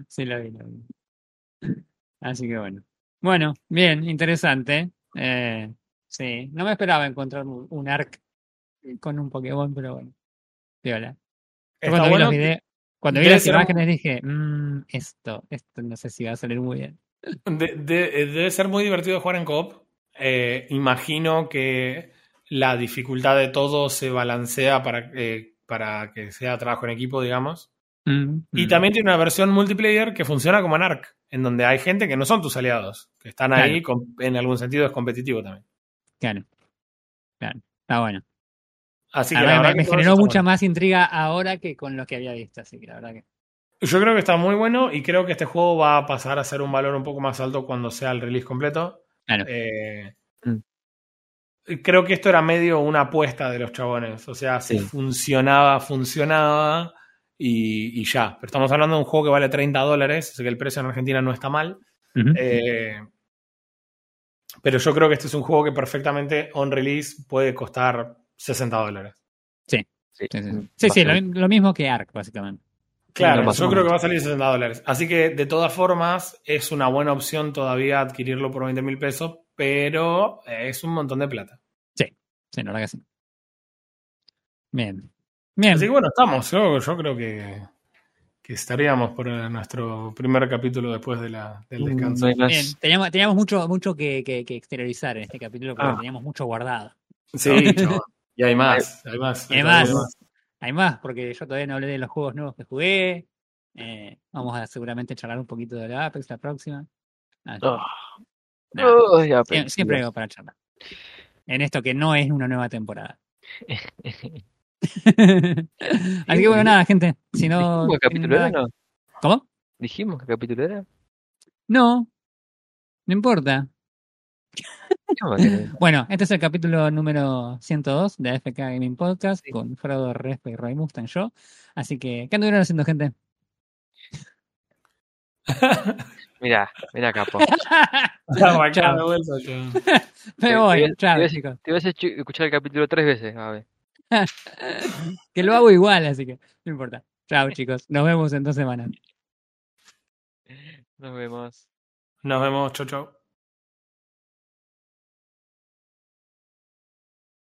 Sí, lo vi, lo vi. Así que bueno. Bueno, bien, interesante. Eh, sí, no me esperaba encontrar un, arc con un Pokémon, pero bueno. Está cuando vi bueno videos, cuando vi las ser- imágenes dije, "Mm, esto, esto no sé si va a salir muy bien. De- de- debe ser muy divertido jugar en coop. Eh, imagino que la dificultad de todo se balancea para, eh, para que sea trabajo en equipo, digamos. Mm, Y mm. también tiene una versión multiplayer que funciona como en ARC, en donde hay gente que no son tus aliados, que están ahí, en algún sentido es competitivo también. Claro. Claro. Está bueno. Así que Además, la me, que generó mucha bueno. más intriga ahora que con lo que había visto, así que la verdad que. Yo creo que está muy bueno y creo que este juego va a pasar a ser un valor un poco más alto cuando sea el release completo. Claro. Eh, Mm. Creo que esto era medio una apuesta de los chabones. O sea, si Sí. funcionaba, funcionaba y, y ya. Pero estamos hablando de un juego que vale 30 dólares, así que el precio en Argentina no está mal. Eh, Pero yo creo que este es un juego que perfectamente on release puede costar 60 dólares. Sí, Sí, sí, sí, sí, lo, lo mismo que Ark, básicamente. Claro, yo creo que va a salir 60 dólares. Así que de todas formas es una buena opción todavía adquirirlo por 20 mil pesos, pero es un montón de plata. Sí, la verdad que sí. Bien. Bien. Así que bueno, estamos. Yo, yo creo que, que estaríamos por eh, nuestro primer capítulo después de la, del Mm, descanso. no. Bien, Teníamos, teníamos mucho, mucho que, que- que exteriorizar en este capítulo porque Ah. teníamos mucho guardado. Sí. Y hay más, hay más. Hay más. Hay más, porque yo todavía no hablé de los juegos nuevos que jugué. Eh, vamos a seguramente charlar un poquito de la Apex la próxima. Así que, Ah. Oh, ya, siempre algo para charlar. En esto que no es una nueva temporada. Así que bueno, nada, gente. Si no. ¿Dijimos capítulo era? nada- No? ¿Cómo? ¿Dijimos qué capítulo era? No. No importa. Que- Bueno, este es el capítulo número 102 de AFK Gaming Podcast con Frodo Respe y Roy Mustang yo. Así que, ¿qué anduvieron haciendo, gente? Mirá, mirá, capo. Chao. chao. Me voy, chao, te- chicos. Te vas a escu- escuchar el capítulo tres veces, a ver. Que lo hago igual, así que no importa. Chao, chicos. Nos vemos en dos semanas. Nos vemos. Nos vemos, chau, chau.